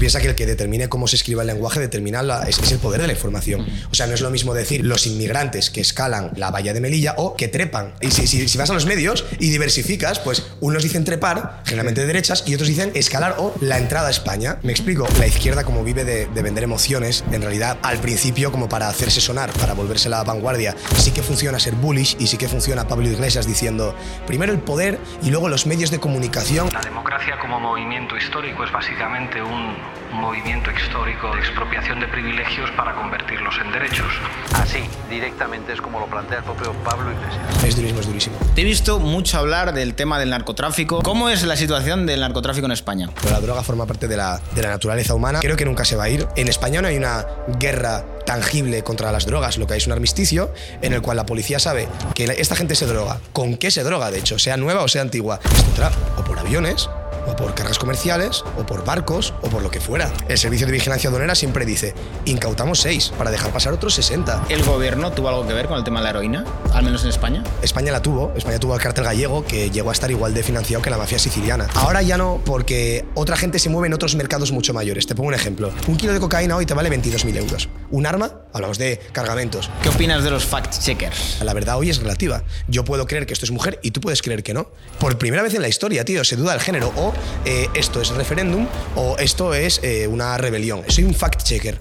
piensas que el que determine cómo se escriba el lenguaje determina es, el poder de la información. O sea, no es lo mismo decir los inmigrantes que escalan la valla de Melilla o que trepan. Y si vas a los medios y diversificas, pues unos dicen trepar, generalmente de derechas, y otros dicen escalar o la entrada a España. Me explico, la izquierda como vive de, de vender emociones, en realidad al principio como para hacerse sonar, para volverse la vanguardia, sí que funciona ser bullish y sí que funciona Pablo Iglesias diciendo primero el poder y luego los medios de comunicación. La democracia como movimiento histórico es básicamente un, un movimiento histórico de expropiación de privilegios para convertirlos en derechos. Así, directamente es como lo plantea el propio Pablo Iglesias. Es durísimo, es durísimo. Te he visto mucho hablar del tema del narcotráfico. ¿Cómo es la situación del narcotráfico en España? Pero la droga forma parte de la, de la naturaleza humana. Creo que nunca se va a ir. En España no hay una guerra tangible contra las drogas. Lo que hay es un armisticio en el cual la policía sabe que esta gente se droga. ¿Con qué se droga, de hecho? Sea nueva o sea antigua. Esto entra o por aviones, o por cargas comerciales, o por barcos, o por lo que fuera. El servicio de vigilancia aduanera siempre dice, incautamos seis para dejar pasar otros 60. ¿El gobierno tuvo algo que ver con el tema de la heroína? Al menos en España. España la tuvo, España tuvo el cártel gallego que llegó a estar igual de financiado que la mafia siciliana. Ahora ya no, porque otra gente se mueve en otros mercados mucho mayores. Te pongo un ejemplo. Un kilo de cocaína hoy te vale 22.000 euros. Un arma, hablamos de cargamentos. ¿Qué opinas de los fact-checkers? La verdad hoy es relativa. Yo puedo creer que esto es mujer y tú puedes creer que no. Por primera vez en la historia, tío, se duda el género. O eh, esto es referéndum o esto es eh, una rebelión. Soy un fact-checker.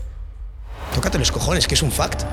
Tócate los cojones, que es un fact.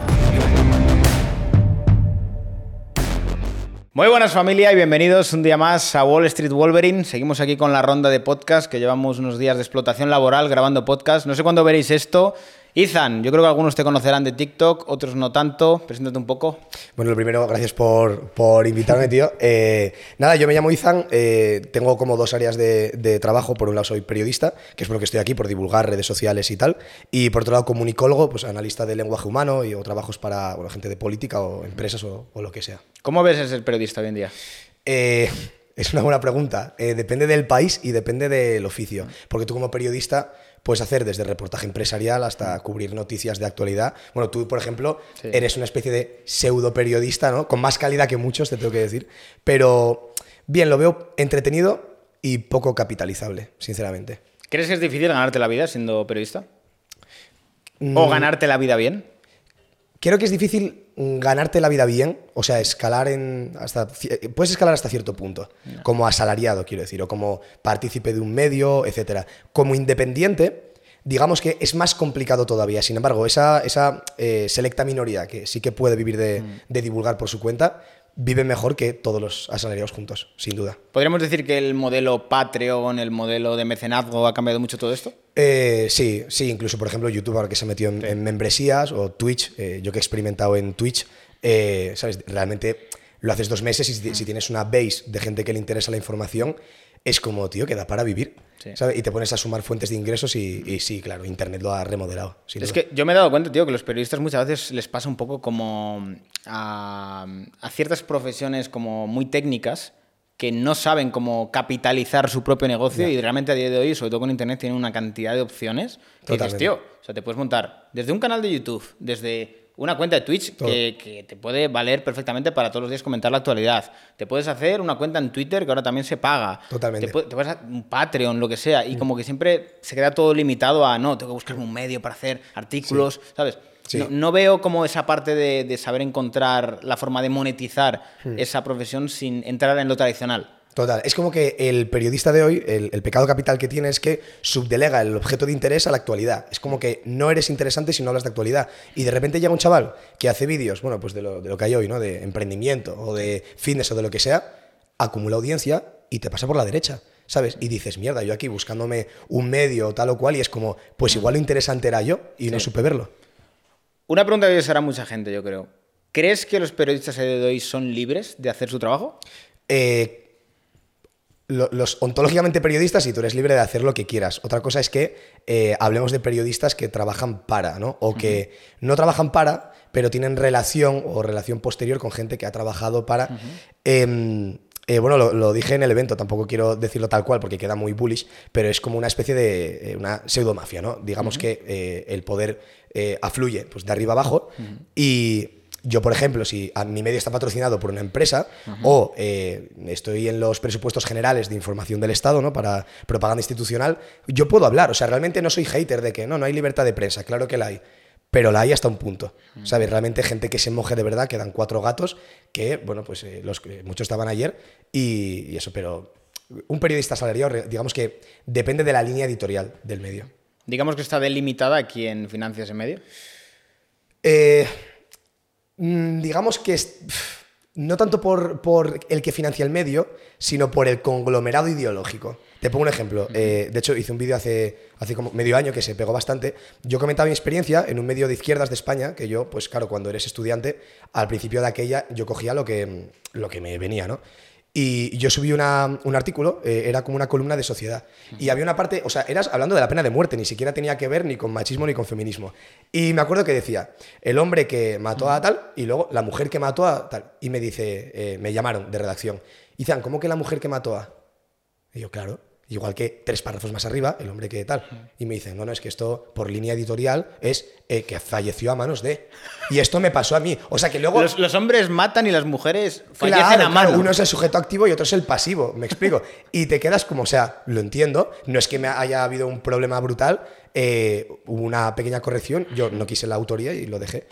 Muy buenas familia y bienvenidos un día más a Wall Street Wolverine. Seguimos aquí con la ronda de podcast que llevamos unos días de explotación laboral grabando podcast. No sé cuándo veréis esto. Ethan, yo creo que algunos te conocerán de TikTok, otros no tanto. Preséntate un poco. Bueno, lo primero, gracias por, por invitarme, tío. Eh, nada, yo me llamo Izan, eh, tengo como dos áreas de, de trabajo. Por un lado soy periodista, que es por lo que estoy aquí, por divulgar redes sociales y tal. Y por otro lado comunicólogo, pues analista de lenguaje humano y, o trabajos para bueno, gente de política o empresas o, o lo que sea. ¿Cómo ves el ser periodista hoy en día? Eh, es una buena pregunta. Eh, depende del país y depende del oficio. Porque tú como periodista puedes hacer desde reportaje empresarial hasta cubrir noticias de actualidad. Bueno, tú, por ejemplo, Sí. eres una especie de pseudo periodista, ¿no? Con más calidad que muchos, te tengo que decir. Pero, bien, lo veo entretenido y poco capitalizable, sinceramente. ¿Crees que es difícil ganarte la vida siendo periodista? Mm. ¿O ganarte la vida bien? Creo que es difícil mm, ganarte la vida bien, o sea, escalar en hasta eh, puedes escalar hasta cierto punto, como asalariado, quiero decir, o como partícipe de un medio, etcétera. Como independiente, digamos que es más complicado todavía. Sin embargo, esa, esa eh, selecta minoría que sí que puede vivir de, de divulgar por su cuenta, vive mejor que todos los asalariados juntos, sin duda. ¿Podríamos decir que el modelo Patreon, el modelo de mecenazgo ha cambiado mucho todo esto? Eh, sí, sí, incluso por ejemplo YouTube ahora que se metió en, en membresías o Twitch, eh, yo que he experimentado en Twitch, eh, ¿sabes? Realmente lo haces dos meses y si, tienes una base de gente que le interesa la información, es como, tío, que da para vivir, Sí. ¿sabes? Y te pones a sumar fuentes de ingresos y, y sí, claro, Internet lo ha remodelado. Es duda. que yo me he dado cuenta, tío, que los periodistas muchas veces les pasa un poco como a, a ciertas profesiones como muy técnicas que no saben cómo capitalizar su propio negocio y realmente a día de hoy, sobre todo con internet, tienen una cantidad de opciones que dices, tío, o sea, te puedes montar desde un canal de YouTube, desde una cuenta de Twitch que, que te puede valer perfectamente para todos los días comentar la actualidad. Te puedes hacer una cuenta en Twitter que ahora también se paga. Totalmente. Te, puede- te puedes hacer un Patreon, lo que sea. Y como que siempre se queda todo limitado a, no, tengo que buscarme un medio para hacer artículos, ¿sabes? Sí. No, no veo como esa parte de, de saber encontrar la forma de monetizar esa profesión sin entrar en lo tradicional. Total, es como que el periodista de hoy, el, el pecado capital que tiene es que subdelega el objeto de interés a la actualidad. Es como que no eres interesante si no hablas de actualidad. Y de repente llega un chaval que hace vídeos, bueno, pues de lo, de lo que hay hoy, ¿no? De emprendimiento o de fitness o de lo que sea, acumula audiencia y te pasa por la derecha. ¿Sabes? Y dices, mierda, yo aquí buscándome un medio tal o cual, y es como, pues igual lo interesante era yo y no supe verlo. Una pregunta que hará mucha gente, yo creo. ¿Crees que los periodistas de hoy son libres de hacer su trabajo? Eh, lo- los ontológicamente periodistas y tú eres libre de hacer lo que quieras. Otra cosa es que eh, hablemos de periodistas que trabajan para, ¿no? O que no trabajan para, pero tienen relación o relación posterior con gente que ha trabajado para. Em, eh, bueno, lo, lo dije en el evento, tampoco quiero decirlo tal cual porque queda muy bullish, pero es como una especie de eh, una pseudomafia, ¿no? Digamos que eh, el poder afluye pues, de arriba abajo y, yo, por ejemplo, si a mi medio está patrocinado por una empresa o eh, estoy en los presupuestos generales de información del Estado, ¿no? Para propaganda institucional, yo puedo hablar. O sea, realmente no soy hater de que no, no hay libertad de prensa. Claro que la hay. Pero la hay hasta un punto. ¿Sabes? Realmente gente que se moje de verdad, quedan cuatro gatos que, bueno, pues eh, los, muchos estaban ayer y, y eso, pero un periodista asalariado, digamos que depende de la línea editorial del medio. Digamos que está delimitada quien financia ese medio. Eh, digamos que es, no tanto por, por el que financia el medio, sino por el conglomerado ideológico. Te pongo un ejemplo. Eh, de hecho, hice un vídeo hace, hace como medio año que se pegó bastante. Yo comentaba mi experiencia en un medio de izquierdas de España, que yo, pues claro, cuando eres estudiante, al principio de aquella yo cogía lo que, lo que me venía, ¿no? Y yo subí una- un artículo, eh, era como una columna de sociedad. Y había una parte, o sea, eras hablando de la pena de muerte, ni siquiera tenía que ver ni con machismo ni con feminismo. Y me acuerdo que decía, el hombre que mató a tal y luego la mujer que mató a tal. Y me dice, eh, me llamaron de redacción. Y dicen, ¿cómo que la mujer que mató a? Y yo, claro. Igual que tres párrafos más arriba, el hombre que tal. Y me dicen, no, no, es que esto por línea editorial es eh, que falleció a manos de. Y esto me pasó a mí. O sea que luego. Los, los hombres matan y las mujeres fallecen Claro, a mano. claro, uno es el sujeto activo y otro es el pasivo, me explico. Y te quedas como, o sea, lo entiendo, no es que me haya habido un problema brutal, eh, hubo una pequeña corrección, yo no quise la autoría y lo dejé.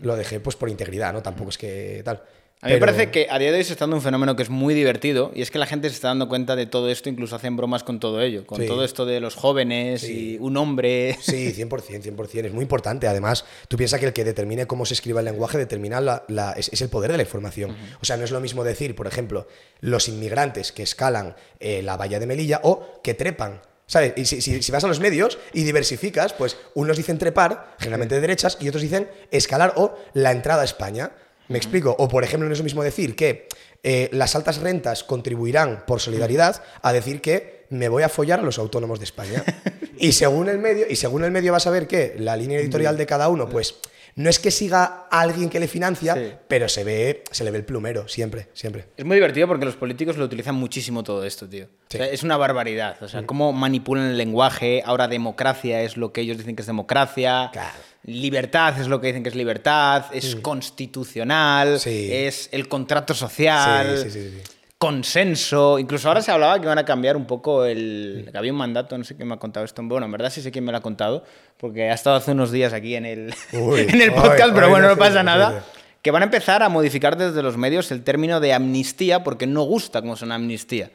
Lo dejé pues por integridad, ¿no? Tampoco es que tal. A mí me parece que a día de hoy se está dando un fenómeno que es muy divertido y es que la gente se está dando cuenta de todo esto, incluso hacen bromas con todo ello, con Sí. todo esto de los jóvenes Sí. y un hombre. Sí, 100%, 100%. Es muy importante. Además, tú piensas que el que determine cómo se escriba el lenguaje determina la, la- es, es el poder de la información. O sea, no es lo mismo decir, por ejemplo, los inmigrantes que escalan eh, la valla de Melilla o que trepan. ¿Sabes? Y si, si- si vas a los medios y diversificas, pues unos dicen trepar, generalmente de derechas, y otros dicen escalar o la entrada a España. ¿Me explico? O, por ejemplo, no es lo mismo decir que eh, las altas rentas contribuirán por solidaridad a decir que me voy a follar a los autónomos de España. y según el medio, y según el medio vas a ver que la línea editorial de cada uno, pues no es que siga a alguien que le financia, Sí. pero se ve, se le ve el plumero, siempre, siempre. Es muy divertido porque los políticos lo utilizan muchísimo todo esto, tío. Sí. O sea, es una barbaridad. O sea, cómo manipulan el lenguaje. Ahora democracia es lo que ellos dicen que es democracia. Claro. Libertad es lo que dicen que es libertad. Es constitucional. Sí. Es el contrato social. Sí. Consenso. Incluso ahora se hablaba que iban a cambiar un poco el. que había un mandato, no sé quién me ha contado esto. Bueno, en verdad sí sé quién me lo ha contado, porque ha estado hace unos días aquí en el, Uy, en el uy, podcast, pero uy, bueno, no pasa nada que van a empezar a modificar desde los medios el término de amnistía porque no gusta como suena amnistía.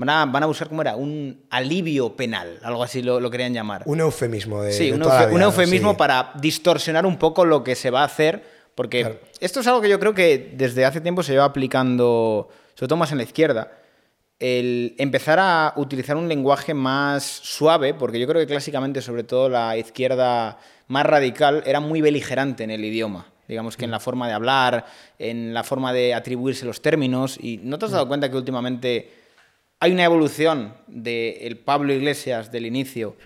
Van a, van a buscar, ¿cómo era? Un alivio penal, algo así lo, lo querían llamar. Un eufemismo de. sí, de un, toda la eufe- un eufemismo sí. para distorsionar un poco lo que se va a hacer, porque Claro. esto es algo que yo creo que desde hace tiempo se lleva aplicando, sobre todo más en la izquierda, el empezar a utilizar un lenguaje más suave, porque yo creo que clásicamente, sobre todo la izquierda más radical, era muy beligerante en el idioma. Digamos que en la forma de hablar, en la forma de atribuirse los términos. Y ¿no te has dado cuenta que últimamente hay una evolución del Pablo Iglesias del inicio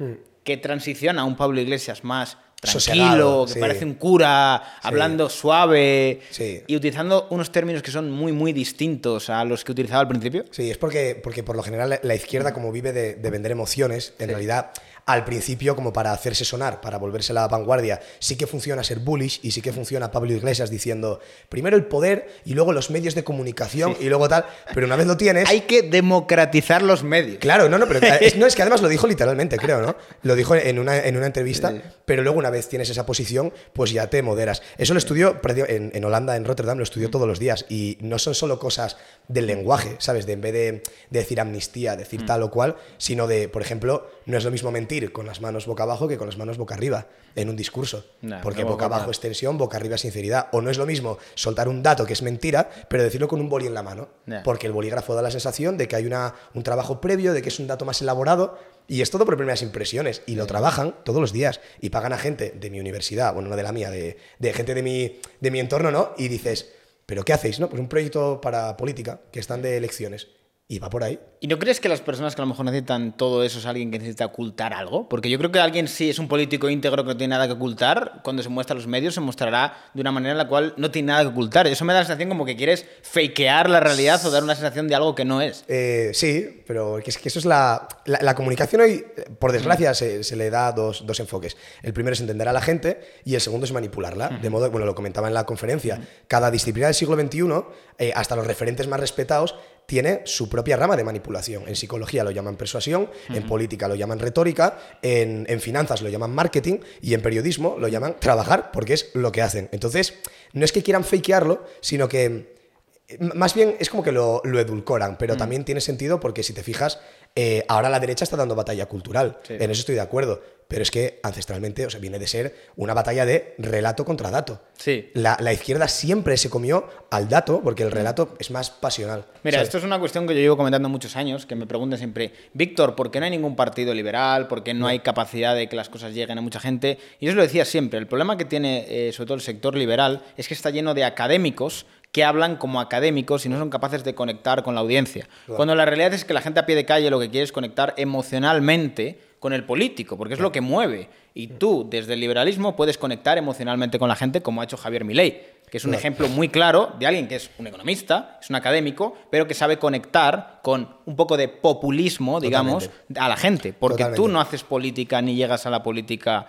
que transiciona a un Pablo Iglesias más tranquilo, Sosegado, que sí. parece un cura, hablando suave Sí. y utilizando unos términos que son muy, muy distintos a los que utilizaba al principio? Sí, es porque, porque por lo general la- la izquierda, como vive de, de vender emociones, en realidad al principio, como para hacerse sonar, para volverse la vanguardia, sí que funciona ser bullish y sí que funciona Pablo Iglesias diciendo primero el poder y luego los medios de comunicación y luego tal, pero una vez lo tienes. Hay que democratizar los medios. Claro, no, no, pero es, no, es que además lo dijo literalmente, creo, ¿no? Lo dijo en una, en una entrevista, pero luego una vez tienes esa posición, pues ya te moderas. Eso lo estudió en, en Holanda, en Rotterdam, lo estudió todos los días y no son solo cosas del lenguaje, ¿sabes? De en vez de, de decir amnistía, decir tal o cual, sino de, por ejemplo, no es lo mismo mentir con las manos boca abajo que con las manos boca arriba en un discurso. Porque no, boca abajo es tensión, boca arriba es sinceridad. O no es lo mismo soltar un dato que es mentira, pero decirlo con un boli en la mano. Porque el bolígrafo da la sensación de que hay una, un trabajo previo, de que es un dato más elaborado. Y es todo por primeras impresiones. Y lo trabajan todos los días. Y pagan a gente de mi universidad, bueno, no de la mía, de, de gente de mi, de mi entorno, ¿no? Y dices, ¿pero qué hacéis? No? Pues un proyecto para política, que están de elecciones. Y va por ahí. ¿Y no crees que las personas que a lo mejor necesitan todo eso es alguien que necesita ocultar algo? Porque yo creo que alguien si es un político íntegro que no tiene nada que ocultar, cuando se muestra a los medios se mostrará de una manera en la cual no tiene nada que ocultar. Eso me da la sensación como que quieres fakear la realidad o dar una sensación de algo que no es. Eh, sí, pero es que eso es la, la, la comunicación hoy, por desgracia, se, se le da dos, dos, enfoques. El primero es entender a la gente y el segundo es manipularla. De modo, bueno, lo comentaba en la conferencia, cada disciplina del siglo XXI, eh, hasta los referentes más respetados, tiene su propia rama de manipulación. En psicología lo llaman persuasión, uh -huh. en política lo llaman retórica, en, en, finanzas lo llaman marketing y en periodismo lo llaman trabajar, porque es lo que hacen. Entonces, no es que quieran fakearlo, sino que más bien es como que lo, lo edulcoran, pero mm. también tiene sentido porque si te fijas, eh, ahora la derecha está dando batalla cultural. Sí. En eso estoy de acuerdo. Pero es que ancestralmente, o sea, viene de ser una batalla de relato contra dato. Sí. La, la izquierda siempre se comió al dato porque el relato es más pasional. Mira, ¿sabes? esto es una cuestión que yo llevo comentando muchos años, que me preguntan siempre, Víctor, ¿por qué no hay ningún partido liberal? ¿Por qué no, no hay capacidad de que las cosas lleguen a mucha gente? Y yo os lo decía siempre, el problema que tiene eh, sobre todo el sector liberal es que está lleno de académicos que hablan como académicos y no son capaces de conectar con la audiencia. Claro. Cuando la realidad es que la gente a pie de calle lo que quiere es conectar emocionalmente con el político, porque es lo que mueve. Y tú, desde el liberalismo, puedes conectar emocionalmente con la gente, como ha hecho Javier Milei, que es un ejemplo muy claro de alguien que es un economista, es un académico, pero que sabe conectar con un poco de populismo, digamos, Totalmente. a la gente. Porque Totalmente. tú no haces política ni llegas a la política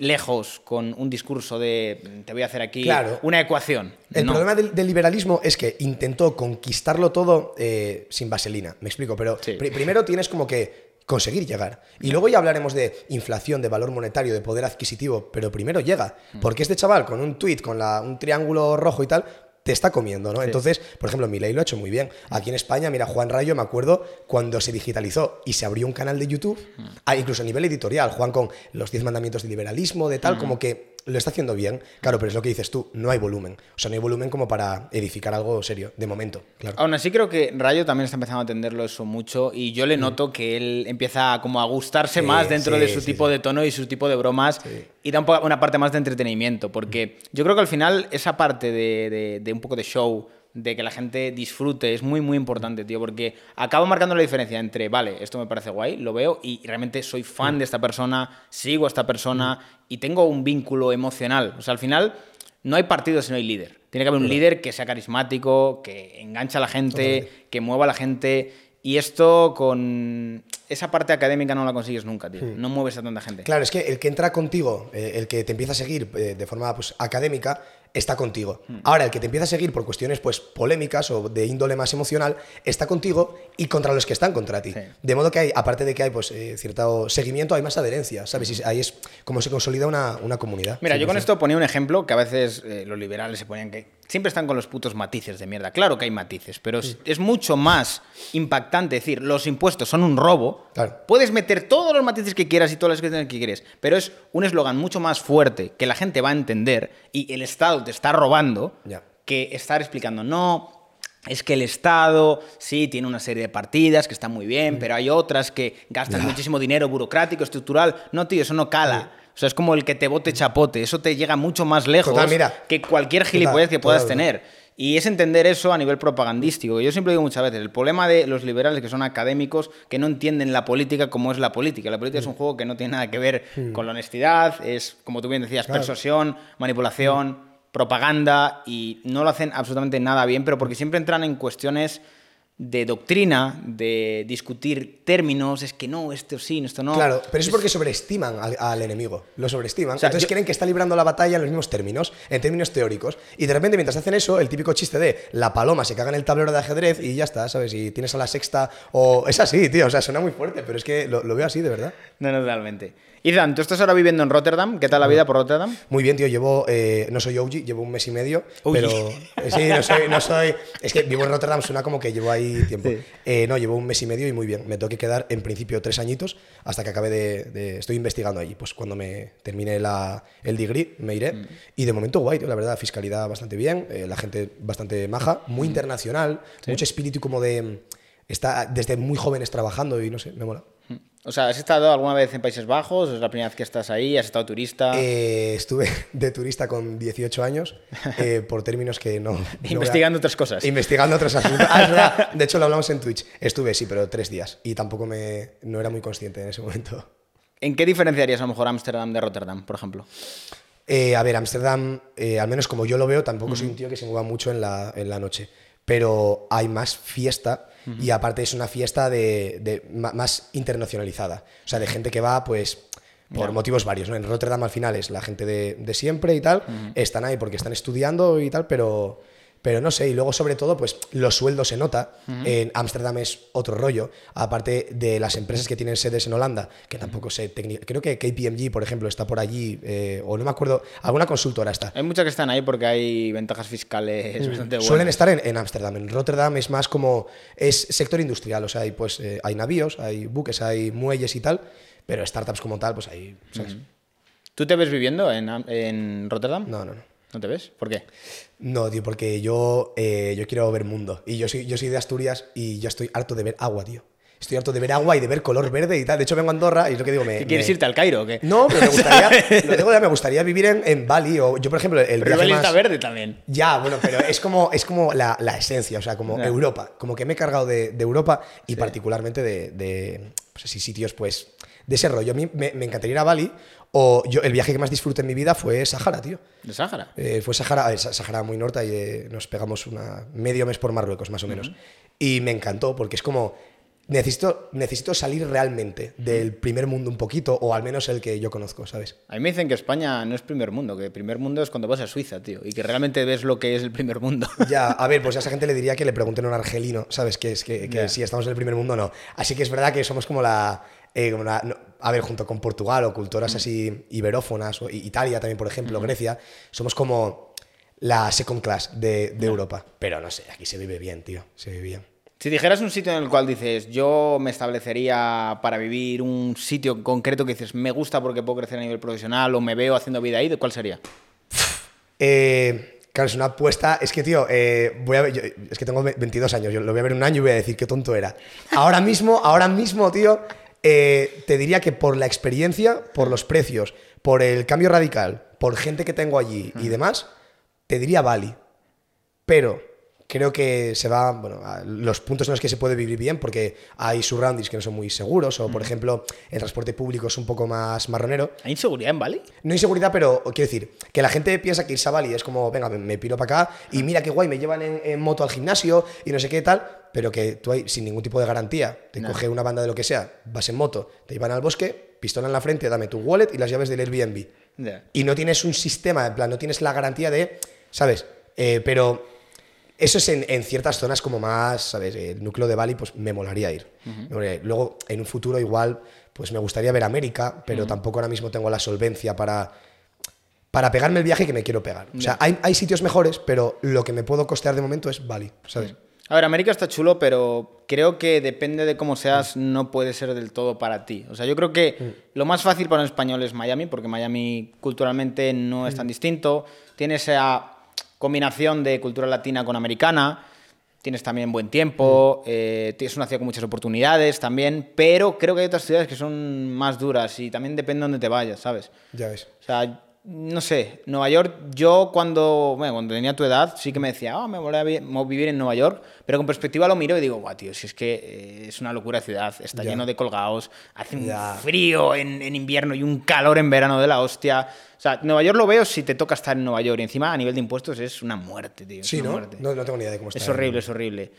lejos con un discurso de te voy a hacer aquí claro. una ecuación. El no. problema del, del, liberalismo es que intentó conquistarlo todo eh, sin vaselina, me explico, pero sí. pr primero tienes como que conseguir llegar. Y luego ya hablaremos de inflación, de valor monetario, de poder adquisitivo, pero primero llega. Mm. Porque este chaval con un tweet, con la, un triángulo rojo y tal, te está comiendo, ¿no? Sí. Entonces, por ejemplo, Milei lo ha hecho muy bien. Aquí en España, mira, Juan Rayo, me acuerdo cuando se digitalizó y se abrió un canal de YouTube, mm. incluso a nivel editorial, Juan con los 10 mandamientos del liberalismo, de tal, mm. como que lo está haciendo bien, claro, pero es lo que dices tú, no hay volumen. O sea, no hay volumen como para edificar algo serio, de momento, claro. Aún así creo que Rayo también está empezando a entenderlo eso mucho y yo le mm. noto que él empieza como a gustarse sí, más dentro sí, de su sí, tipo de tono y su tipo de bromas y da un una parte más de entretenimiento, porque yo creo que al final esa parte de, de, de un poco de show de que la gente disfrute es muy, muy importante, tío, porque acabo marcando la diferencia entre, vale, esto me parece guay, lo veo y realmente soy fan de esta persona, sigo a esta persona y tengo un vínculo emocional. O sea, al final no hay partido si no hay líder. Tiene que haber un líder que sea carismático, que engancha a la gente, que mueva a la gente. Y esto con esa parte académica no la consigues nunca, tío. No mueves a tanta gente. Claro, es que el que entra contigo, eh, el que te empieza a seguir eh, de forma pues, académica, está contigo. Mm. Ahora, el que te empieza a seguir por cuestiones pues, polémicas o de índole más emocional, está contigo y contra los que están contra ti. Sí. De modo que hay, aparte de que hay pues, eh, cierto seguimiento, hay más adherencia, ¿sabes? Y ahí es como se consolida una, una comunidad. Mira, yo con esto ponía un ejemplo que a veces eh, los liberales se ponían que siempre están con los putos matices de mierda. Claro que hay matices, pero sí. es, es, mucho más impactante decir, los impuestos son un robo. Claro. Puedes meter todos los matices que quieras y todas las que quieres, pero es un eslogan mucho más fuerte que la gente va a entender y el Estado te está robando yeah. que estar explicando, no, es que el Estado sí tiene una serie de partidas que están muy bien, mm. pero hay otras que gastan yeah. muchísimo dinero burocrático, estructural. No, tío, eso no cala. O sea, es como el que te bote chapote. Eso te llega mucho más lejos Total, mira. que cualquier gilipollez que puedas Total, tener. Y es entender eso a nivel propagandístico. Yo siempre digo muchas veces, el problema de los liberales que son académicos, que no entienden la política como es la política. La política mm. es un juego que no tiene nada que ver mm. con la honestidad, es, como tú bien decías, claro. persuasión, manipulación, mm. propaganda, y no lo hacen absolutamente nada bien, pero porque siempre entran en cuestiones de doctrina, de discutir términos, es que no, esto sí, esto no. Claro, pero eso es porque sobreestiman al, al enemigo, lo sobreestiman. O sea, Entonces yo... creen que está librando la batalla en los mismos términos, en términos teóricos. Y de repente, mientras hacen eso, el típico chiste de la paloma se caga en el tablero de ajedrez y ya está, ¿sabes? Y tienes a la sexta o... Es así, tío, o sea, suena muy fuerte, pero es que lo, lo veo así, de verdad. No, no, totalmente. Ethan, tú estás ahora viviendo en Rotterdam. ¿Qué tal la vida por Rotterdam? Muy bien, tío. Llevo, eh, no soy OG, llevo un mes y medio, OG. pero eh, sí, no soy, no soy. Es que vivo en Rotterdam, suena como que llevo ahí tiempo. Sí. Eh, no, llevo un mes y medio y muy bien. Me tengo que quedar en principio tres añitos hasta que acabe de, de estoy investigando allí. Pues cuando me termine la, el degree me iré. Mm. Y de momento guay, tío, la verdad, fiscalidad bastante bien, eh, la gente bastante maja, muy mm. internacional, sí. mucho espíritu como de está desde muy jóvenes trabajando y no sé, me mola. O sea, ¿has estado alguna vez en Países Bajos? ¿Es la primera vez que estás ahí? ¿Has estado turista? Eh, estuve de turista con 18 años eh, por términos que no... no Investigando a- otras cosas. Investigando otros asuntos. Ah, es verdad. De hecho, lo hablamos en Twitch. Estuve, sí, pero tres días. Y tampoco me... No era muy consciente en ese momento. ¿En qué diferenciarías a lo mejor Ámsterdam de Rotterdam, por ejemplo? Eh, a ver, Ámsterdam, eh, al menos como yo lo veo, tampoco soy un tío que se mueva mucho en la, en la noche. Pero hay más fiesta y aparte es una fiesta de, más internacionalizada. O sea, de gente que va, pues, por motivos varios. ¿no? En Rotterdam al final es la gente de, de siempre y tal. Están ahí porque están estudiando y tal, pero, pero no sé. Y luego, sobre todo, pues los sueldos se nota. En Ámsterdam es otro rollo. Aparte de las empresas que tienen sedes en Holanda, que tampoco sé técnica. Creo que KPMG, por ejemplo, está por allí, eh, o no me acuerdo, alguna consultora está. Hay muchas que están ahí porque hay ventajas fiscales bastante buenas. Suelen estar en, Ámsterdam. En Rotterdam es más como. Es sector industrial, o sea, hay, pues, eh, hay navíos, hay buques, hay muelles y tal, pero startups como tal, pues hay. ¿sabes? ¿Tú te ves viviendo en, en Rotterdam? No, no, no. ¿No te ves? ¿Por qué? No, tío, porque yo, eh, yo quiero ver mundo. Y yo soy, yo soy de Asturias y yo estoy harto de ver agua, tío. Estoy harto de ver agua y de ver color verde y tal. De hecho, vengo a Andorra y es lo que digo. Me, ¿Qué quieres me- irte al Cairo o qué? No, pero me gustaría. lo digo ya, me gustaría vivir en, en Bali. O yo, por ejemplo, el Pero Bali más- está verde también. Ya, bueno, pero es como, es como la, la esencia, o sea, como. Europa. Como que me he cargado de, de Europa y particularmente de, de, pues así, sitios, pues, de ese rollo. A mí me, me encantaría ir a Bali o yo, el viaje que más disfruté en mi vida fue Sahara, tío. ¿De Sáhara? Eh, fue Sahara, Sa- Sahara muy norte y eh, nos pegamos una, medio mes por Marruecos, más o menos. Y me encantó porque es como, necesito, necesito salir realmente del primer mundo un poquito, o al menos el que yo conozco, ¿sabes? A mí me dicen que España no es primer mundo, que primer mundo es cuando vas a Suiza, tío, y que realmente ves lo que es el primer mundo. Ya, a ver, pues a esa gente le diría que le pregunten a un argelino, ¿sabes? Que es que, que si estamos en el primer mundo o no. Así que es verdad que somos como la. Eh, no, a ver, junto con Portugal o culturas así iberófonas, o Italia también, por ejemplo, Grecia, somos como la second class de, de Europa. Pero no sé, aquí se vive bien, tío. Se vive bien. Si dijeras un sitio en el cual dices, yo me establecería para vivir un sitio concreto que dices, me gusta porque puedo crecer a nivel profesional o me veo haciendo vida ahí, ¿de cuál sería? Eh, claro, es una apuesta. Es que, tío, eh, voy a ver, yo- es que tengo ve- 22 años. Yo lo voy a ver un año y voy a decir qué tonto era. Ahora mismo, ahora mismo, tío, eh, te diría que por la experiencia, por los precios, por el cambio radical, por gente que tengo allí y demás, te diría Bali. Pero creo que se va, bueno, a los puntos en los que se puede vivir bien, porque hay surroundings que no son muy seguros, o por ejemplo, el transporte público es un poco más marronero. ¿Hay inseguridad en Bali? No inseguridad, pero quiero decir, que la gente piensa que irse a Bali es como, venga, me, me piro para acá y mira qué guay, me llevan en, en moto al gimnasio y no sé qué tal, pero que tú ahí, sin ningún tipo de garantía, te No. coge una banda de lo que sea, vas en moto, te llevan al bosque, pistola en la frente, dame tu wallet y las llaves del Airbnb. Y no tienes un sistema, en plan, no tienes la garantía de, ¿sabes? Eh, pero eso es en, en ciertas zonas como más, ¿sabes? El núcleo de Bali, pues me molaría ir. Luego, en un futuro igual, pues me gustaría ver América, pero tampoco ahora mismo tengo la solvencia para, para pegarme el viaje que me quiero pegar. O sea, hay, hay sitios mejores, pero lo que me puedo costear de momento es Bali, ¿sabes? A ver, América está chulo, pero creo que depende de cómo seas, no puede ser del todo para ti. O sea, yo creo que lo más fácil para un español es Miami, porque Miami culturalmente no es tan distinto. Tiene esa combinación de cultura latina con americana. Tienes también buen tiempo, eh, es una ciudad con muchas oportunidades también, pero creo que hay otras ciudades que son más duras y también depende de dónde te vayas, ¿sabes? Ya ves. O sea, no sé, Nueva York, yo cuando, bueno, cuando tenía tu edad sí que me decía, ah, me voy a vivir en Nueva York, pero con perspectiva lo miro y digo, guau, tío, si es que eh, es una locura ciudad, está lleno de colgados, hace un frío en, en invierno y un calor en verano de la hostia. O sea, Nueva York lo veo si te toca estar en Nueva York y encima a nivel de impuestos es una muerte, tío. Sí, ¿no? muerte. ¿no? No tengo ni idea de cómo está. Es horrible, es horrible.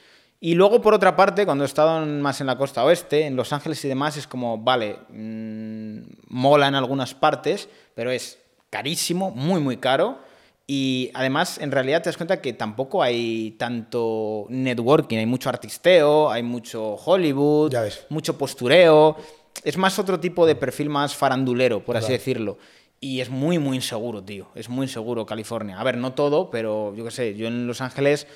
Y luego, por otra parte, cuando he estado más en la costa oeste, en Los Ángeles y demás, es como, vale, mm, mola en algunas partes, pero es carísimo, muy, muy caro. Y además, en realidad te das cuenta que tampoco hay tanto networking, hay mucho artisteo, hay mucho Hollywood, mucho postureo. Es más otro tipo de perfil más farandulero, por así decirlo. Y es muy, muy inseguro, tío. Es muy inseguro California. A ver, no todo, pero yo qué sé, yo en Los Ángeles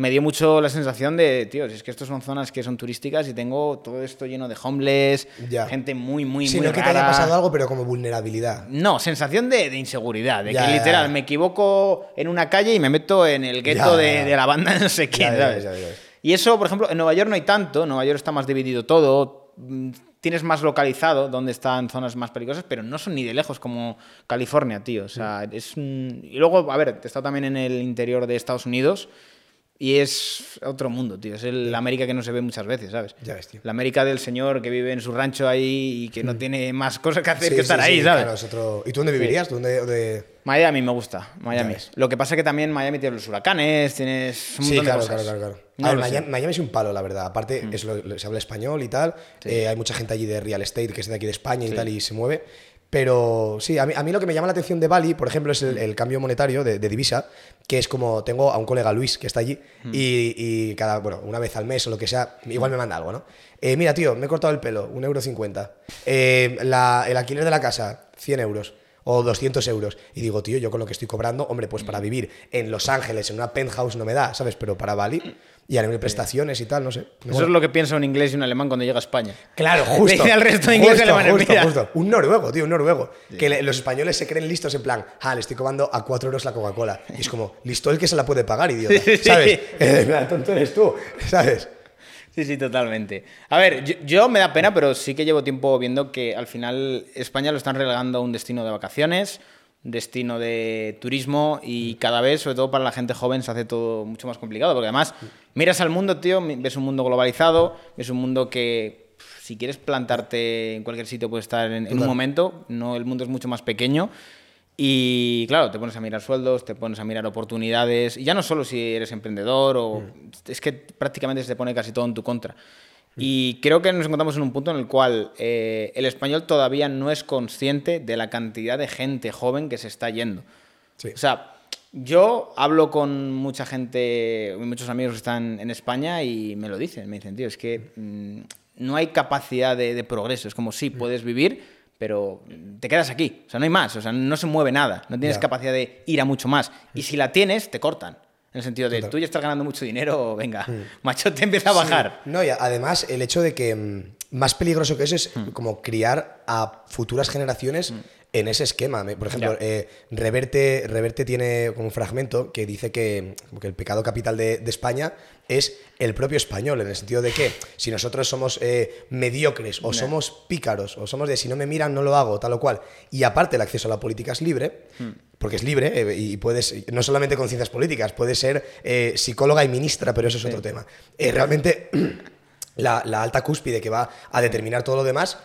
me dio mucho la sensación de, tío, es que estas son zonas que son turísticas y tengo todo esto lleno de homeless, Ya. gente muy, muy, Sí, muy no que te haya pasado algo, pero como vulnerabilidad. No, sensación de, de inseguridad, de Ya, que literal ya. me equivoco en una calle y me meto en el gueto de, la banda no sé ya. Y eso, por ejemplo, en Nueva York no hay tanto, en Nueva York está más dividido todo. Mm, tienes más localizado dónde están zonas más peligrosas, pero no son ni de lejos como California, tío. O sea, es un... Y luego, a ver, he estado también en el interior de Estados Unidos y es otro mundo, tío. Es el América que no se ve muchas veces, ¿sabes? Ya ves, tío. La América del señor que vive en su rancho ahí y que no tiene más cosas que hacer Sí, que sí, estar sí, ahí, ¿sabes? claro, es otro- ¿Y tú dónde vivirías? ¿Tú dónde- dónde- Miami me gusta, Miami. Lo que pasa es que también Miami tiene los huracanes, tienes un Sí, montón claro, de claro, cosas. claro, claro. No A ver. Mm. Miami, Miami es un palo, la verdad. Aparte, es lo- lo- se habla español y tal. Eh, hay mucha gente allí de real estate que es de aquí de España y tal y se mueve. Pero sí, a mí, a mí lo que me llama la atención de Bali, por ejemplo, es el, el cambio monetario de, de divisa, que es como tengo a un colega Luis que está allí Mm. y, y cada, bueno, una vez al mes o lo que sea, igual me manda algo, ¿no? Eh, mira, tío, me he cortado el pelo, un euro cincuenta. Eh, la- el alquiler de la casa, 100 euros. O 200 euros. Y digo, tío, yo con lo que estoy cobrando, hombre, pues para vivir en Los Ángeles, en una penthouse, no me da, ¿sabes? Pero para Bali y a nivel de prestaciones y tal, no sé. Eso es lo que piensa un inglés y un alemán cuando llega a España. Claro, justo. dice al resto de ingleses y justo, alemanes, justo, "Mira". justo. Un noruego, tío, un noruego. Que le- los españoles se creen listos en plan, ah, le estoy cobrando a 4 euros la Coca-Cola. Y es como, listo el que se la puede pagar, idiota. Sí, sí. ¿Sabes? Eh, mira, tonto eres tú, ¿sabes? Sí, sí, totalmente. A ver, yo, yo me da pena, pero sí que llevo tiempo viendo que al final España lo están relegando a un destino de vacaciones, destino de turismo y cada vez, sobre todo para la gente joven, se hace todo mucho más complicado. Porque además, miras al mundo, tío, ves un mundo globalizado, ves un mundo que si quieres plantarte en cualquier sitio puedes estar en, en un momento, no, el mundo es mucho más pequeño. Y claro, te pones a mirar sueldos, te pones a mirar oportunidades, y ya no solo si eres emprendedor, o es que prácticamente se te pone casi todo en tu contra. Y creo que nos encontramos en un punto en el cual eh, el español todavía no es consciente de la cantidad de gente joven que se está yendo. Sí. O sea, yo hablo con mucha gente, muchos amigos que están en España y me lo dicen, me dicen, tío, es que mm, no hay capacidad de, de progreso, es como, sí, puedes vivir, pero te quedas aquí, o sea, no hay más, o sea, no se mueve nada, no tienes capacidad de ir a mucho más. Y si la tienes, te cortan. En el sentido de, Total. tú ya estás ganando mucho dinero, venga, macho, te empieza a bajar. No, y además el hecho de que mm, más peligroso que eso es Hmm. como criar a futuras generaciones en ese esquema. Por ejemplo, eh, Reverte, Reverte tiene como un fragmento que dice que, el pecado capital de, de España es el propio español, en el sentido de que si nosotros somos eh, mediocres o somos pícaros o somos de si no me miran no lo hago, tal o cual, y aparte el acceso a la política es libre, Hmm. porque es libre eh, y puedes, no solamente con ciencias políticas, puedes ser psicóloga y ministra, pero eso es otro tema. Realmente la, la alta cúspide que va a determinar todo lo demás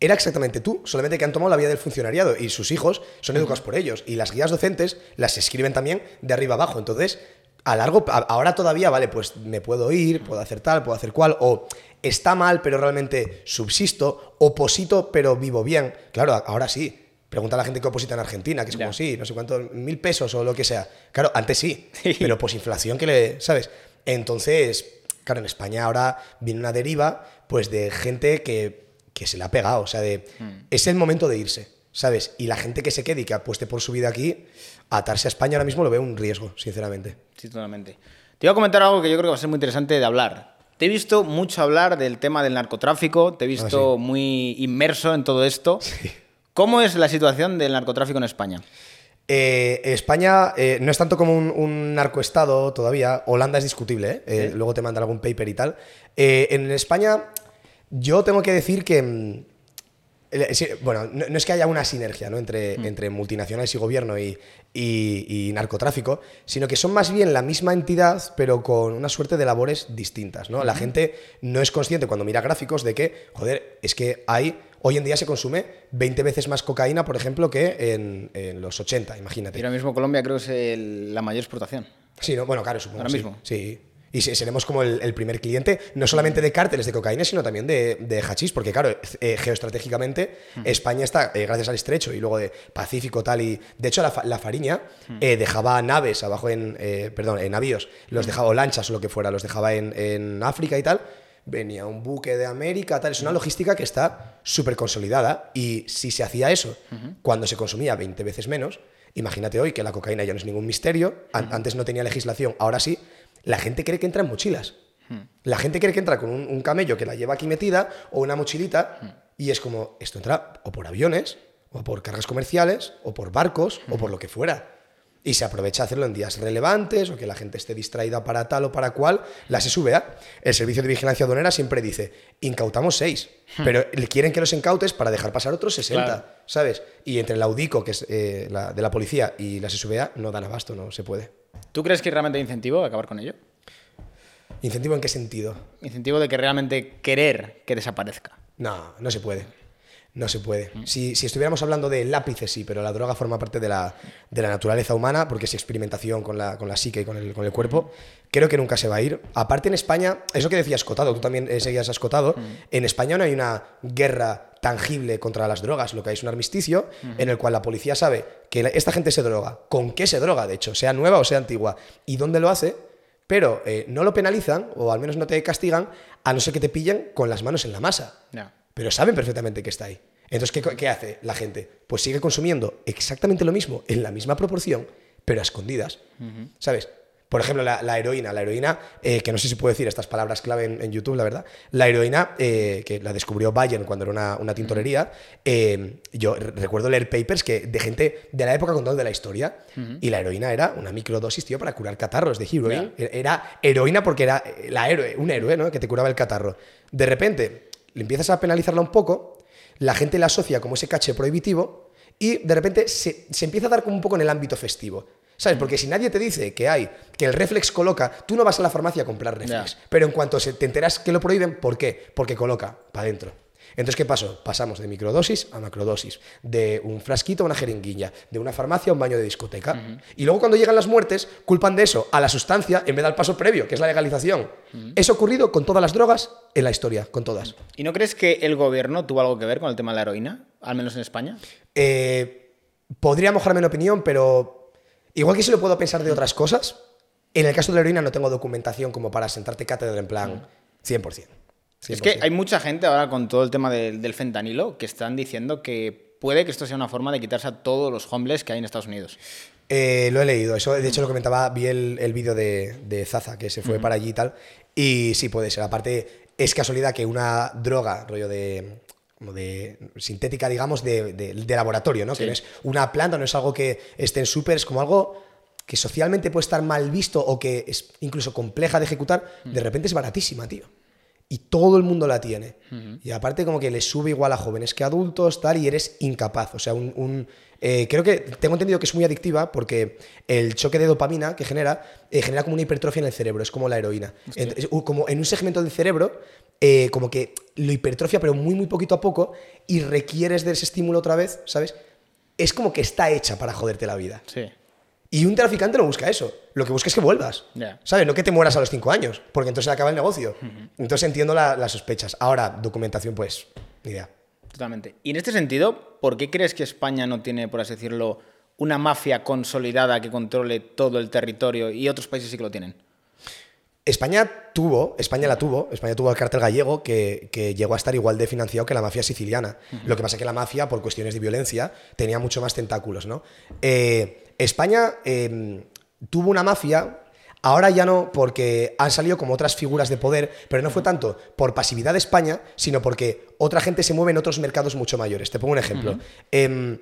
era exactamente tú, solamente que han tomado la vía del funcionariado y sus hijos son educados por ellos. Y las guías docentes las escriben también de arriba abajo. Entonces, a largo, a- ahora todavía, vale, pues me puedo ir, puedo hacer tal, puedo hacer cual, o está mal, pero realmente subsisto, oposito, pero vivo bien. Claro, ahora sí. Pregunta a la gente que oposita en Argentina, que es como, Ya. sí, no sé cuántos, mil pesos o lo que sea. Claro, antes sí, pero posinflación que le, ¿sabes? Entonces, claro, en España ahora viene una deriva, pues, de gente que, que se le ha pegado, o sea, de, es el momento de irse, ¿sabes? Y la gente que se quede y que apueste por su vida aquí, atarse a España ahora mismo lo veo un riesgo, sinceramente. Sí, totalmente. Te iba a comentar algo que yo creo que va a ser muy interesante de hablar. Te he visto mucho hablar del tema del narcotráfico, te he visto Ah, sí. muy inmerso en todo esto. ¿Cómo es la situación del narcotráfico en España? Eh, España eh, no es tanto como un, un narcoestado todavía. Holanda es discutible, ¿eh? Eh, Sí. luego te mandan algún paper y tal. En España, yo tengo que decir que. mm, sí, bueno, no, no es que haya una sinergia ¿no? entre, entre multinacionales y gobierno y, y- y narcotráfico, sino que son más bien la misma entidad, pero con una suerte de labores distintas. ¿no? La gente no es consciente cuando mira gráficos de que, joder, es que hay. Hoy en día se consume 20 veces más cocaína, por ejemplo, que en, en los 80, imagínate. Y ahora mismo Colombia creo que es el- la mayor exportación. Sí, ¿no? bueno, claro, supongo. Ahora sí. mismo. Sí. Y se- seremos como el, el primer cliente, no solamente de cárteles de cocaína, sino también de, de hachís, porque claro, eh, geoestratégicamente España está, eh, gracias al estrecho y luego de Pacífico tal, y de hecho la, la Fariña eh, dejaba naves abajo en, perdón, en navíos, los dejaba, o lanchas o lo que fuera, los dejaba en, en África y tal, venía un buque de América, tal, es una logística que está súper consolidada, y si se hacía eso cuando se consumía 20 veces menos, imagínate hoy que la cocaína ya no es ningún misterio, an- antes no tenía legislación, ahora sí, la gente cree que entra en mochilas. La gente cree que entra con un, un camello que la lleva aquí metida o una mochilita y es como, esto entra o por aviones, o por cargas comerciales, o por barcos, o por lo que fuera. Y se aprovecha a hacerlo en días relevantes o que la gente esté distraída para tal o para cual. La SVA, el Servicio de Vigilancia Aduanera, siempre dice, incautamos seis, pero quieren que los incautes para dejar pasar otros 60, Claro. ¿sabes? Y entre la UDICO, que es eh, la, de la policía, y la SVA, no dan abasto, no se puede. ¿Tú crees que realmente hay incentivo de acabar con ello? ¿Incentivo en qué sentido? Incentivo de que realmente querer que desaparezca. No, no se puede. No se puede. Si, si estuviéramos hablando de lápices, sí, pero la droga forma parte de la, de la naturaleza humana, porque es experimentación con la, con la psique y con el, con el cuerpo. Creo que nunca se va a ir. Aparte, en España, eso que decías Cotado, tú también eh, seguías Escotado, en España no hay una guerra tangible contra las drogas, lo que hay es un armisticio en el cual la policía sabe que esta gente se droga, con qué se droga, de hecho, sea nueva o sea antigua, y dónde lo hace, pero eh, no lo penalizan, o al menos no te castigan, a no ser que te pillen con las manos en la masa. Pero saben perfectamente que está ahí. Entonces, ¿qué, qué hace la gente? Pues sigue consumiendo exactamente lo mismo, en la misma proporción, pero a escondidas. ¿Sabes? Por ejemplo, la, la heroína. La heroína, eh, que no sé si puedo decir estas palabras clave en, en YouTube, la verdad. La heroína, eh, que la descubrió Bayern cuando era una, una tintorería, eh, yo re- recuerdo leer papers que, de gente de la época contando de la historia, y la heroína era una microdosis, tío, para curar catarros de heroin. Era heroína porque era la héroe, un héroe, ¿no? Que te curaba el catarro. De repente, le empiezas a penalizarla un poco, la gente la asocia como ese caché prohibitivo y de repente se, se empieza a dar como un poco en el ámbito festivo. ¿Sabes? Porque si nadie te dice que hay, que el reflex coloca, tú no vas a la farmacia a comprar reflex. Pero en cuanto se, te enteras que lo prohíben, ¿por qué? Porque coloca para adentro. Entonces, ¿qué pasó? Pasamos de microdosis a macrodosis, de un frasquito a una jeringuilla, de una farmacia a un baño de discoteca. Y luego cuando llegan las muertes, culpan de eso a la sustancia en vez del paso previo, que es la legalización. Eso ha ocurrido con todas las drogas en la historia, con todas. ¿Y no crees que el gobierno tuvo algo que ver con el tema de la heroína? Al menos en España. Eh, podría mojarme en opinión, pero igual que sí lo puedo pensar de otras cosas, en el caso de la heroína no tengo documentación como para sentarte cátedra en plan 100%. Es que 100%. hay mucha gente ahora con todo el tema del, del fentanilo que están diciendo que puede que esto sea una forma de quitarse a todos los homeless que hay en Estados Unidos. Eh, lo he leído, eso de hecho lo comentaba, vi el, el vídeo de, de Zaza, que se fue para allí y tal, y sí puede ser. Aparte, es casualidad que una droga, rollo de, como de sintética, digamos, de, de- de laboratorio, ¿no? Que no es una planta, no es algo que esté en súper, es como algo que socialmente puede estar mal visto o que es incluso compleja de ejecutar, de repente es baratísima, tío. Y todo el mundo la tiene. Y aparte como que le sube igual a jóvenes que adultos, tal, y eres incapaz. O sea, un... un- eh, creo que tengo entendido que es muy adictiva porque el choque de dopamina que genera, eh, genera como una hipertrofia en el cerebro, es como la heroína. Entonces, como en un segmento del cerebro, eh, como que lo hipertrofia, pero muy, muy poquito a poco, y requieres de ese estímulo otra vez, ¿sabes? Es como que está hecha para joderte la vida. Sí. Y un traficante no busca eso. Lo que busca es que vuelvas. ¿Sabes? No que te mueras a los cinco años, porque entonces se acaba el negocio. Entonces entiendo la- las sospechas. Ahora, documentación, pues, ni idea. Totalmente. Y en este sentido, ¿por qué crees que España no tiene, por así decirlo, una mafia consolidada que controle todo el territorio y otros países sí que lo tienen? España tuvo, España la tuvo, España tuvo el cártel gallego que, que llegó a estar igual de financiado que la mafia siciliana. Lo que pasa es que la mafia, por cuestiones de violencia, tenía mucho más tentáculos, ¿no? Eh, España eh, tuvo una mafia, ahora ya no, porque han salido como otras figuras de poder, pero no fue tanto por pasividad de España, sino porque otra gente se mueve en otros mercados mucho mayores. Te pongo un ejemplo. Em,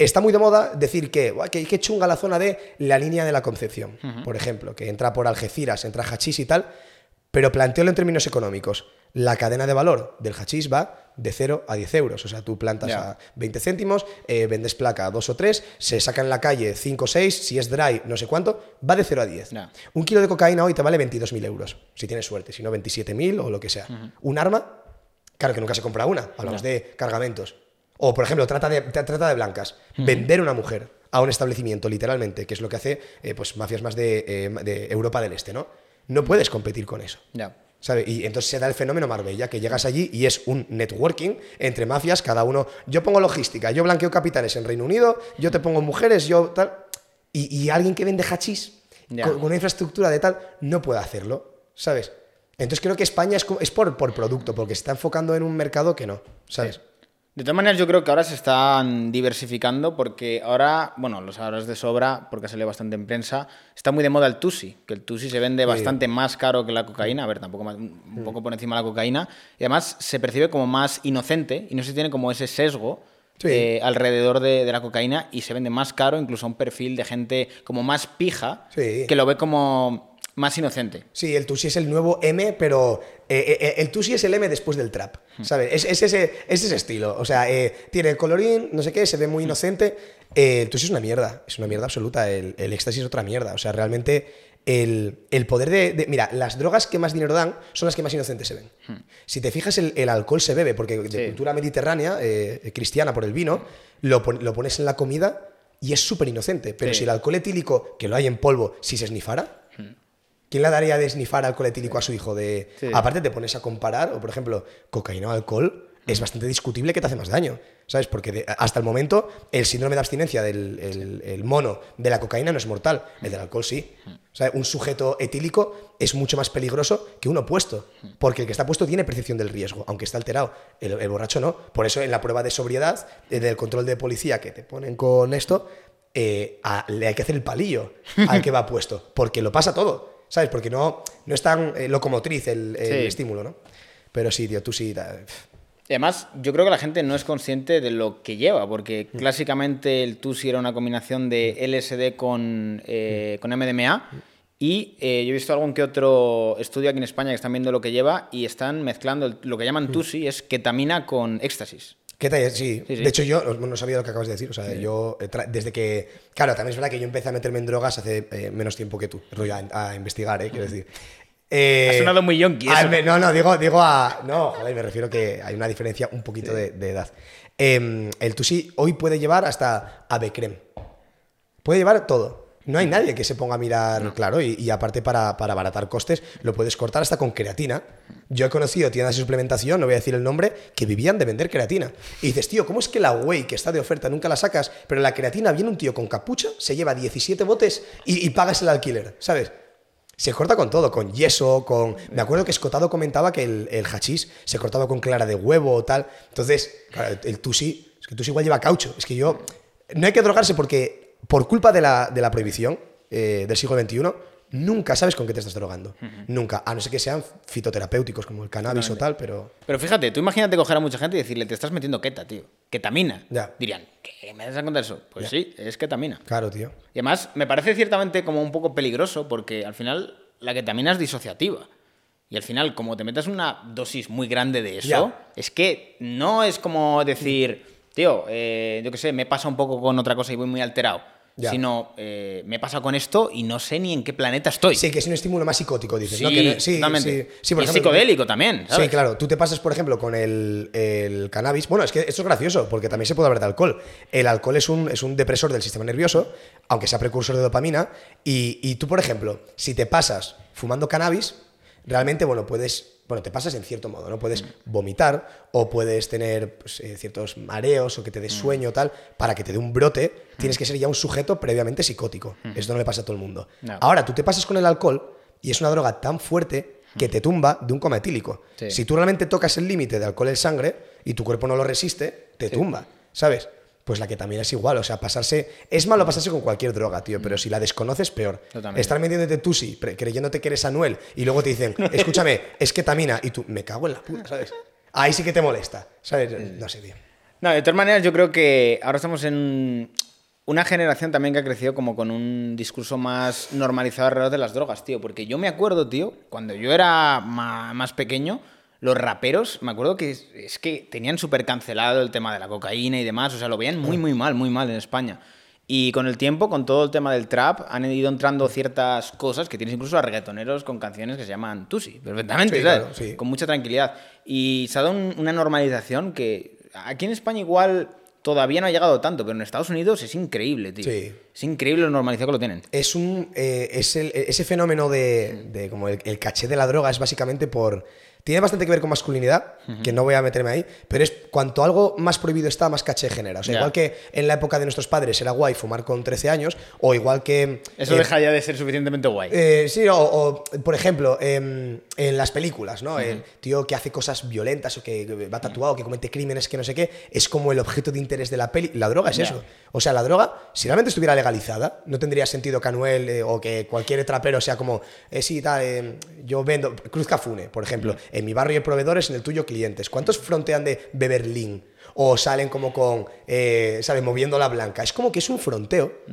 Está muy de moda decir que, "Buah, que, que chunga la zona de la línea de la Concepción, por ejemplo, que entra por Algeciras, entra hachís y tal, pero plantealo en términos económicos. La cadena de valor del hachís va de 0 a 10 euros. O sea, tú plantas Ya. a 20 céntimos, eh, vendes placa a 2 o 3, se saca en la calle 5 o 6, si es dry, no sé cuánto, va de 0 a 10. Ya. Un kilo de cocaína hoy te vale 22.000 euros, si tienes suerte, si no 27.000 o lo que sea. Un arma, claro que nunca se compra una, hablamos de cargamentos. O, por ejemplo, trata de, tra- trata de blancas. Vender una mujer a un establecimiento, literalmente, que es lo que hace eh, pues, mafias más de, eh, de Europa del Este, ¿no? No puedes competir con eso. Ya. ¿Sabe? Y entonces se da el fenómeno Marbella, que llegas allí y es un networking entre mafias, cada uno, yo pongo logística, yo blanqueo capitales en Reino Unido, yo te pongo mujeres, yo tal. Y, y alguien que vende hachís con, con una infraestructura de tal no puede hacerlo, ¿sabes? Entonces creo que España es, es por, por producto, porque se está enfocando en un mercado que no, ¿sabes? De todas maneras, yo creo que ahora se están diversificando porque ahora, bueno, lo sabrás de sobra porque ha salido bastante en prensa, está muy de moda el Tusi, que el Tusi se vende bastante más caro que la cocaína, a ver, tampoco más- un poco por encima de la cocaína, y además se percibe como más inocente y no se tiene como ese sesgo Sí. eh, alrededor de, de la cocaína y se vende más caro, incluso a un perfil de gente como más pija, Sí. que lo ve como más inocente. Sí, el Tusi es el nuevo M, pero eh, eh, el Tusi es el M después del trap, ¿sabes? Es, es ese, es ese estilo. O sea, eh, tiene el colorín, no sé qué, se ve muy inocente. Eh, el Tusi es una mierda, es una mierda absoluta. El, el éxtasis es otra mierda. O sea, realmente el, el poder de, de- Mira, las drogas que más dinero dan son las que más inocentes se ven. Si te fijas, el, el alcohol se bebe, porque de Sí. cultura mediterránea, eh, cristiana por el vino, lo, pon- lo pones en la comida y es súper inocente. Pero Sí. si el alcohol etílico, que lo hay en polvo, si se snifara, ¿Quién le daría de snifar alcohol etílico a su hijo? De... Sí. Aparte te pones a comparar, o por ejemplo, cocaína o alcohol, es bastante discutible que te hace más daño, ¿sabes? Porque de- hasta el momento el síndrome de abstinencia del el- el mono de la cocaína no es mortal, el del alcohol sí. O sea, un sujeto etílico es mucho más peligroso que un opuesto, porque el que está puesto tiene percepción del riesgo, aunque está alterado, el, el borracho no. Por eso en la prueba de sobriedad, del control de policía que te ponen con esto, eh, a- le hay que hacer el palillo al que va puesto, porque lo pasa todo, ¿sabes? Porque no, no es tan eh, locomotriz el, el Sí. estímulo, ¿no? Pero sí, tío, tú sí. da- Y además, yo creo que la gente no es consciente de lo que lleva, porque Mm. clásicamente el Tusi era una combinación de LSD con, eh, con MDMA. Y eh, yo he visto algún que otro estudio aquí en España que están viendo lo que lleva y están mezclando el- lo que Mm. llaman Tusi, es ketamina con éxtasis. ¿Qué tal? Sí. Sí, sí. De hecho, yo no, sabía lo que acabas de decir. O sea, yo, eh, desde que. Claro, también es verdad que yo empecé a meterme en drogas hace eh, menos tiempo que tú. Rollo a, a investigar, ¿eh? Quiero decir. Eh, Ha sonado muy yonki eso. me- no, no, digo, digo a. No, joder, me refiero que hay una diferencia un poquito de, de edad. Em, el Tusi hoy puede llevar hasta Avecrem. Puede llevar todo. No hay nadie que se ponga a mirar, claro, y, y aparte para, para abaratar costes, lo puedes cortar hasta con creatina. Yo he conocido tiendas de suplementación, no voy a decir el nombre, que vivían de vender creatina. Y dices, tío, ¿cómo es que la whey que está de oferta nunca la sacas, pero la creatina viene un tío con capucha, se lleva 17 botes y, y pagas el alquiler, ¿sabes? Se corta con todo, con yeso, con... Me acuerdo que Escotado comentaba que el, el hachís se cortaba con clara de huevo o tal. Entonces, claro, el, el tusi, es que el tusi igual lleva caucho. Es que yo... No hay que drogarse porque por culpa de la, de la prohibición eh, del siglo XXI, nunca sabes con qué te estás drogando. Nunca. A no ser que sean fitoterapéuticos como el cannabis o tal, pero... Pero fíjate, tú imagínate coger a mucha gente y decirle, te estás metiendo keta, tío. Ketamina. Ya. Dirían, ¿qué me das a contar eso? Pues sí, es ketamina. Claro, tío. Y además, me parece ciertamente como un poco peligroso porque al final la ketamina es disociativa. Y al final, como te metas una dosis muy grande de eso, Ya. es que no es como decir, tío, eh, yo qué sé, me pasa un poco con otra cosa y voy muy alterado. Ya. Sino, eh, me pasa con esto y no sé ni en qué planeta estoy. Sí, que es un estímulo más psicótico, dices, Sí, ¿no? Que no- sí, totalmente. sí, sí, por y ejemplo, psicodélico también, ¿sabes? Sí, claro. Tú te pasas, por ejemplo, con el, el cannabis. Bueno, es que esto es gracioso, porque también se puede hablar de alcohol. El alcohol es un, es un depresor del sistema nervioso, aunque sea precursor de dopamina. Y, y tú, por ejemplo, si te pasas fumando cannabis, realmente, bueno, puedes. Bueno, te pasas en cierto modo, ¿no? Puedes vomitar o puedes tener pues, eh, ciertos mareos o que te dé sueño o tal. Para que te dé un brote, tienes que ser ya un sujeto previamente psicótico. Esto no le pasa a todo el mundo. No. Ahora, tú te pasas con el alcohol y es una droga tan fuerte que te tumba de un coma etílico. Sí. Si tú realmente tocas el límite de alcohol en sangre y tu cuerpo no lo resiste, te tumba, ¿sabes? Pues la que también es igual, o sea, pasarse... Es malo pasarse con cualquier droga, tío, pero si la desconoces, peor. Totalmente. Estar metiéndote tú sí, creyéndote que eres Anuel, y luego te dicen, escúchame, es ketamina, y tú, me cago en la puta, ¿sabes? Ahí sí que te molesta, ¿sabes? No sé, tío. No, de todas maneras, yo creo que ahora estamos en una generación también que ha crecido como con un discurso más normalizado alrededor de las drogas, tío. Porque yo me acuerdo, tío, cuando yo era más pequeño, los raperos, me acuerdo que es, es que tenían súper cancelado el tema de la cocaína y demás. O sea, lo veían muy, muy mal, muy mal en España. Y con el tiempo, con todo el tema del trap, han ido entrando ciertas cosas que tienes incluso a reggaetoneros con canciones que se llaman Tusi, perfectamente, Sí, ¿sabes? claro, sí. Con mucha tranquilidad. Y se ha dado un- una normalización que aquí en España igual todavía no ha llegado tanto, pero en Estados Unidos es increíble, tío. Sí. Es increíble lo normalizado que lo tienen. es un eh, es el- ese fenómeno de, de como el, el caché de la droga es básicamente por tiene bastante que ver con masculinidad que no voy a meterme ahí pero es cuanto algo más prohibido está más caché genera o sea igual que en la época de nuestros padres era guay fumar con 13 años o igual que Eso eh, deja ya de ser suficientemente guay. eh, sí, o, o, por ejemplo, em, en las películas, ¿no? El tío que hace cosas violentas o que va tatuado, que comete crímenes, que no sé qué, es como el objeto de interés de la peli. La droga es eso. O sea, la droga, si realmente estuviera legalizada, no tendría sentido que Anuel eh, o que cualquier trapero sea como, eh, sí, tal, eh, yo vendo, Cruz Cafune, por ejemplo, en mi barrio hay proveedores, en el tuyo clientes. ¿Cuántos frontean de Beberlín? O salen como con, eh, ¿sabes? Moviendo la blanca. Es como que es un fronteo.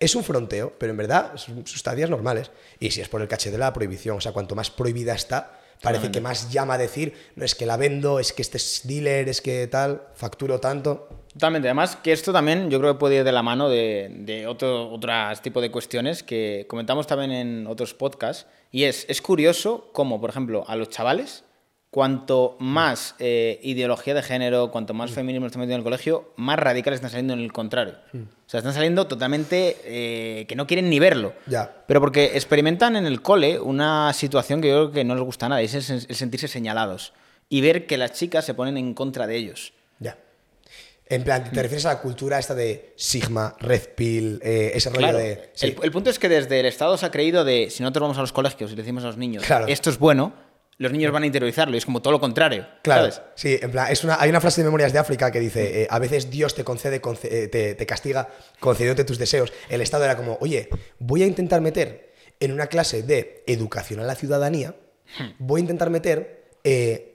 Es un fronteo, pero en verdad son sustancias normales. Y si es por el caché de la prohibición, o sea, cuanto más prohibida está, parece que más llama a decir, no es que la vendo, es que este es dealer, es que tal, facturo tanto. Totalmente. Además, que esto también yo creo que puede ir de la mano de, de otro otras tipo de cuestiones que comentamos también en otros podcasts. Y es, es curioso cómo, por ejemplo, a los chavales, cuanto más eh, ideología de género, cuanto más feminismo están metiendo en el colegio, más radicales están saliendo en el contrario. O sea, están saliendo totalmente eh, que no quieren ni verlo. Ya. Pero porque experimentan en el cole una situación que yo creo que no les gusta nada, y es el, sentirse señalados. Y ver que las chicas se ponen en contra de ellos. Ya. En plan, ¿te refieres a la cultura esta de Sigma, Red Pill, eh, ese rollo Claro. de. sí. El, el punto es que desde el Estado se ha creído de si nosotros vamos a los colegios y le decimos a los niños Claro. esto es bueno, los niños van a interiorizarlo y es como todo lo contrario. Claro, ¿sabes? sí, en plan, es una, hay una frase de Memorias de África que dice, eh, a veces Dios te concede, conce- eh, te, te castiga concediéndote tus deseos. El Estado era como, oye, voy a intentar meter en una clase de educación a la ciudadanía, voy a intentar meter eh,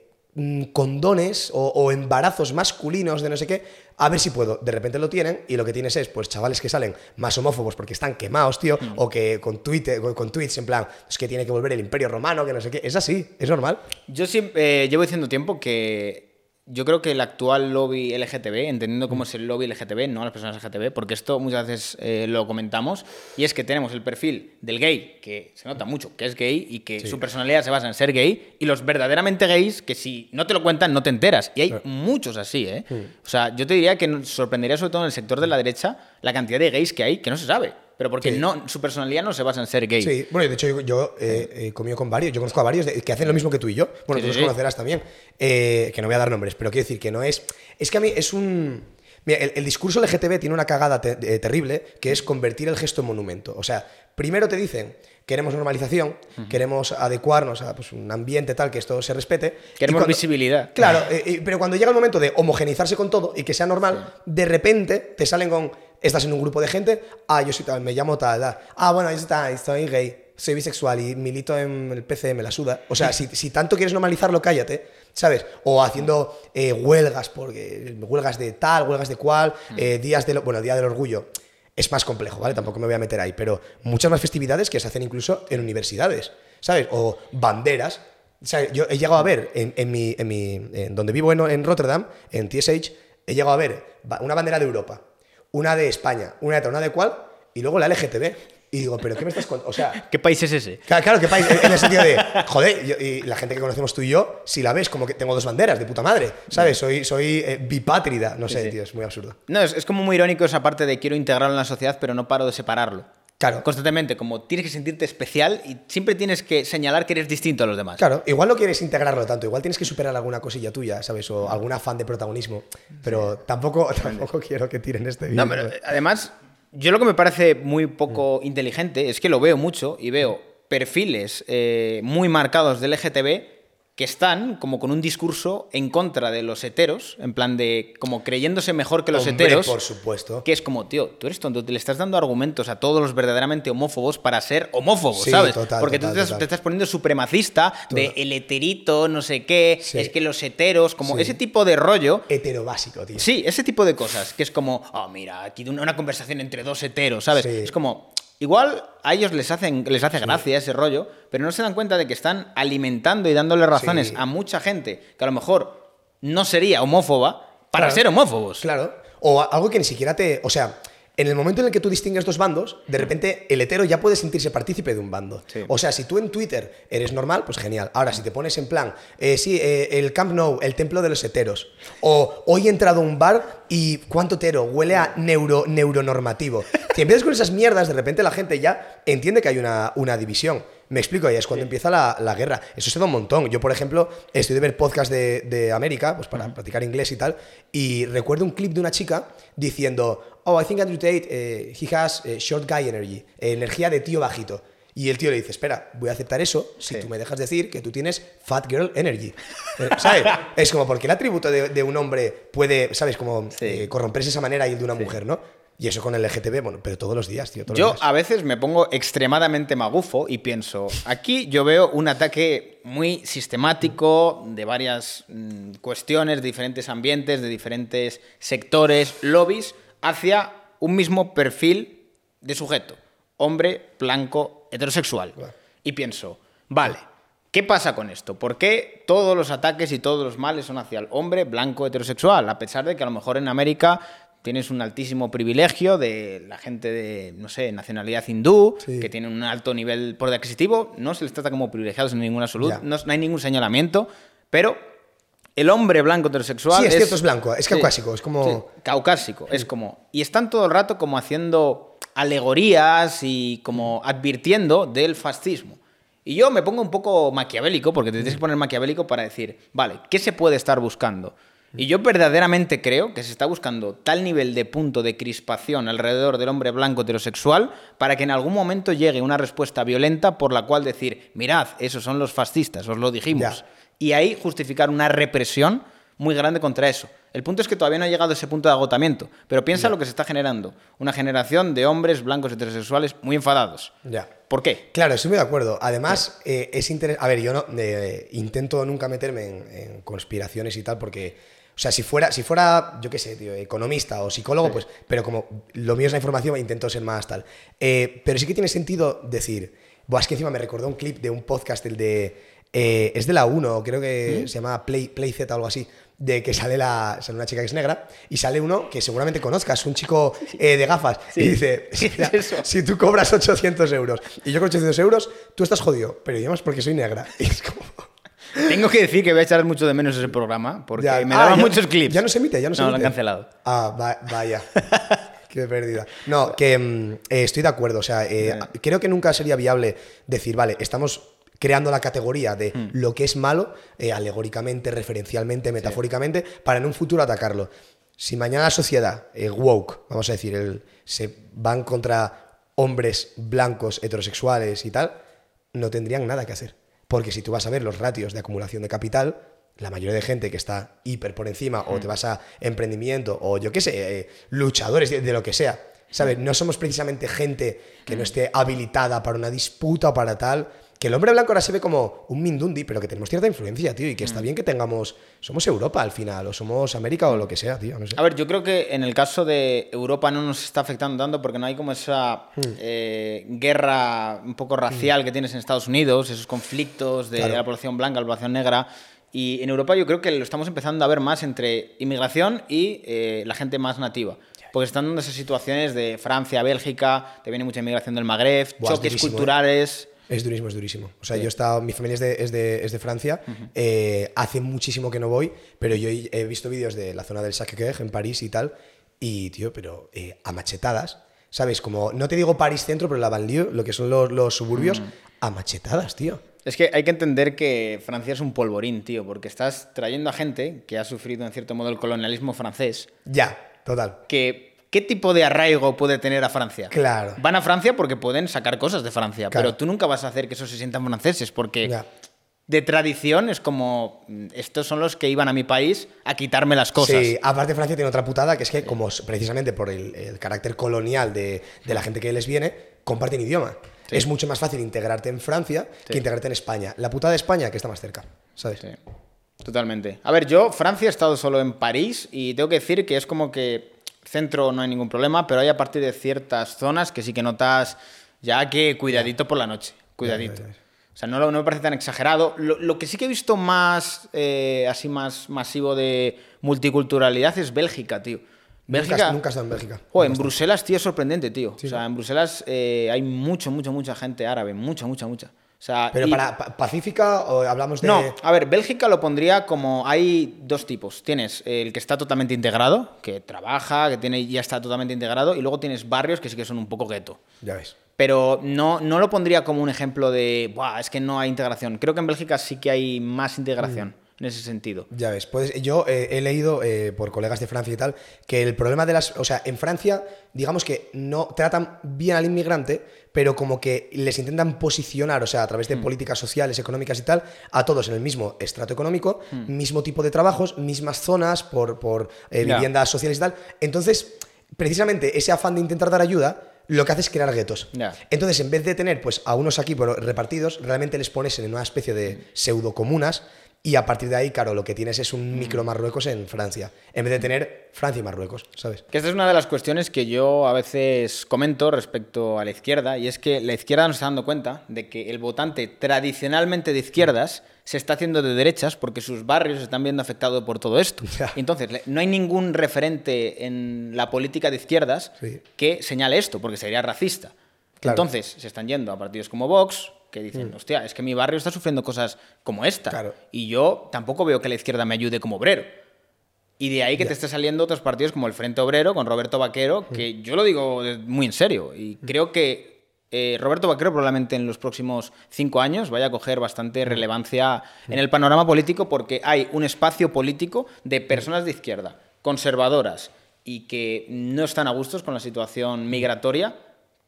condones o, o embarazos masculinos de no sé qué, a ver si puedo. De repente lo tienen y lo que tienes es, pues, chavales que salen más homófobos porque están quemados, tío, o que con, Twitter, con, con tweets en plan, es que tiene que volver el imperio romano, que no sé qué. Es así, es normal. Yo siempre eh, llevo diciendo tiempo que yo creo que el actual lobby LGTB, entendiendo cómo es el lobby LGTB, no las personas LGTB, porque esto muchas veces eh, lo comentamos, y es que tenemos el perfil del gay, que se nota mucho que es gay y que su personalidad se basa en ser gay, y los verdaderamente gays, que si no te lo cuentan no te enteras. Y hay muchos así, ¿eh? O sea, yo te diría que sorprendería sobre todo en el sector de la derecha la cantidad de gays que hay que no se sabe. Pero porque Sí. no, su personalidad no se basa en ser gay. Sí, bueno, y de hecho yo, yo, eh, he comido con varios, yo conozco a varios de- que hacen lo mismo que tú y yo. Bueno, Sí, tú los sí, conocerás también, eh, que no voy a dar nombres, pero quiero decir que no es... Es que a mí es un... Mira, el, el discurso LGTB tiene una cagada te- eh, terrible, que es convertir el gesto en monumento. O sea, primero te dicen, queremos normalización, queremos adecuarnos a pues, un ambiente tal que esto se respete. Queremos cuando- visibilidad. Claro, eh, eh, pero cuando llega el momento de homogenizarse con todo y que sea normal, de repente te salen con, estás en un grupo de gente, ah, yo soy tal, me llamo tal, tal. ah, bueno, yo soy tal, soy gay, soy bisexual y milito en el PC, me la suda. O sea, si, si tanto quieres normalizarlo, cállate, ¿sabes? O haciendo eh, huelgas, porque huelgas de tal, huelgas de cual, eh, días del, bueno, el Día del Orgullo. Es más complejo, ¿vale? Tampoco me voy a meter ahí, pero muchas más festividades que se hacen incluso en universidades, ¿sabes? O banderas, yo he llegado a ver en, en mi, en mi- en donde vivo en, en Rotterdam, en TSH, he llegado a ver una bandera de Europa, una de España, una de tal, una de cual, y luego la LGTB. Y digo, ¿pero qué me estás contando? O sea, ¿Qué país es ese? claro, claro, qué país, en el sentido de, joder, yo- y la gente que conocemos tú y yo, si la ves, como que tengo dos banderas, de puta madre, ¿sabes? Soy, soy eh, bipátrida, no sé, sí. tío, es muy absurdo. No, es, es como muy irónico esa parte de quiero integrarlo en la sociedad, pero no paro de separarlo. Claro. Constantemente, como tienes que sentirte especial y siempre tienes que señalar que eres distinto a los demás. Claro, igual no quieres integrarlo tanto, igual tienes que superar alguna cosilla tuya, ¿sabes? O algún afán de protagonismo, pero tampoco, tampoco quiero que tiren este vídeo. No, pero además, yo lo que me parece muy poco inteligente es que lo veo mucho y veo perfiles eh, muy marcados del LGTB que están como con un discurso en contra de los heteros, en plan de como creyéndose mejor que los Hombre, heteros. por supuesto. Que es como, tío, tú eres tonto, te le estás dando argumentos a todos los verdaderamente homófobos para ser homófobos, Sí, ¿sabes? total, Porque total, tú te, estás- te estás poniendo supremacista de el heterito, no sé qué, Sí. es que los heteros, como Sí. ese tipo de rollo. Hetero básico, tío. Sí, ese tipo de cosas, que es como, oh, mira, aquí una, una conversación entre dos heteros, ¿sabes? Sí. Es como, igual a ellos les, hacen, les hace gracia ese rollo, pero no se dan cuenta de que están alimentando y dándole razones Sí. a mucha gente que a lo mejor no sería homófoba para Claro. ser homófobos. Claro. O algo que ni siquiera te. O sea, en el momento en el que tú distingues dos bandos, de repente el hetero ya puede sentirse partícipe de un bando. Sí. O sea, si tú en Twitter eres normal, pues genial. Ahora, si te pones en plan, eh, sí, eh, el Camp Nou, el templo de los heteros. O hoy he entrado a un bar y cuánto hetero, huele a neuro, neuronormativo. Si empiezas con esas mierdas, de repente la gente ya entiende que hay una, una división. Me explico, ahí es cuando empieza la, la guerra. Eso se da un montón. Yo, por ejemplo, estoy de ver podcast de, de América, pues para practicar inglés y tal, y recuerdo un clip de una chica diciendo, oh, I think Andrew Tate, eh, he has eh, short guy energy, eh, energía de tío bajito. Y el tío le dice, espera, voy a aceptar eso si Sí. tú me dejas decir que tú tienes fat girl energy. Eh, ¿Sabes? es como porque el atributo de, de un hombre puede, ¿sabes? Como Sí. eh, corromperse de esa manera y el de una mujer, ¿no? Y eso con el LGTB, bueno, pero todos los días, tío. Todos Yo los días. a veces me pongo extremadamente magufo y pienso, aquí yo veo un ataque muy sistemático de varias mm, cuestiones, de diferentes ambientes, de diferentes sectores, lobbies, hacia un mismo perfil de sujeto, hombre, blanco, heterosexual. Y pienso, vale, ¿qué pasa con esto? ¿Por qué todos los ataques y todos los males son hacia el hombre blanco heterosexual? A pesar de que a lo mejor en América tienes un altísimo privilegio de la gente de, no sé, nacionalidad hindú, Sí. que tiene un alto nivel por adquisitivo, no se les trata como privilegiados en ningún absoluto, Ya. no, no hay ningún señalamiento, pero el hombre blanco heterosexual Sí, es cierto, es blanco, es Sí. caucásico, es como- Sí, caucásico, es como... Y están todo el rato como haciendo alegorías y como advirtiendo del fascismo. Y yo me pongo un poco maquiavélico, porque te tienes que poner maquiavélico para decir, vale, ¿qué se puede estar buscando? Y yo verdaderamente creo que se está buscando tal nivel de punto de crispación alrededor del hombre blanco heterosexual para que en algún momento llegue una respuesta violenta por la cual decir, mirad, esos son los fascistas, os lo dijimos. Ya. Y ahí justificar una represión muy grande contra eso. El punto es que todavía no ha llegado a ese punto de agotamiento, pero piensa lo que se está generando. Una generación de hombres blancos heterosexuales muy enfadados. Ya. ¿Por qué? Claro, estoy muy de acuerdo. Además, eh, es interesante. A ver, yo no eh, intento nunca meterme en, en conspiraciones y tal, porque. O sea, si fuera, si fuera, yo qué sé, tío, economista o psicólogo, pues. Pero como lo mío es la información, intento ser más tal. Eh, pero sí que tiene sentido decir. Buah, es que encima me recordó un clip de un podcast, el de. eh, es de la 1, creo que se llama Play, Play Z o algo así. De que sale, la, sale una chica que es negra y sale uno que seguramente conozcas, un chico eh, de gafas. Y dice: "Mira, eso. si tú cobras 800 euros y yo con 800 euros, tú estás jodido, pero más porque soy negra. Y es como... Tengo que decir que voy a echar mucho de menos ese programa, porque Ya- me ah, daban ya- muchos clips. Ya no se emite, ya no se No, emite. lo han cancelado. Ah, va- vaya. Qué pérdida. No, que mm, eh, estoy de acuerdo. O sea, eh, creo que nunca sería viable decir, vale, estamos creando la categoría de Hmm. lo que es malo, eh, alegóricamente, referencialmente, metafóricamente, para en un futuro atacarlo. Si mañana la sociedad, eh, woke, vamos a decir, el- se van contra hombres blancos, heterosexuales y tal, no tendrían nada que hacer. Porque si tú vas a ver los ratios de acumulación de capital, la mayoría de gente que está hiper por encima, o te vas a emprendimiento, o yo qué sé, eh, luchadores de, de lo que sea, ¿sabes? No somos precisamente gente que no esté habilitada para una disputa o para tal. Que el hombre blanco ahora se ve como un mindundi, pero que tenemos cierta influencia, tío, y que está bien que tengamos. Somos Europa al final, o somos América o lo que sea, tío. No sé. A ver, yo creo que en el caso de Europa no nos está afectando tanto porque no hay como esa Hmm. eh, guerra un poco racial que tienes en Estados Unidos, esos conflictos de Claro. la población blanca, la población negra. Y en Europa yo creo que lo estamos empezando a ver más entre inmigración y eh, la gente más nativa. Porque están dando esas situaciones de Francia, Bélgica, te viene mucha inmigración del Magreb, Buah, choques durísimo, ¿eh? Es durísimo, es durísimo. O sea, yo he estado, mi familia es de, es de, es de Francia, eh, hace muchísimo que no voy, pero yo he visto vídeos de la zona del Sacré-Cœur en París y tal, y tío, pero eh, a machetadas, ¿sabes? Como, no te digo París centro, pero la banlieue, lo que son los, los suburbios, a machetadas, tío. Es que hay que entender que Francia es un polvorín, tío, porque estás trayendo a gente que ha sufrido en cierto modo el colonialismo francés, Ya, total. que ¿qué tipo de arraigo puede tener a Francia? Claro. Van a Francia porque pueden sacar cosas de Francia, Claro. pero tú nunca vas a hacer que esos se sientan franceses, porque Ya. de tradición es como, mm, estos son los que iban a mi país a quitarme las cosas. Sí, aparte Francia tiene otra putada, que es que como precisamente por el, el carácter colonial de, de la gente que les viene, comparten idioma. Sí. Es mucho más fácil integrarte en Francia Sí. que integrarte en España. La putada de España que está más cerca, ¿sabes? Sí, totalmente. A ver, yo Francia he estado solo en París y tengo que decir que es como que centro no hay ningún problema, pero hay a partir de ciertas zonas que sí que notas ya que cuidadito por la noche, cuidadito. O sea, no, me parece tan exagerado. Lo, lo que sí que he visto más, eh, así más masivo de multiculturalidad es Bélgica, tío. Nunca, Bélgica, nunca he estado en Bélgica. Joder, en Nunca Bruselas, tío, es sorprendente, tío. Sí, o sea, en Bruselas eh, hay mucho, mucho, mucha gente árabe. Mucha, mucha, mucha. O sea, estado. Pero y- para pa- Pacífica o hablamos de. no, a ver, Bélgica lo pondría como hay dos tipos. Tienes el que está totalmente integrado, que trabaja, que tiene ya está totalmente integrado, y luego tienes barrios que sí que son un poco gueto. Ya ves. Pero no, no lo pondría como un ejemplo de, Buah, es que no hay integración. Creo que en Bélgica sí que hay más integración en ese sentido. Ya ves, pues yo eh, he leído eh, por colegas de Francia y tal que el problema de las, o sea, en Francia, digamos que no tratan bien al inmigrante, pero como que les intentan posicionar, o sea, a través de políticas sociales, económicas y tal, a todos en el mismo estrato económico, mismo tipo de trabajos, mismas zonas por, por eh, viviendas sociales y tal. Entonces, precisamente ese afán de intentar dar ayuda lo que hace es crear guetos. Entonces, en vez de tener pues, a unos aquí repartidos, realmente les pones en una especie de pseudocomunas y a partir de ahí, claro, lo que tienes es un micro Marruecos en Francia, en vez de tener Francia y Marruecos, ¿sabes? Que esta es una de las cuestiones que yo a veces comento respecto a la izquierda, y es que la izquierda nos está dando cuenta de que el votante tradicionalmente de izquierdas se está haciendo de derechas porque sus barrios se están viendo afectados por todo esto. Ya. Y Entonces, no hay ningún referente en la política de izquierdas Sí. que señale esto, porque sería racista. Claro. Entonces, se están yendo a partidos como Vox, que dicen, hostia, es que mi barrio está sufriendo cosas como esta. Mm. Claro. Y yo tampoco veo que la izquierda me ayude como obrero. Y de ahí que te esté saliendo otros partidos como el Frente Obrero con Roberto Vaquero, que yo lo digo muy en serio. Y creo que eh, Roberto Vaquero probablemente en los próximos cinco años vaya a coger bastante relevancia en el panorama político porque hay un espacio político de personas de izquierda, conservadoras y que no están a gustos con la situación migratoria,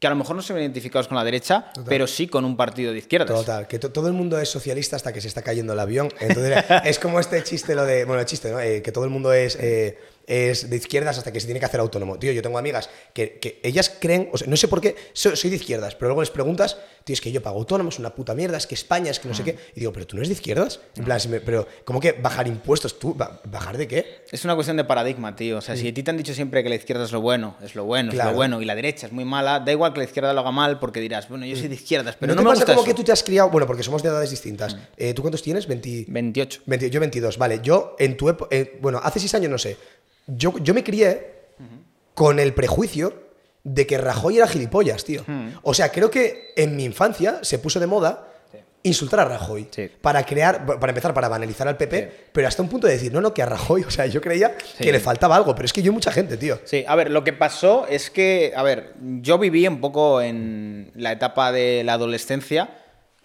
que a lo mejor no se ven identificados con la derecha, pero sí con un partido de izquierdas. Total, que to- todo el mundo es socialista hasta que se está cayendo el avión. Entonces, es como este chiste, lo de. Bueno, el chiste, ¿no? Eh, que todo el mundo es, eh, es de izquierdas hasta que se tiene que hacer autónomo. Tío, yo tengo amigas que, que ellas creen, o sea, no sé por qué, so- soy, de izquierdas, pero luego les preguntas, tío, es que yo pago autónomo, es una puta mierda, es que España, es que no sé qué. Y digo, pero tú no eres de izquierdas. En plan, si me- pero, ¿cómo que bajar impuestos tú? Ba- ¿Bajar de qué? Es una cuestión de paradigma, tío. O sea, si a ti te han dicho siempre que la izquierda es lo bueno, es lo bueno, es lo bueno, y la derecha es muy mala, da igual que la izquierda lo haga mal porque dirás, bueno, yo soy de izquierdas, pero no, te me pasa gusta como eso. que tú te has criado? Bueno, porque somos de edades distintas. Eh, ¿Tú cuántos tienes? 20... 28. 20 yo 22, vale. Yo en tu época, bueno, hace 6 años no sé. Yo, yo me crié con el prejuicio de que Rajoy era gilipollas, tío. O sea, creo que en mi infancia se puso de moda insultar a Rajoy Sí. para crear, para empezar, para banalizar al PP, Sí. pero hasta un punto de decir, no, no, que a Rajoy, o sea, yo creía que le faltaba algo, pero es que yo mucha gente, tío. Sí, a ver, lo que pasó es que, a ver, yo viví un poco en la etapa de la adolescencia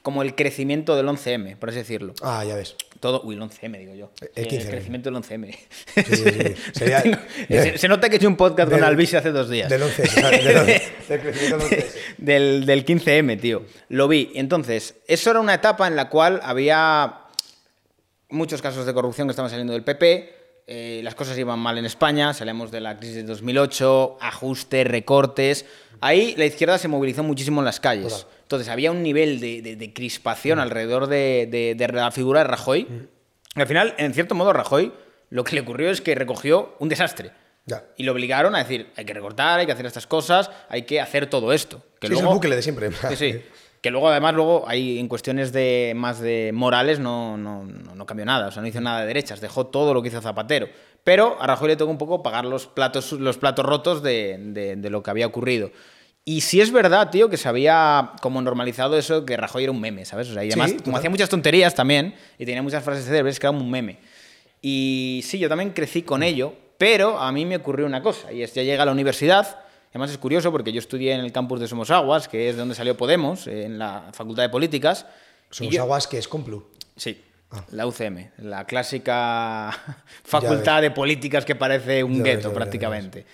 como el crecimiento del 11M, por así decirlo. Ah, ya ves. Todo, uy, el 11M, digo yo. El Eh, 15M. crecimiento del 11M. Sí, sí, sí. Sería- se, se nota que he hecho un podcast con Del- Alvisi hace dos días. Del 11, ¿sabes? Del 11, del crecimiento del 11. del, del 15M, tío. Lo vi. Entonces, eso era una etapa en la cual había muchos casos de corrupción que estaban saliendo del PP. eh, las cosas iban mal en España, salimos de la crisis de 2008, ajustes, recortes. Ahí la izquierda se movilizó muchísimo en las calles. Entonces había un nivel de, de- de crispación alrededor de, la figura de Rajoy. Al final, en cierto modo, Rajoy lo que le ocurrió es que recogió un desastre. Ya. Y lo obligaron a decir, hay que recortar, hay que hacer estas cosas, hay que hacer todo esto. Que Sí, es el luego, bucle de siempre. Sí, sí. Que luego, además, luego hay en cuestiones de más de morales no, no, no, no cambió nada. O sea, no hizo nada de derechas. Dejó todo lo que hizo Zapatero. Pero a Rajoy le tocó un poco pagar los platos, los platos rotos de, de- de lo que había ocurrido. Y sí es verdad, tío, que se había como normalizado eso que Rajoy era un meme, ¿sabes? O sea, y Sí, además, total. como hacía muchas tonterías también, y tenía muchas frases célebres, que era un meme. Y sí, yo también crecí con ello, pero a mí me ocurrió una cosa, y es ya llega a la universidad, además es curioso porque yo estudié en el campus de Somos Aguas, que es de donde salió Podemos, en la Facultad de Políticas. y Somos yo- aguas que es Complu. Sí, la UCM, la clásica facultad de políticas que parece un gueto ves, ya prácticamente.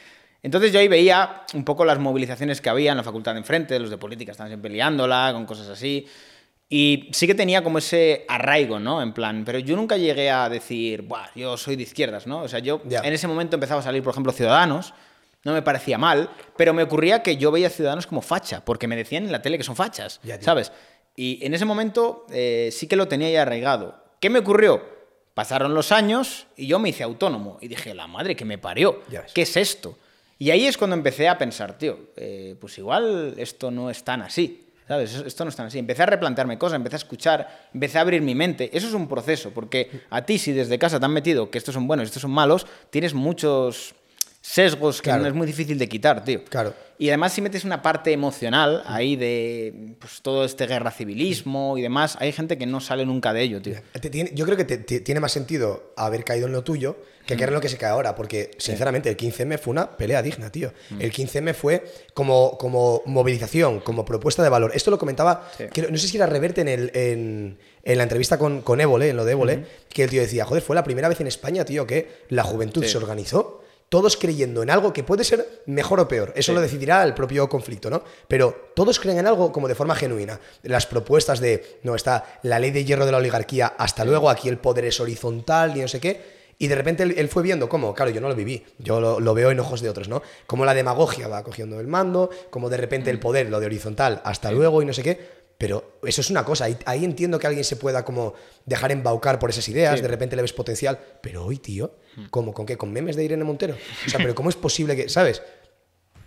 Entonces yo ahí veía un poco las movilizaciones que había en la facultad de enfrente, los de política estaban siempre liándola, con cosas así. Y sí que tenía como ese arraigo, ¿no? En plan, pero yo nunca llegué a decir, Buah, yo soy de izquierdas, ¿no? O sea, yo Ya. en ese momento empezaba a salir, por ejemplo, Ciudadanos, no me parecía mal, pero me ocurría que yo veía a Ciudadanos como facha, porque me decían en la tele que son fachas, tío. ¿sabes? Y en ese momento eh, sí que lo tenía ya arraigado. ¿Qué me ocurrió? Pasaron los años y yo me hice autónomo y dije, la madre que me parió. ¿qué es esto? Y ahí es cuando empecé a pensar, tío, eh, pues igual esto no es tan así. ¿Sabes? Esto no es tan así. Empecé a replantearme cosas, empecé a escuchar, empecé a abrir mi mente. Eso es un proceso, porque a ti, si desde casa te han metido que estos son buenos y estos son malos, tienes muchos sesgos que Claro. no es muy difícil de quitar, tío. Claro. Y además, si metes una parte emocional ahí de pues, todo este guerra civilismo y demás, hay gente que no sale nunca de ello, tío. Yo creo que te- te- tiene más sentido haber caído en lo tuyo que caer en lo que se cae ahora, porque sinceramente el 15M fue una pelea digna, tío. El 15M fue como, como movilización, como propuesta de valor. Esto lo comentaba, Sí. no sé si era Reverte en, el, en, en la entrevista con, con Évole, en lo de Évole, que el tío decía, joder, fue la primera vez en España, tío, que la juventud Sí. se organizó. Todos creyendo en algo que puede ser mejor o peor. Eso Sí. lo decidirá el propio conflicto, ¿no? Pero todos creen en algo como de forma genuina. Las propuestas de, no, está la ley de hierro de la oligarquía, hasta luego, aquí el poder es horizontal y no sé qué. Y de repente él, fue viendo cómo, claro, yo no lo viví, yo lo, lo veo en ojos de otros, ¿no? Cómo la demagogia va cogiendo el mando, cómo de repente el poder, lo de horizontal, hasta luego y no sé qué. Pero eso es una cosa, ahí, ahí entiendo que alguien se pueda como dejar embaucar por esas ideas, Sí. de repente le ves potencial, pero hoy, tío, ¿cómo? ¿Con qué? ¿Con memes de Irene Montero? O sea, pero ¿cómo es posible que, ¿sabes?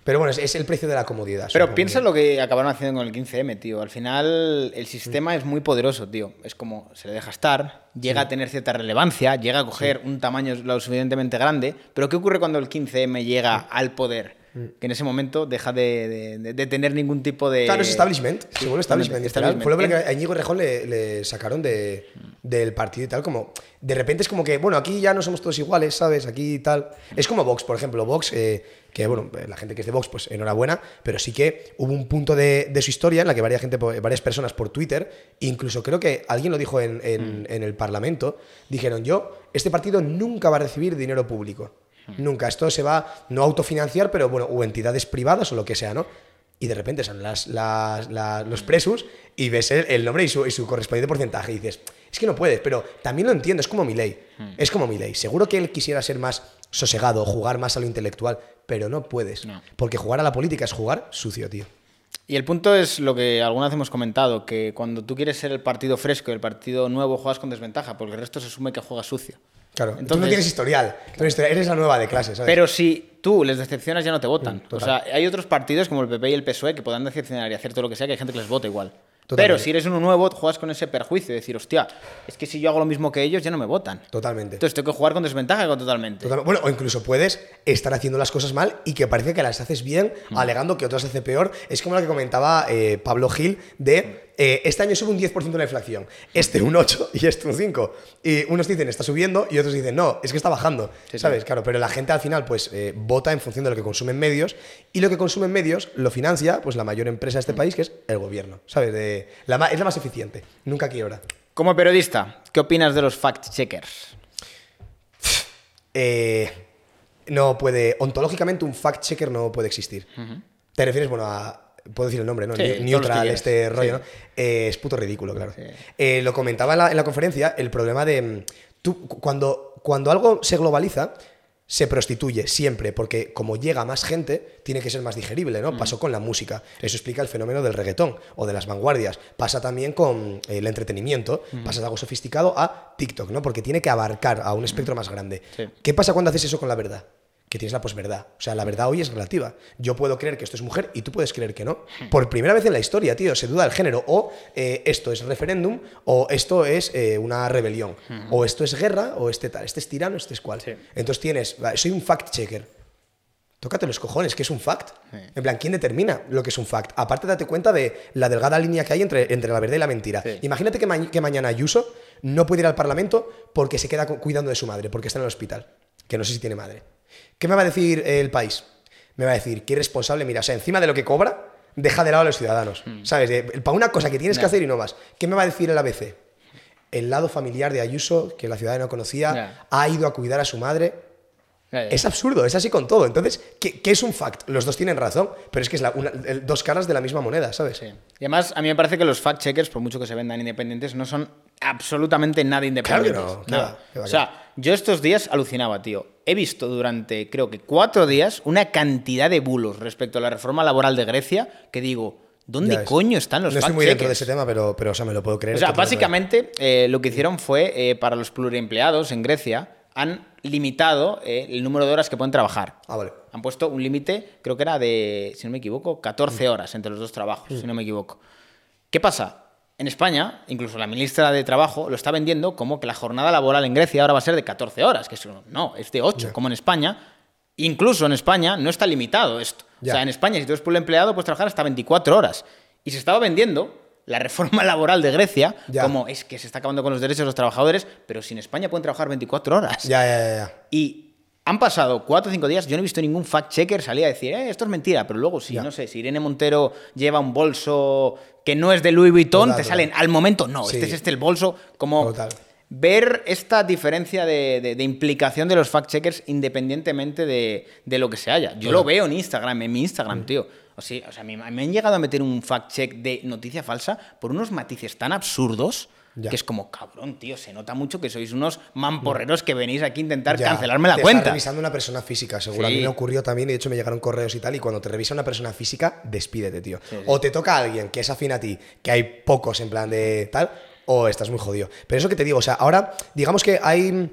Pero bueno, es, es el precio de la comodidad. Pero piensa lo que acabaron haciendo con el 15M, tío. Al final, el sistema es muy poderoso, tío. Es como se le deja estar, llega a tener cierta relevancia, llega a coger un tamaño lo suficientemente grande. Pero ¿qué ocurre cuando el 15M llega al poder? Que en ese momento deja de, de- de- de tener ningún tipo de. Claro, es establishment. se vuelve establishment. establishment. Fue lo que a Íñigo Rejón le, le sacaron de, del partido y tal. Como de repente es como que, bueno, aquí ya no somos todos iguales, ¿sabes? Aquí y tal. Es como Vox, por ejemplo. Vox, eh, que bueno, la gente que es de Vox, pues enhorabuena. Pero sí que hubo un punto de, de su historia en la que varias, gente, po- varias personas por Twitter, incluso creo que alguien lo dijo en, en- en el Parlamento, dijeron: Yo, este partido nunca va a recibir dinero público. Nunca. Esto se va no a autofinanciar, pero bueno, o entidades privadas o lo que sea, ¿no? Y de repente son las, las- la- los presos y ves el, el nombre y su, y su correspondiente porcentaje y dices, es que no puedes, pero también lo entiendo, es como mi ley. Es como mi ley. Seguro que él quisiera ser más sosegado, jugar más a lo intelectual, pero no puedes. No. Porque jugar a la política es jugar sucio, tío. Y el punto es lo que alguna vez hemos comentado, que cuando tú quieres ser el partido fresco y el partido nuevo juegas con desventaja, porque el resto se asume que juegas sucio. Claro, Entonces- tú no tienes historial, eres la nueva de clase, ¿sabes? Pero si tú les decepcionas ya no te votan. Mm, o sea, hay otros partidos como el PP y el PSOE que podrán decepcionar y hacer todo lo que sea, que hay gente que les vota igual. Totalmente. Pero si eres uno nuevo, juegas con ese perjuicio, de decir, hostia, es que si yo hago lo mismo que ellos, ya no me votan. Totalmente. Entonces tengo que jugar con desventaja totalmente. Total- Bueno, o incluso puedes estar haciendo las cosas mal y que parece que las haces bien, Mm. alegando que otras hace peor. Es como lo que comentaba eh, Pablo Gil de eh, este año sube un 10% la inflación, este un 8 y este un 5. Y unos dicen está subiendo y otros dicen no, es que está bajando. Sí, sí. ¿Sabes? Claro, pero la gente al final pues eh, vota en función de lo que consumen medios y lo que consumen medios lo financia pues la mayor empresa de este país que es el gobierno. ¿Sabes? De, la, es la más eficiente, nunca quiebra. Como periodista, ¿qué opinas de los fact-checkers? eh, no puede, ontológicamente un fact-checker no puede existir. Te refieres, bueno, a... Puedo decir el nombre, ¿no? Sí, Neutral, este rollo, Sí. ¿no? Eh, es puto ridículo, claro. Eh, lo comentaba en la, en la conferencia, el problema de... mm, Tú, cuando, cuando algo se globaliza, se prostituye siempre, porque como llega más gente, tiene que ser más digerible, ¿no? Pasó con la música. Eso explica el fenómeno del reggaetón o de las vanguardias. Pasa también con eh, el entretenimiento. Pasa de algo sofisticado a TikTok, ¿no? Porque tiene que abarcar a un espectro más grande. ¿Qué pasa cuando haces eso con la verdad? Que tienes la posverdad. O sea, la verdad hoy es relativa. Yo puedo creer que esto es mujer y tú puedes creer que no. Por primera vez en la historia, tío, se duda del género. O eh, esto es referéndum, o esto es eh, una rebelión. O esto es guerra, o este tal. Este es tirano, este es cual. Sí. Entonces tienes. Soy un fact-checker. Tócate los cojones, ¿qué es un fact? En plan, ¿quién determina lo que es un fact? Aparte, date cuenta de la delgada línea que hay entre, entre la verdad y la mentira. Sí. Imagínate que, ma- que mañana Ayuso no puede ir al Parlamento porque se queda cu- cuidando de su madre, porque está en el hospital, que no sé si tiene madre. ¿Qué me va a decir el país? Me va a decir, ¿qué responsable? Mira, o sea, encima de lo que cobra, deja de lado a los ciudadanos. ¿Sabes? De- para una cosa que tienes que hacer y no más. ¿Qué me va a decir el ABC? El lado familiar de Ayuso, que la ciudadana no conocía, ha ido a cuidar a su madre. Es absurdo, es así con todo. Entonces, ¿qué, qué es un fact? Los dos tienen razón, pero es que es la- una- el- dos caras de la misma moneda, ¿sabes? Sí. Y además, a mí me parece que los fact-checkers, por mucho que se vendan independientes, no son absolutamente nada independientes. Claro que no, que Nada. o sea, yo estos días alucinaba, tío. He visto durante, creo que cuatro días, una cantidad de bulos respecto a la reforma laboral de Grecia que digo, ¿dónde coño están los No estoy muy dentro de ese tema, pero, pero o sea, me lo puedo creer. O sea, totalmente. básicamente eh, lo que hicieron fue, eh, para los pluriempleados en Grecia, han limitado eh, el número de horas que pueden trabajar. Ah, vale. Han puesto un límite, creo que era de, si no me equivoco, 14 horas entre los dos trabajos, si no me equivoco. ¿Qué pasa? En España, incluso la ministra de Trabajo lo está vendiendo como que la jornada laboral en Grecia ahora va a ser de 14 horas, que eso no, es de 8, Ya. como en España. Incluso en España no está limitado esto. O sea, en España, si tú eres empleado, puedes trabajar hasta 24 horas. Y se estaba vendiendo la reforma laboral de Grecia Ya. como es que se está acabando con los derechos de los trabajadores, pero si en España pueden trabajar 24 horas. Ya, ya, ya. Y han pasado cuatro o cinco días, yo no he visto ningún fact-checker salir a decir, eh, esto es mentira, pero luego si, Ya. no sé, si Irene Montero lleva un bolso que no es de Louis Vuitton, Total, te total. salen al momento, no, Sí. este es este el bolso, como Total. ver esta diferencia de, de- de implicación de los fact-checkers independientemente de, de lo que se haya. Yo lo veo en Instagram, en mi Mm. Instagram, tío. O sea, o sea, me, me han llegado a meter un fact-check de noticia falsa por unos matices tan absurdos. Ya. Que es como, cabrón, tío, se nota mucho que sois unos mamporreros que venís aquí a intentar Ya, cancelarme la te cuenta. Está revisando una persona física, seguro. A mí me ocurrió también, y de hecho me llegaron correos y tal, y cuando te revisa una persona física, despídete, tío. O te toca a alguien que es afín a ti, que hay pocos en plan de tal, o estás muy jodido. Pero eso que te digo, o sea, ahora, digamos que hay.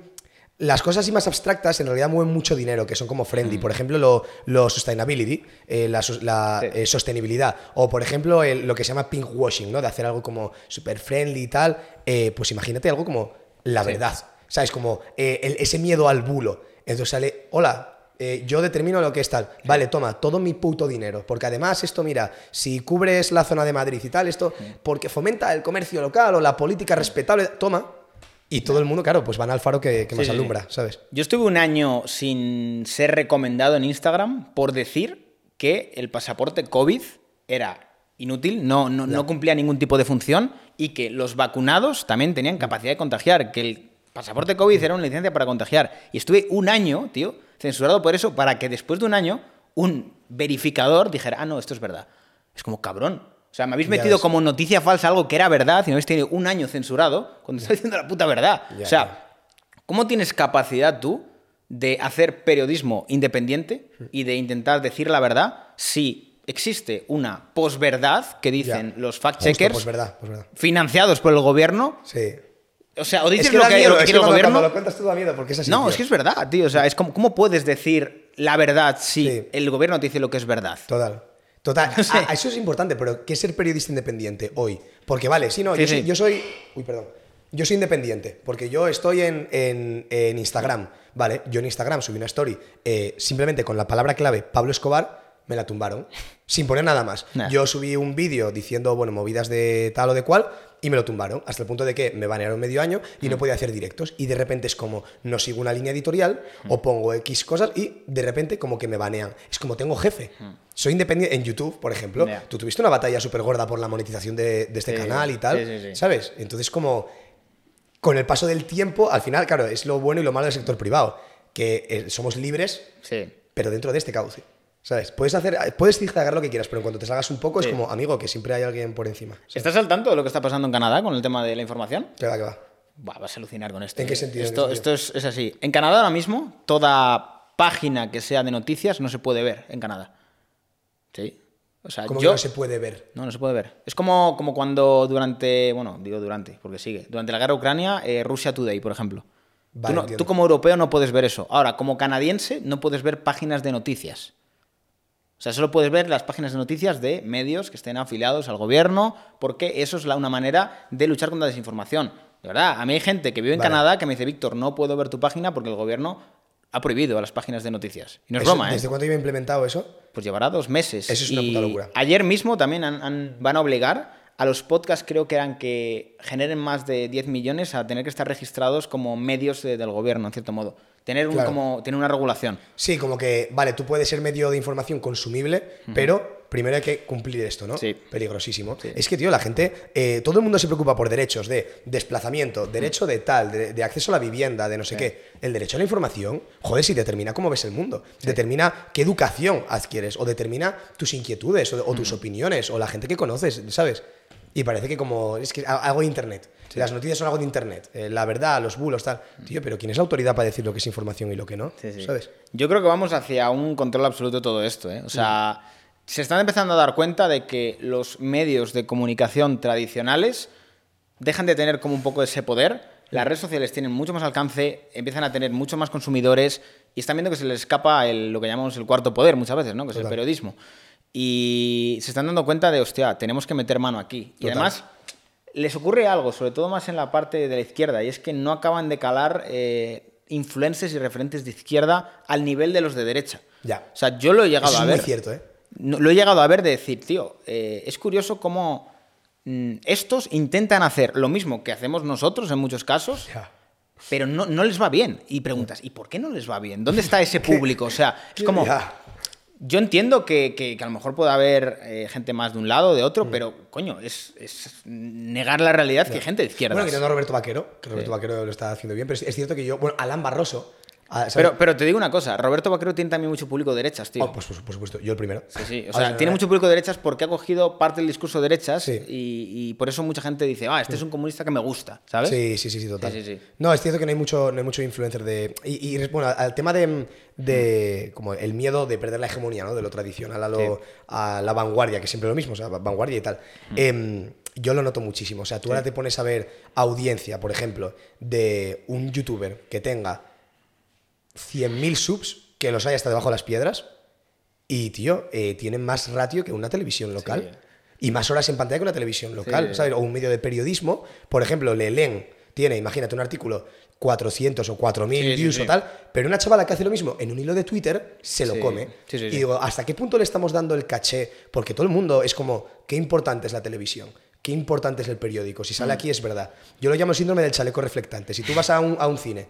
Las cosas así más abstractas en realidad mueven mucho dinero, que son como friendly. Por ejemplo, lo, lo sustainability, eh, la, la, Sí. eh, sostenibilidad. O, por ejemplo, el- lo que se llama pink washing, ¿no? De hacer algo como super friendly y tal. Eh, pues imagínate algo como la verdad. ¿Sabes? Como eh, el- ese miedo al bulo. Entonces sale, hola, eh, yo determino lo que es tal. Vale, toma, todo mi puto dinero. Porque además esto, mira, si cubres la zona de Madrid y tal, esto, porque fomenta el comercio local o la política respetable, toma. Y todo el mundo, claro, pues van al faro que, que más Sí, sí, sí. alumbra, ¿sabes? Yo estuve un año sin ser recomendado en Instagram por decir que el pasaporte COVID era inútil, no, no, no cumplía ningún tipo de función y que los vacunados también tenían capacidad de contagiar, que el pasaporte COVID era una licencia para contagiar. Y estuve un año, tío, censurado por eso, para que después de un año un verificador dijera, ah, no, esto es verdad. Es como cabrón. O sea, me habéis metido como noticia falsa algo que era verdad y me habéis tenido un año censurado cuando estoy diciendo la puta verdad. Ya, o sea, ya. ¿Cómo tienes capacidad tú de hacer periodismo independiente y de intentar decir la verdad si existe una posverdad que dicen Ya. los fact-checkers financiados por el gobierno? Sí. O sea, o dices Es que lo que, miedo, lo que quiere el gobierno. cuando lo cuentas tú da miedo porque es así. no, tío. es que es verdad, tío. O sea, es como, ¿cómo puedes decir la verdad si Sí. el gobierno te dice lo que es verdad? Total. Total. No sé. A- a eso es importante, pero ¿qué es ser periodista independiente hoy? Porque vale, sí, no, Sí, yo, Soy, yo soy. Uy, perdón. Yo soy independiente, porque yo estoy en, en- en Instagram, ¿vale? Yo en Instagram subí una story eh, simplemente con la palabra clave Pablo Escobar, me la tumbaron, sin poner nada más. Nah. Yo subí un vídeo diciendo, bueno, movidas de tal o de cual, y me lo tumbaron, hasta el punto de que me banearon medio año y Mm. no podía hacer directos. Y de repente es como, no sigo una línea editorial, o pongo X cosas, y de repente como que me banean. Es como, tengo jefe. Soy independiente en YouTube, por ejemplo. Mm. Ya. Tú tuviste una batalla súper gorda por la monetización de, de este Sí, canal y tal, sí, sí, sí. ¿sabes? Entonces como, con el paso del tiempo, al final, claro, es lo bueno y lo malo del sector privado, que eh, somos libres, Sí. pero dentro de este cauce. ¿Sabes? Puedes hacer, puedes zigzagar lo que quieras, pero en cuanto te salgas un poco Sí. es como, amigo, que siempre hay alguien por encima. ¿sabes? ¿Estás al tanto de lo que está pasando en Canadá con el tema de la información? Que va, que va. Vas a alucinar con esto. ¿En qué eh. sentido, en Esto, esto es, es así. En Canadá ahora mismo, toda página que sea de noticias no se puede ver en Canadá. ¿Sí? O sea, yo... que no se puede ver. No, no se puede ver. Es como, como cuando durante, bueno, digo durante, porque sigue, durante la guerra de Ucrania, eh, Russia Today, por ejemplo. Vale, tú, no- entiendo. tú como europeo no puedes ver eso. Ahora, como canadiense, no puedes ver páginas de noticias. O sea, solo puedes ver las páginas de noticias de medios que estén afiliados al gobierno, porque eso es la, una manera de luchar contra la desinformación. De verdad, a mí hay gente que vive en Vale. Canadá que me dice, Víctor, no puedo ver tu página porque el gobierno ha prohibido las páginas de noticias. Y no es broma, ¿eh? ¿Desde cuándo lleva implementado eso? Pues llevará dos meses. Eso es una Y puta locura. Ayer mismo también han- han- van a obligar a los podcasts, creo que eran que generen más de 10 millones, a tener que estar registrados como medios de- del gobierno, en cierto modo. Tener, un, Claro. como, tener una regulación. Sí, como que, vale, tú puedes ser medio de información consumible, pero primero hay que cumplir esto, ¿no? Sí. Peligrosísimo. Es que, tío, la gente, eh, todo el mundo se preocupa por derechos de desplazamiento, derecho de tal, de, de acceso a la vivienda, de no sé qué. El derecho a la información, joder, si determina cómo ves el mundo, determina qué educación adquieres, o determina tus inquietudes, o, o tus opiniones, o la gente que conoces, ¿sabes? Y parece que como, es que algo de Internet. Las noticias son algo de Internet. eh, la verdad, los bulos, tal. Tío, pero ¿quién es la autoridad para decir lo que es información y lo que no? ¿Sabes? Yo creo que vamos hacia un control absoluto de todo esto. ¿eh? O sea, se están empezando a dar cuenta de que los medios de comunicación tradicionales dejan de tener como un poco ese poder. Las redes sociales tienen mucho más alcance, empiezan a tener mucho más consumidores y están viendo que se les escapa el- lo que llamamos el cuarto poder muchas veces, ¿no? que es el periodismo. Y se están dando cuenta de, hostia, tenemos que meter mano aquí. Y además, les ocurre algo, sobre todo más en la parte de la izquierda, y es que no acaban de calar eh, influencers y referentes de izquierda al nivel de los de derecha. Ya. O sea, yo lo he llegado Eso a es ver. muy cierto, ¿eh? Lo he llegado a ver de decir, tío, eh, es curioso cómo mm, estos intentan hacer lo mismo que hacemos nosotros en muchos casos, Ya. pero no, no les va bien. Y preguntas, ¿y por qué no les va bien? ¿Dónde está ese público? O sea, es como... Ya. Yo entiendo que, que- que a lo mejor puede haber eh, gente más de un lado o de otro, pero coño, es, es negar la realidad que hay gente de izquierdas. Bueno, quitando a Roberto Vaquero, que Roberto Vaquero lo está haciendo bien, pero es, es cierto que yo, bueno, Alan Barroso, Ah. Pero, pero te digo una cosa, Roberto Vaquero tiene también mucho público de derechas, tío. Oh, pues por, por supuesto, yo el primero. Sí, sí. O Ah, sea, tiene mucho público de derechas porque ha cogido parte del discurso de derechas Sí. y, y por eso mucha gente dice, ah, este es un comunista que me gusta, ¿sabes? Sí, sí, sí, sí, total. Sí, sí. No, es cierto que no hay mucho, no hay mucho influencer de. Y, y, bueno, al tema de, de como el miedo de perder la hegemonía, ¿no? De lo tradicional a, lo, a la vanguardia, que siempre es lo mismo, o sea, vanguardia y tal. Em, yo lo noto muchísimo. O sea, tú ahora te pones a ver audiencia, por ejemplo, de un youtuber que tenga 100.000 subs, que los hay hasta debajo de las piedras, y, tío, eh, tienen más ratio que una televisión local. Y más horas en pantalla que una televisión local, Sí. ¿sabes? O un medio de periodismo. Por ejemplo, Lelén tiene, imagínate, un artículo 400 o 4.000 Sí, views o tal, pero una chavala que hace lo mismo en un hilo de Twitter se lo come. Y digo, ¿hasta qué punto le estamos dando el caché? Porque todo el mundo es como, qué importante es la televisión, qué importante es el periódico. Si Mm. sale aquí es verdad. Yo lo llamo síndrome del chaleco reflectante. Si tú vas a un, a un cine,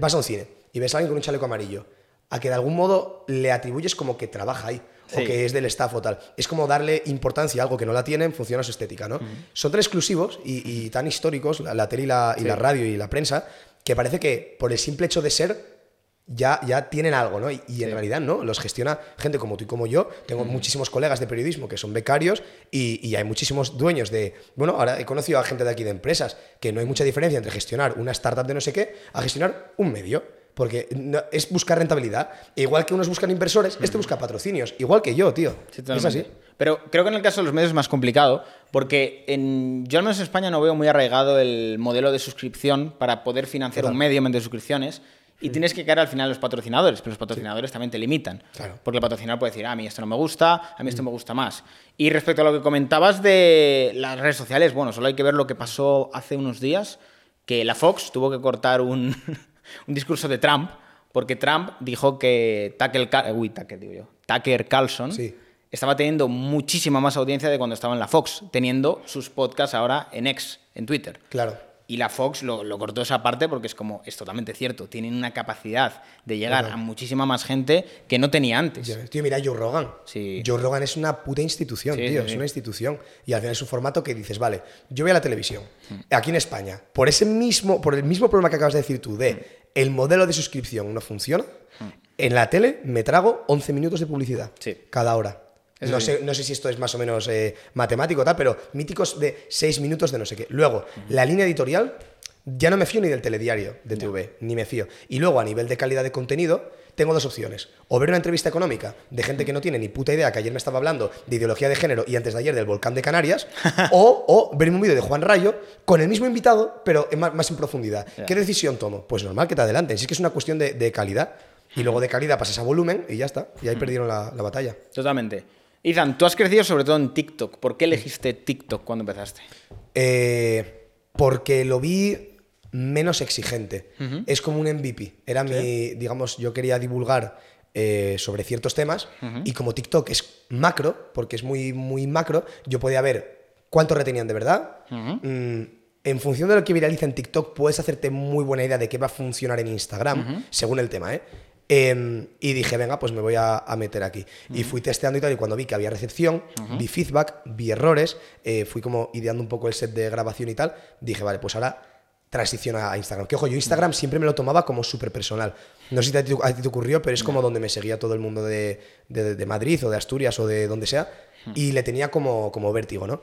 vas a un cine y ves a alguien con un chaleco amarillo, a que de algún modo le atribuyes como que trabaja ahí. O que es del staff o tal. Es como darle importancia a algo que no la tiene en función a su estética, ¿no? Son tan exclusivos y, y tan históricos, la, la tele y la, y la radio y la prensa, que parece que por el simple hecho de ser ya, ya tienen algo, ¿no? Y, y en realidad no, los gestiona gente como tú y como yo. Tengo muchísimos colegas de periodismo que son becarios y, y hay muchísimos dueños de... Bueno, ahora he conocido a gente de aquí de empresas que no hay mucha diferencia entre gestionar una startup de no sé qué a gestionar un medio. Porque no- es buscar rentabilidad. Igual que unos buscan inversores, este busca patrocinios. Igual que yo, tío. Sí, es así. Pero creo que en el caso de los medios es más complicado, porque en, yo al menos en España no veo muy arraigado el modelo de suscripción para poder financiar Total. un medio mediante suscripciones. Y tienes que caer al final a los patrocinadores, pero los patrocinadores también te limitan. Claro. Porque el patrocinador puede decir, "Ah, a mí esto no me gusta, a mí esto me gusta más. Y respecto a lo que comentabas de las redes sociales, bueno, solo hay que ver lo que pasó hace unos días, que la Fox tuvo que cortar un, un discurso de Trump, porque Trump dijo que Tucker, uy, Tucker, digo yo, Tucker Carlson Sí. estaba teniendo muchísima más audiencia de cuando estaba en la Fox, teniendo sus podcasts ahora en X, en Twitter. Claro. Y la Fox lo, lo cortó esa parte porque es como, es totalmente cierto, tienen una capacidad de llegar Claro. a muchísima más gente que no tenía antes. Ves, Tío, mira Joe Rogan. Sí. Joe Rogan es una puta institución, Sí, tío. Es una institución. Y al final es un formato que dices, vale, yo voy a la televisión, aquí en España, por ese mismo, por el mismo problema que acabas de decir tú, de el modelo de suscripción no funciona, en la tele me trago 11 minutos de publicidad. Sí. Cada hora. No sé, no sé si esto es más o menos eh, matemático tal, pero míticos de 6 minutos de no sé qué. Luego, la línea editorial, ya no me fío ni del telediario de TV, ni me fío. Y luego, a nivel de calidad de contenido, tengo dos opciones. O ver una entrevista económica de gente que no tiene ni puta idea, que ayer me estaba hablando de ideología de género y antes de ayer del volcán de Canarias, o, o ver un vídeo de Juan Rayo con el mismo invitado, pero en más, más en profundidad. ¿Qué decisión tomo? Pues normal que te adelanten. Si es que es una cuestión de, de calidad. Y luego de calidad pasas a volumen y ya está. Y ahí perdieron la, la batalla. Totalmente. Ethan, tú has crecido sobre todo en TikTok. ¿Por qué elegiste TikTok cuando empezaste? Eh, porque lo vi menos exigente. Es como un MVP. Era mi, digamos, yo quería divulgar eh, sobre ciertos temas y como TikTok es macro, porque es muy, muy macro, yo podía ver cuánto retenían de verdad. Mm, en función de lo que viraliza en TikTok, puedes hacerte muy buena idea de qué va a funcionar en Instagram, según el tema, ¿eh? Em, y dije, venga, pues me voy a, a meter aquí. Y fui testeando y tal, y cuando vi que había recepción, vi feedback, vi errores, eh, fui como ideando un poco el set de grabación y tal, dije, vale, pues ahora transiciona a Instagram. Que ojo, yo Instagram siempre me lo tomaba como súper personal. No sé si a ti, a ti te ocurrió, pero es como donde me seguía todo el mundo de, de- de Madrid o de Asturias o de donde sea, y le tenía como, como vértigo, ¿no?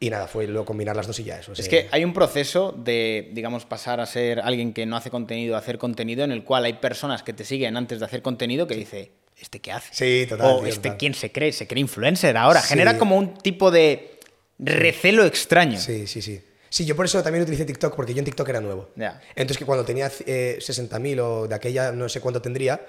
Y nada, fue luego combinar las dos y ya eso. Es se- que hay un proceso de, digamos, pasar a ser alguien que no hace contenido a hacer contenido en el cual hay personas que te siguen antes de hacer contenido que dice, ¿este qué hace? Sí, total, O tío, este total. quién se cree, se cree influencer ahora. Sí. Genera como un tipo de recelo extraño. Sí, sí, sí. Sí, yo por eso también utilicé TikTok, porque yo en TikTok era nuevo. Entonces, que cuando tenía eh, 60.000 o de aquella no sé cuánto tendría,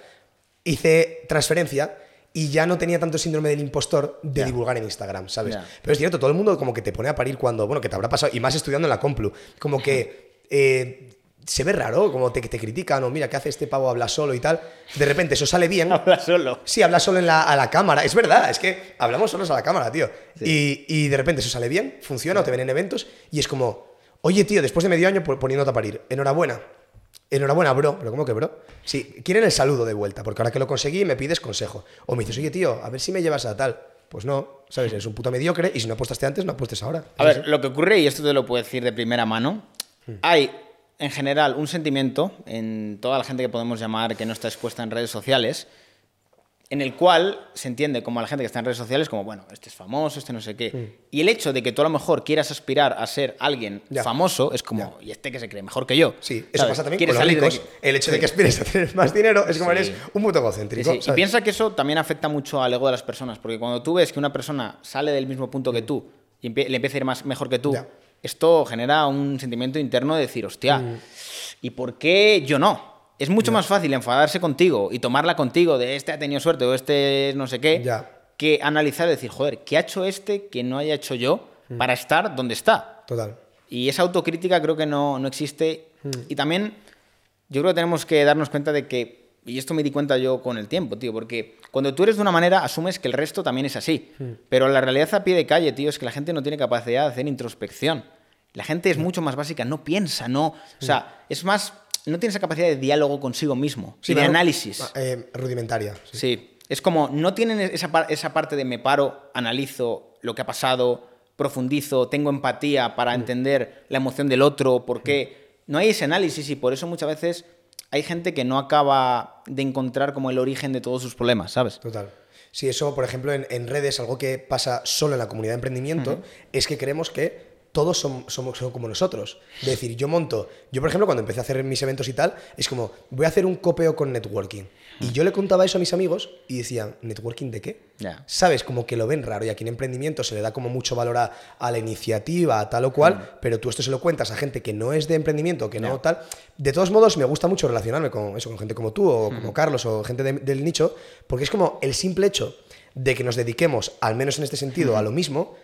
hice transferencia y ya no tenía tanto síndrome del impostor de divulgar en Instagram, ¿sabes? Pero es cierto, todo el mundo como que te pone a parir cuando, bueno, que te habrá pasado, y más estudiando en la Complu, como que eh, se ve raro, como te, te critican, o mira, ¿qué hace este pavo? Habla solo y tal. De repente eso sale bien. Habla solo. Sí, habla solo en la, a la cámara. Es verdad, es que hablamos solos a la cámara, tío. Y, y de repente eso sale bien, funciona, o te ven en eventos, y es como, oye, tío, después de medio año po- poniéndote a parir, enhorabuena. Enhorabuena, bro. ¿Pero cómo que bro? Sí, quieren el saludo de vuelta, porque ahora que lo conseguí me pides consejo. O me dices, oye, tío, a ver si me llevas a tal. Pues no, ¿sabes? Eres un puto mediocre y si no apostaste antes, no apuestes ahora. A ver, lo que ocurre, y esto te lo puedo decir de primera mano, Hmm. hay en general, un sentimiento en toda la gente que podemos llamar que no está expuesta en redes sociales, en el cual se entiende como a la gente que está en redes sociales como, bueno, este es famoso, este no sé qué. Mm. Y el hecho de que tú a lo mejor quieras aspirar a ser alguien Ya. famoso es como, y este que se cree mejor que yo. Sí, eso ¿sabes? pasa también Quiere con los ricos. El hecho de que aspires a tener más dinero es como Sí. eres un puto egocéntrico. sí. Y piensa que eso también afecta mucho al ego de las personas, porque cuando tú ves que una persona sale del mismo punto que tú y le empieza a ir más, mejor que tú, Mm. Ya. Esto genera un sentimiento interno de decir, hostia, Mm. ¿y por qué yo no? Es mucho más fácil enfadarse contigo y tomarla contigo de este ha tenido suerte o este es no sé qué, que analizar y decir, joder, ¿qué ha hecho este que no haya hecho yo Mm. para estar donde está? Total. Y esa autocrítica creo que no, no existe. Hmm. Y también yo creo que tenemos que darnos cuenta de que, y esto me di cuenta yo con el tiempo, tío, porque cuando tú eres de una manera asumes que el resto también es así. Pero la realidad a pie de calle, tío, es que la gente no tiene capacidad de hacer introspección. La gente es mucho más básica, no piensa, no... O sea, es más... No tiene esa capacidad de diálogo consigo mismo Sí, y de claro. análisis. Ah, eh, rudimentaria. sí. Sí, es como, no tienen esa, par- esa parte de me paro, analizo lo que ha pasado, profundizo, tengo empatía para entender la emoción del otro, por qué. No hay ese análisis y por eso muchas veces hay gente que no acaba de encontrar como el origen de todos sus problemas, ¿sabes? Total. Sí, eso, por ejemplo, en, en redes, algo que pasa solo en la comunidad de emprendimiento, es que creemos que todos som- somos, son como nosotros. Es decir, yo monto, yo por ejemplo, cuando empecé a hacer mis eventos y tal, es como, voy a hacer un copeo con networking. Y yo le contaba eso a mis amigos y decían, ¿networking de qué? ¿Sabes? Como que lo ven raro y aquí en emprendimiento se le da como mucho valor a, a la iniciativa, a tal o cual, pero tú esto se lo cuentas a gente que no es de emprendimiento, que no tal. De todos modos, me gusta mucho relacionarme con eso, con gente como tú o como Carlos o gente de- del nicho, porque es como el simple hecho de que nos dediquemos, al menos en este sentido, a lo mismo,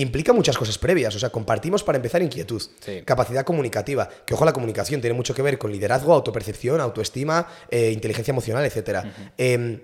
implica muchas cosas previas. O sea, compartimos para empezar inquietud, Sí. capacidad comunicativa, que ojo, la comunicación tiene mucho que ver con liderazgo, autopercepción, autoestima, eh, inteligencia emocional, etcétera. Em,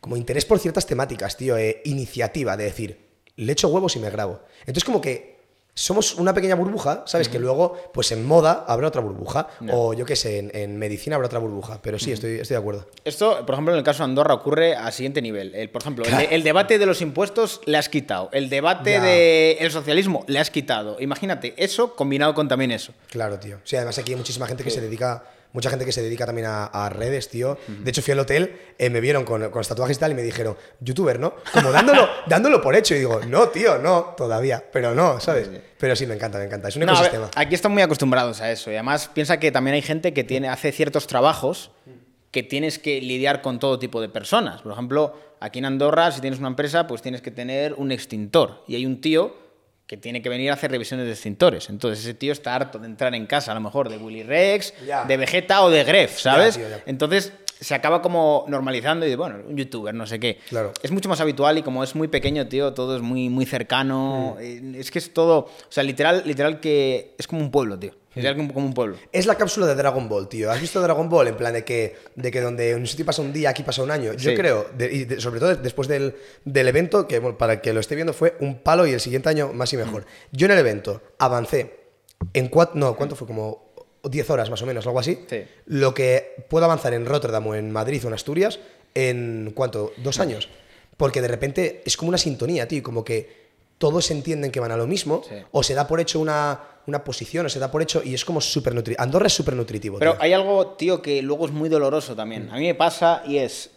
como interés por ciertas temáticas, tío, eh, iniciativa, de decir, le echo huevos y me grabo. Entonces, como que somos una pequeña burbuja, ¿sabes? Que luego, pues en moda habrá otra burbuja, o yo qué sé, en, en medicina habrá otra burbuja, pero sí, estoy, estoy de acuerdo. Esto, por ejemplo, en el caso de Andorra ocurre al siguiente nivel. El, por ejemplo, el, de- el debate de los impuestos le has quitado. El debate del socialismo le has quitado. Imagínate, eso combinado con también eso. Claro, tío. Sí, además aquí hay muchísima gente que se dedica, mucha gente que se dedica también a, a redes, tío. De hecho, fui al hotel, eh, me vieron con, con los tatuajes y tal y me dijeron, youtuber, ¿no? Como dándolo, dándolo por hecho. Y digo, no, tío, no, todavía. Pero no, ¿sabes? Pero sí, me encanta, me encanta. Es un No, ver, ecosistema. aquí están muy acostumbrados a eso. Y además piensa que también hay gente que tiene, hace ciertos trabajos que tienes que lidiar con todo tipo de personas. Por ejemplo, aquí en Andorra, si tienes una empresa, pues tienes que tener un extintor. Y hay un tío que tiene que venir a hacer revisiones de extintores. Entonces ese tío está harto de entrar en casa, a lo mejor de Willy Rex, Ya. de Vegeta o de Gref, ¿sabes? tío, ya. Entonces se acaba como normalizando y bueno, un youtuber, no sé qué. Claro. Es mucho más habitual y como es muy pequeño, tío, todo es muy, muy cercano. Mm. eh, Es que es todo, o sea, literal, literal que es como un pueblo, tío. Literal como, como un pueblo. Es la cápsula de Dragon Ball, tío. ¿Has visto Dragon Ball? En plan de que, de que donde un sitio pasa un día, aquí pasa un año. Yo Sí. creo, de- y de- sobre todo después del, del evento, que bueno, para el que lo esté viendo fue un palo y el siguiente año más y mejor. Yo en el evento avancé en cuatro, no, ¿cuánto fue? Como 10 horas más o menos, algo así. Sí. Lo que puedo avanzar en Rotterdam o en Madrid o en Asturias en, ¿cuánto? Dos años. Porque de repente es como una sintonía, tío, como que todos entienden que van a lo mismo, Sí. o se da por hecho una, una posición, o se da por hecho, y es como súper nutritivo. Andorra es súper nutritivo. Pero tío. hay algo, tío, que luego es muy doloroso también. A mí me pasa y es,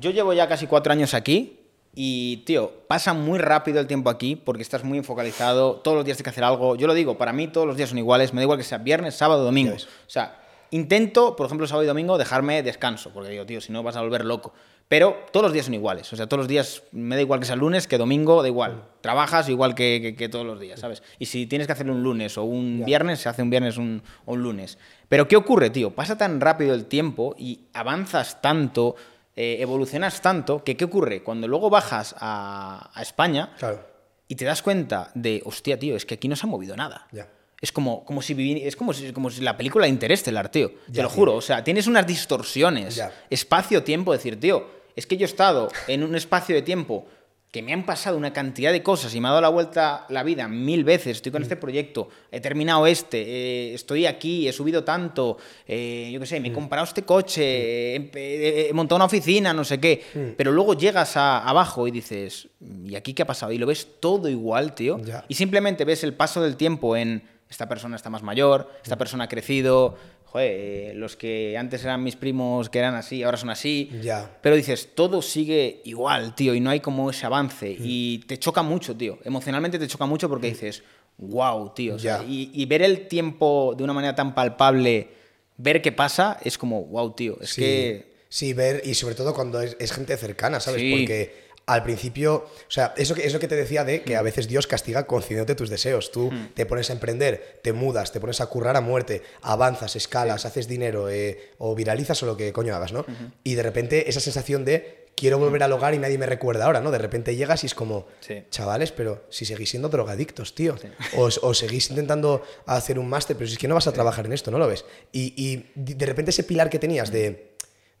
yo llevo ya casi cuatro años aquí y, tío, pasa muy rápido el tiempo aquí porque estás muy enfocalizado, todos los días tienes que hacer algo. Yo lo digo, para mí todos los días son iguales, me da igual que sea viernes, sábado, domingo. Ya ves. O sea, intento, por ejemplo, sábado y domingo, dejarme descanso, porque digo, tío, si no vas a volver loco. Pero todos los días son iguales. O sea, todos los días me da igual que sea lunes que domingo, da igual. Trabajas igual que, que- que todos los días, ¿sabes? Y si tienes que hacerlo un lunes o un viernes, se hace un viernes un- o un lunes. Pero ¿qué ocurre, tío? Pasa tan rápido el tiempo y avanzas tanto, eh, evolucionas tanto, que ¿qué ocurre? Cuando luego bajas a, a España Claro, y te das cuenta de, hostia, tío, es que aquí no se ha movido nada. ya. Es como, como si vivi- es como si, como si la película Interestelar, tío. Te Ya, lo tío. juro. O sea, tienes unas distorsiones. Espacio-tiempo, decir, tío, es que yo he estado en un espacio de tiempo que me han pasado una cantidad de cosas y me ha dado la vuelta la vida mil veces. Estoy con Mm. este proyecto, he terminado este, eh, estoy aquí, he subido tanto, eh, yo qué sé, me he Mm. comprado este coche, he, he- he montado una oficina, no sé qué. Mm. Pero luego llegas a- abajo y dices, ¿y aquí qué ha pasado? Y lo ves todo igual, tío. Y simplemente ves el paso del tiempo en esta persona está más mayor, esta persona ha crecido, joder, eh, los que antes eran mis primos que eran así, ahora son así. Ya. Pero dices, todo sigue igual, tío, y no hay como ese avance. Mm. Y te choca mucho, tío. Emocionalmente te choca mucho porque dices, wow, tío. o sea, y, y ver el tiempo de una manera tan palpable, ver qué pasa, es como, wow, tío. Es sí, que. Sí, ver, y sobre todo cuando es, es gente cercana, ¿sabes? Sí. Porque al principio, o sea, eso que, es lo que te decía de que a veces Dios castiga concediéndote tus deseos. Tú te pones a emprender, te mudas, te pones a currar a muerte, avanzas, escalas, haces dinero eh, o viralizas o lo que coño hagas, ¿no? Y de repente esa sensación de quiero volver al hogar y nadie me recuerda ahora, ¿no? De repente llegas y es como, Sí. chavales, pero si seguís siendo drogadictos, tío. O, o seguís intentando hacer un máster, pero si es que no vas a trabajar en esto, ¿no lo ves? Y, y de repente ese pilar que tenías de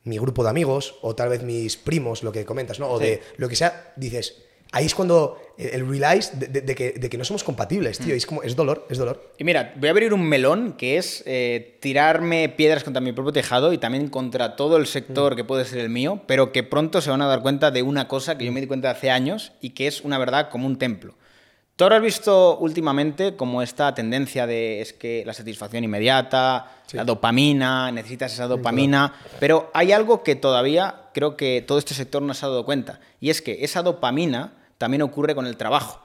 mi grupo de amigos, o tal vez mis primos, lo que comentas, ¿no? O Sí. de lo que sea, dices, ahí es cuando el realize de, de- de que, de que no somos compatibles, Mm. tío. Y es como, es dolor, es dolor. Y mira, voy a abrir un melón que es eh, tirarme piedras contra mi propio tejado y también contra todo el sector que puede ser el mío, pero que pronto se van a dar cuenta de una cosa que yo me di cuenta hace años y que es una verdad como un templo. Tú ahora has visto últimamente como esta tendencia de es que la satisfacción inmediata, la dopamina, necesitas esa dopamina, pero hay algo que todavía creo que todo este sector no se ha dado cuenta, y es que esa dopamina también ocurre con el trabajo.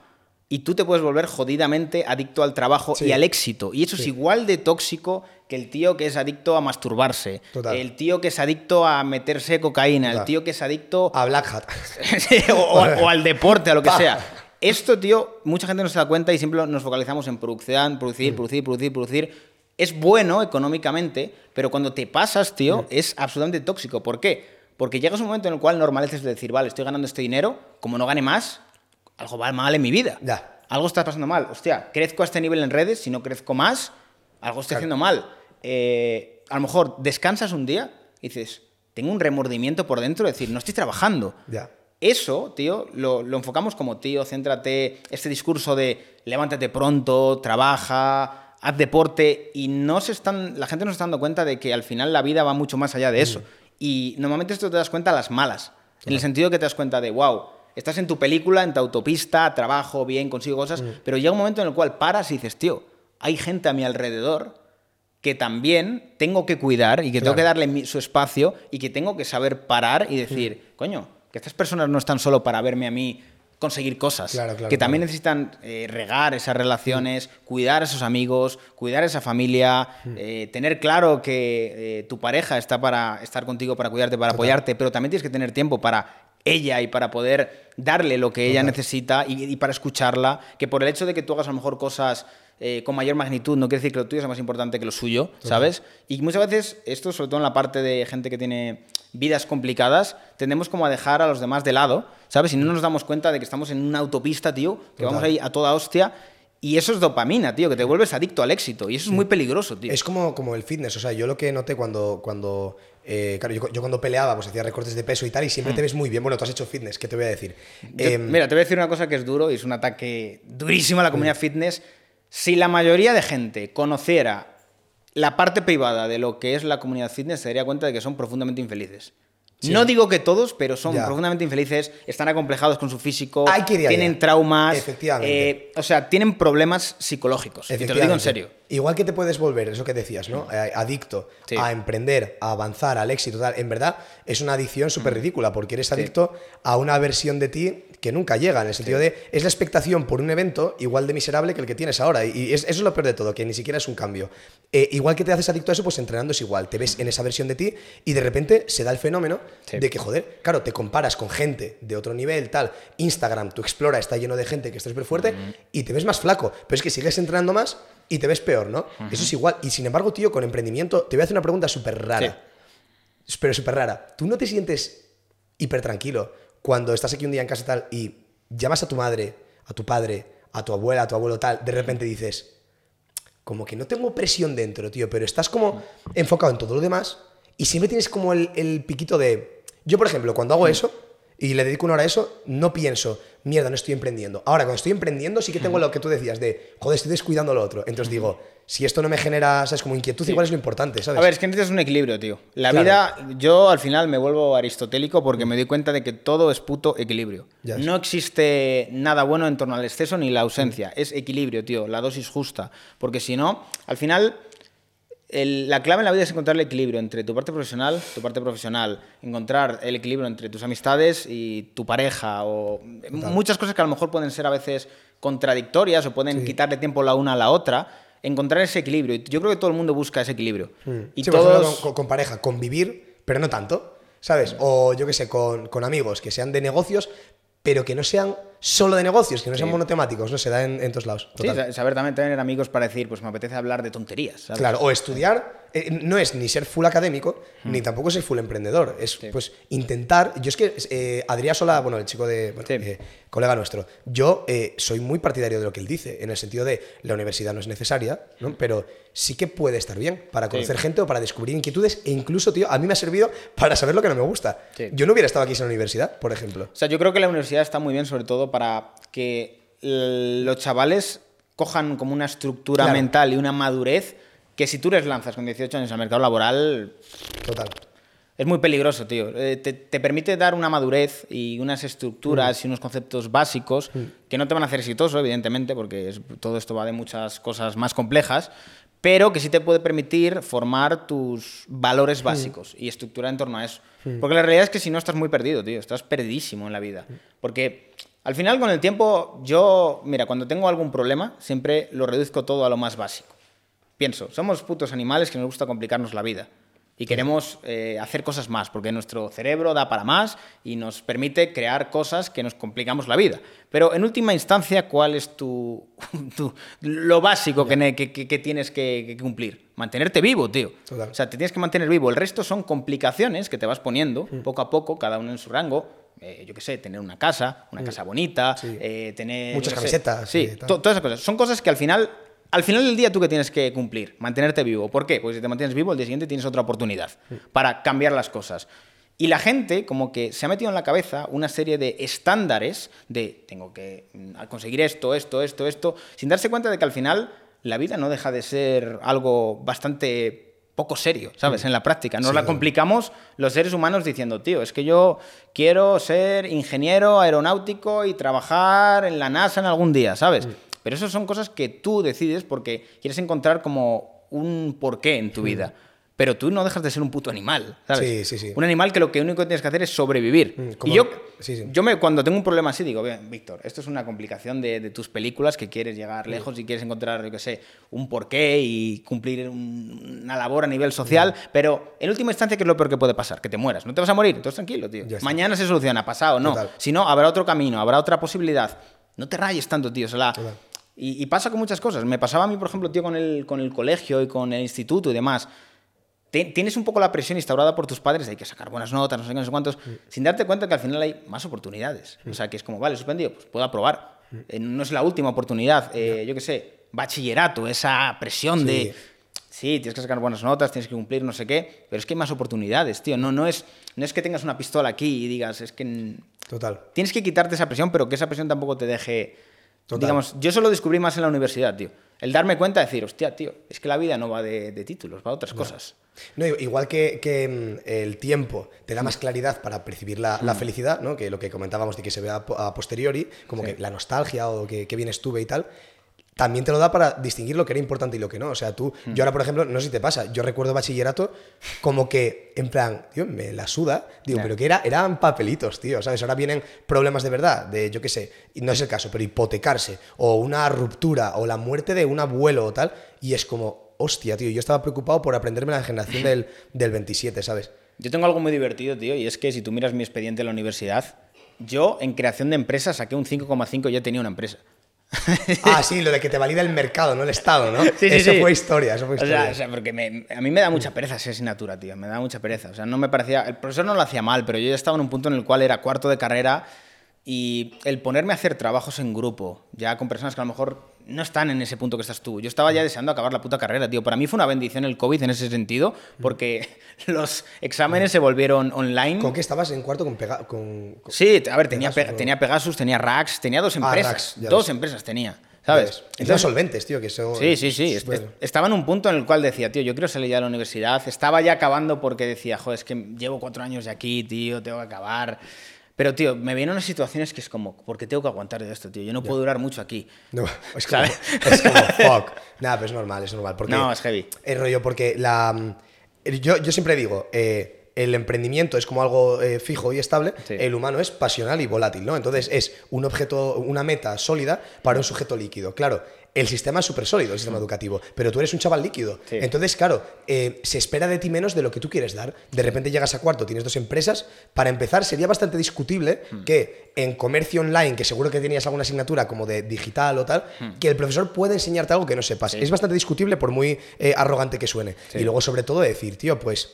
Y tú te puedes volver jodidamente adicto al trabajo Sí. y al éxito. Y eso es igual de tóxico que el tío que es adicto a masturbarse, Total. el tío que es adicto a meterse cocaína, el tío que es adicto A Black Hat. O, o- o al deporte, a lo que sea. Esto, tío, mucha gente no se da cuenta y siempre nos focalizamos en producción, Mm. producir, producir, producir, producir. Es bueno económicamente, pero cuando te pasas, Mm. tío, es absolutamente tóxico. ¿Por qué? Porque llegas a un momento en el cual normalices de decir, vale, estoy ganando este dinero, como no gane más, algo va mal en mi vida. Ya. Algo está pasando mal. Hostia, crezco a este nivel en redes, si no crezco más, algo estoy Claro. haciendo mal. Eh, a lo mejor descansas un día y dices, tengo un remordimiento por dentro de decir, no estoy trabajando. Ya. Eso, tío, lo, lo enfocamos como, tío, céntrate, este discurso de levántate pronto, trabaja, haz deporte, y no se están, la gente no se está dando cuenta de que al final la vida va mucho más allá de eso. Y normalmente esto te das cuenta a las malas, en el sentido que te das cuenta de, wow, estás en tu película, en tu autopista, trabajo bien, consigo cosas, pero llega un momento en el cual paras y dices, tío, hay gente a mi alrededor que también tengo que cuidar y que tengo que darle su espacio y que tengo que saber parar y decir, coño, que estas personas no están solo para verme a mí conseguir cosas, Claro, claro, que también claro. necesitan eh, regar esas relaciones, cuidar a esos amigos, cuidar a esa familia, eh, tener claro que eh, tu pareja está para estar contigo, para cuidarte, para apoyarte, pero también tienes que tener tiempo para ella y para poder darle lo que ella necesita y, y para escucharla, que por el hecho de que tú hagas a lo mejor cosas con mayor magnitud no quiere decir que lo tuyo sea más importante que lo suyo, ¿sabes? Y muchas veces esto, sobre todo en la parte de gente que tiene vidas complicadas, tendemos como a dejar a los demás de lado, ¿sabes? Y no nos damos cuenta de que estamos en una autopista, tío, que vamos ahí a toda hostia. Y eso es dopamina, tío, que te vuelves adicto al éxito. Y eso es muy peligroso, tío. Es como, como el fitness, o sea, yo lo que noté cuando, cuando eh, claro, yo, yo cuando peleaba, pues hacía recortes de peso y tal, y siempre te ves muy bien. Bueno, tú has hecho fitness, ¿qué te voy a decir? Mm. Yo- Em, mira, te voy a decir una cosa que es duro y es un ataque durísimo a la comunidad fitness. Si la mayoría de gente conociera la parte privada de lo que es la comunidad fitness, se daría cuenta de que son profundamente infelices. Sí. No digo que todos, pero son Ya. profundamente infelices, están acomplejados con su físico, Hay que ir allá. tienen traumas, Efectivamente. eh, o sea, tienen problemas psicológicos. Y te lo digo en serio. Igual que te puedes volver, eso que decías, ¿no? Eh, adicto Sí. a emprender, a avanzar, al éxito, tal. En verdad, es una adicción súper ridícula porque eres adicto a una versión de ti que nunca llega, en el sentido de es la expectación por un evento igual de miserable que el que tienes ahora. Y y es- eso es lo peor de todo, que ni siquiera es un cambio. Eh, igual que te haces adicto a eso, pues entrenando es igual. Te ves en esa versión de ti y de repente se da el fenómeno Sí. de que, joder, claro, te comparas con gente de otro nivel, tal. Instagram, tu Explora está lleno de gente que está súper fuerte y te ves más flaco. Pero es que sigues entrenando más y te ves peor, ¿no? Eso es igual. Y sin embargo, tío, con emprendimiento, te voy a hacer una pregunta súper rara. Pero súper rara. ¿Tú no te sientes hiper tranquilo cuando estás aquí un día en casa y tal y llamas a tu madre, a tu padre, a tu abuela, a tu abuelo tal, de repente dices, como que no tengo presión dentro, tío, pero estás como enfocado en todo lo demás y siempre tienes como el, el piquito de... Yo, por ejemplo, cuando hago eso y le dedico una hora a eso, no pienso, mierda, no estoy emprendiendo. Ahora, cuando estoy emprendiendo, sí que tengo lo que tú decías de, joder, estoy descuidando lo otro. Entonces digo, si esto no me genera, ¿sabes? Como inquietud, igual es lo importante, ¿sabes? A ver, es que necesitas un equilibrio, tío. La Claro. vida, yo al final me vuelvo aristotélico porque me doy cuenta de que todo es puto equilibrio. Ya. No existe nada bueno en torno al exceso ni la ausencia. Es equilibrio, tío, la dosis justa. Porque si no, al final, el- la clave en la vida es encontrar el equilibrio entre tu parte profesional, tu parte profesional, encontrar el equilibrio entre tus amistades y tu pareja, o muchas cosas que a lo mejor pueden ser a veces contradictorias o pueden quitarle tiempo la una a la otra. Encontrar ese equilibrio. Y yo creo que todo el mundo busca ese equilibrio. Y Mm. Sí, por ejemplo, todos. con, con- con pareja, convivir, pero no tanto, ¿sabes? O yo qué sé, con, con amigos que sean de negocios, pero que no sean solo de negocios, que no sean monotemáticos, no se da en, en todos lados. Sí, total. sa- saber también tener amigos para decir, pues me apetece hablar de tonterías. ¿sabes? Claro, o estudiar eh, no es ni ser full académico, Hmm. ni tampoco ser full emprendedor. Es pues intentar. Yo es que eh, Adrián Sola, bueno, el chico de. bueno, Sí. eh, colega nuestro, yo eh, soy muy partidario de lo que él dice, en el sentido de la universidad no es necesaria, ¿no? pero sí que puede estar bien para conocer gente o para descubrir inquietudes, e incluso, tío, a mí me ha servido para saber lo que no me gusta. Yo no hubiera estado aquí sin la universidad, por ejemplo. O sea, yo creo que la universidad está muy bien, sobre todo para que los chavales cojan como una estructura Claro. mental y una madurez que si tú les lanzas con 18 años al mercado laboral Total. es muy peligroso, tío. Eh, te, te permite dar una madurez y unas estructuras y unos conceptos básicos que no te van a hacer exitoso, evidentemente, porque es- todo esto va de muchas cosas más complejas, pero que sí te puede permitir formar tus valores básicos y estructurar en torno a eso. Porque la realidad es que si no estás muy perdido, tío, estás perdidísimo en la vida. Porque al final con el tiempo yo, mira, cuando tengo algún problema, siempre lo reduzco todo a lo más básico. Pienso, somos putos animales que nos gusta complicarnos la vida y queremos eh, hacer cosas más, porque nuestro cerebro da para más y nos permite crear cosas que nos complicamos la vida. Pero en última instancia, ¿cuál es tu, tu- lo básico que, ne- que- que- que tienes que, que cumplir? Mantenerte vivo, tío. Total. O sea, te tienes que mantener vivo. El resto son complicaciones que te vas poniendo Mm. poco a poco, cada uno en su rango. Eh, yo qué sé, tener una casa, una casa bonita, Mm. Sí. eh, tener... Muchas sé. camisetas, Sí, todas esas cosas. Son cosas que al final, al final del día tú que tienes que cumplir, mantenerte vivo. ¿Por qué? Porque si te mantienes vivo, al día siguiente tienes otra oportunidad para cambiar las cosas. Y la gente como que se ha metido en la cabeza una serie de estándares de tengo que mm, conseguir esto, esto, esto, esto, sin darse cuenta de que al final la vida no deja de ser algo bastante poco serio, ¿sabes? En la práctica. Nos Sí, la complicamos los seres humanos diciendo, tío, es que yo quiero ser ingeniero aeronáutico y trabajar en la NASA en algún día, ¿sabes? Pero eso son cosas que tú decides porque quieres encontrar como un porqué en tu vida. Pero tú no dejas de ser un puto animal, ¿sabes? Sí, sí, sí. Un animal que lo que único que tienes que hacer es sobrevivir. Mm, Y como- yo, sí, sí. yo me, cuando tengo un problema así digo, "Bien, Víctor, esto es una complicación de, de tus películas que quieres llegar lejos y quieres encontrar, yo qué sé, un porqué y cumplir un- una labor a nivel social, pero en última instancia, ¿qué es lo peor que puede pasar? Que te mueras. No te vas a morir, entonces tranquilo, tío. Mañana se soluciona, pasado, no. Total. Si no, habrá otro camino, habrá otra posibilidad. No te rayes tanto, tío. O sea, la-. Y, y pasa con muchas cosas. Me pasaba a mí, por ejemplo, tío, con el, con el colegio y con el instituto y demás. Tienes un poco la presión instaurada por tus padres de hay que sacar buenas notas, no sé qué, no sé cuántos, sin darte cuenta que al final hay más oportunidades. O sea, que es como, vale, suspendido, pues puedo aprobar. Eh, no es la última oportunidad. Eh, yo qué sé, bachillerato, esa presión de. Sí, tienes que sacar buenas notas, tienes que cumplir, no sé qué, pero es que hay más oportunidades, tío. No, no, es, no es que tengas una pistola aquí y digas, es que Total. tienes que quitarte esa presión, pero que esa presión tampoco te deje. Total. Digamos, yo eso lo descubrí más en la universidad, tío. El darme cuenta de decir, hostia, tío, es que la vida no va de, de títulos, va de otras cosas. No, igual que, que, mm, el tiempo te da más claridad para percibir la, Mm. la felicidad, ¿no? que lo que comentábamos de que se ve a, po- a posteriori, como que la nostalgia o que, que bien estuve y tal, también te lo da para distinguir lo que era importante y lo que no. O sea, tú, Mm. yo ahora, por ejemplo, no sé si te pasa, yo recuerdo bachillerato como que, en plan, tío, me la suda, digo, Ya. pero que era, eran papelitos, tío, ¿sabes? Ahora vienen problemas de verdad, de, yo qué sé, y no es el caso, pero hipotecarse, o una ruptura, o la muerte de un abuelo o tal, y es como, hostia, tío, yo estaba preocupado por aprenderme la generación del, del 27, ¿sabes? Yo tengo algo muy divertido, tío, y es que si tú miras mi expediente en la universidad, yo en creación de empresas saqué un 5,5 y ya tenía una empresa. Ah, sí, lo de que te valida el mercado, no el Estado, ¿no? Sí, sí, eso sí. fue historia, eso fue O sea, historia. o sea, porque me- a mí me da mucha pereza esa asignatura, tío. Me da mucha pereza. O sea, no me parecía. El profesor no lo hacía mal, pero yo ya estaba en un punto en el cual era cuarto de carrera y el ponerme a hacer trabajos en grupo, ya con personas que a lo mejor no están en ese punto que estás tú. Yo estaba ya deseando acabar la puta carrera, tío. Para mí fue una bendición el COVID en ese sentido, porque los exámenes se volvieron online. ¿Con qué estabas en cuarto con Pega- con, con- Sí, a ver, tenía, Pegasus, Pe- ¿no? tenía Pegasus, tenía Rax, tenía dos Ah, empresas. Rax, ya dos empresas tenía, ¿sabes? Entonces, solventes, tío, que eso... Sí, sí, sí. bueno. Estaba en un punto en el cual decía, tío, yo quiero salir ya de la universidad. Estaba ya acabando porque decía, joder, es que llevo cuatro años de aquí, tío, tengo que acabar. Pero, tío, me vienen unas situaciones que es como, ¿por qué tengo que aguantar de esto, tío? Yo no puedo durar mucho aquí. No, es como, es como fuck. Nada, pero es normal, es normal. Porque No, es heavy. El rollo, porque la. Yo, yo siempre digo, eh, el emprendimiento es como algo eh, fijo y estable, Sí. el humano es pasional y volátil, ¿no? Entonces es un objeto, una meta sólida para un sujeto líquido. Claro, el sistema es súper sólido, el sistema educativo, pero tú eres un chaval líquido. Mm. Sí. Entonces, claro, eh, se espera de ti menos de lo que tú quieres dar. De repente llegas a cuarto, tienes dos empresas. Para empezar, sería bastante discutible Mm. que en comercio online, que seguro que tenías alguna asignatura como de digital o tal, Mm. que el profesor puede enseñarte algo que no sepas. Es bastante discutible por muy eh, arrogante que suene. Y luego, sobre todo, decir, tío, pues,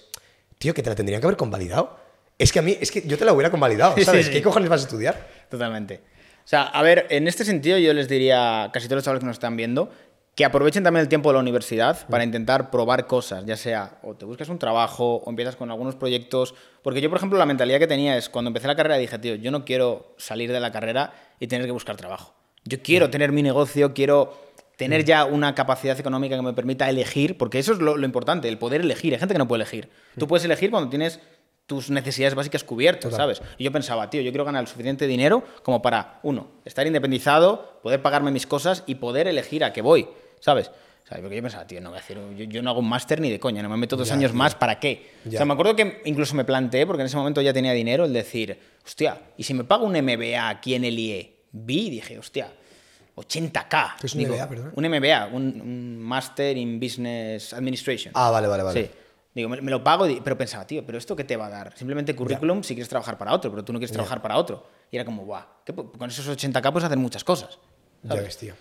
tío, que te la tendrían que haber convalidado. Es que a mí, es que yo te la hubiera convalidado, ¿sabes? ¿Qué cojones vas a estudiar? Totalmente. O sea, a ver, en este sentido yo les diría a casi todos los chavales que nos están viendo que aprovechen también el tiempo de la universidad para intentar probar cosas, ya sea o te buscas un trabajo o empiezas con algunos proyectos. Porque yo, por ejemplo, la mentalidad que tenía es cuando empecé la carrera dije, tío, yo no quiero salir de la carrera y tener que buscar trabajo. Yo quiero tener mi negocio, quiero tener ya una capacidad económica que me permita elegir, porque eso es lo, lo importante, el poder elegir. Hay gente que no puede elegir. Tú puedes elegir cuando tienes tus necesidades básicas cubiertas, Total. ¿sabes? Y yo pensaba, tío, yo quiero ganar el suficiente dinero como para, uno, estar independizado, poder pagarme mis cosas y poder elegir a qué voy, ¿sabes? O sea, porque yo pensaba, tío, no voy a hacer, yo, yo no hago un máster ni de coña, no me meto dos Ya, años tío. más, ¿para qué? O Ya. sea, me acuerdo que incluso me planteé, porque en ese momento ya tenía dinero, el decir, hostia, ¿y si me pago un MBA aquí en el IE? Vi y dije, hostia, 80k. ¿Qué es un Digo, MBA, perdón? Un MBA, un, un Master in Business Administration. Ah, vale, vale, vale. Sí. Digo, me, me lo pago, pero pensaba, tío, ¿pero esto qué te va a dar? Simplemente currículum si quieres trabajar para otro, pero tú no quieres trabajar para otro. Y era como, guau, ¿qué po- con esos 80k puedes hacer muchas cosas. Ya ves, tío.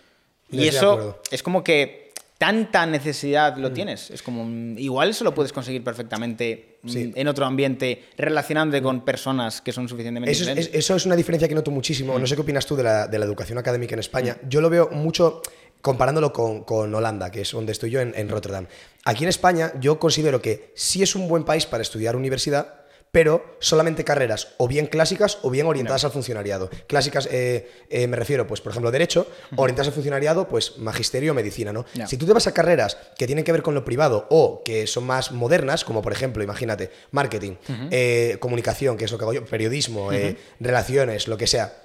Y eso es como que tanta necesidad Mm. lo tienes. Es como, mm, igual eso lo puedes conseguir perfectamente mm, Sí. en otro ambiente, relacionándote con personas que son suficientemente Eso es, eso una diferencia que noto muchísimo. No sé qué opinas tú de la, de la educación académica en España. Yo lo veo mucho comparándolo con, con Holanda, que es donde estoy yo, en, en Rotterdam. Aquí en España yo considero que sí es un buen país para estudiar universidad, pero solamente carreras o bien clásicas o bien orientadas al funcionariado. Clásicas, eh, eh, me refiero, pues, por ejemplo, derecho, orientadas al funcionariado, pues, magisterio o medicina, ¿no? Si tú te vas a carreras que tienen que ver con lo privado o que son más modernas, como por ejemplo, imagínate, marketing, eh, comunicación, que es lo que hago yo, periodismo, eh, relaciones, lo que sea,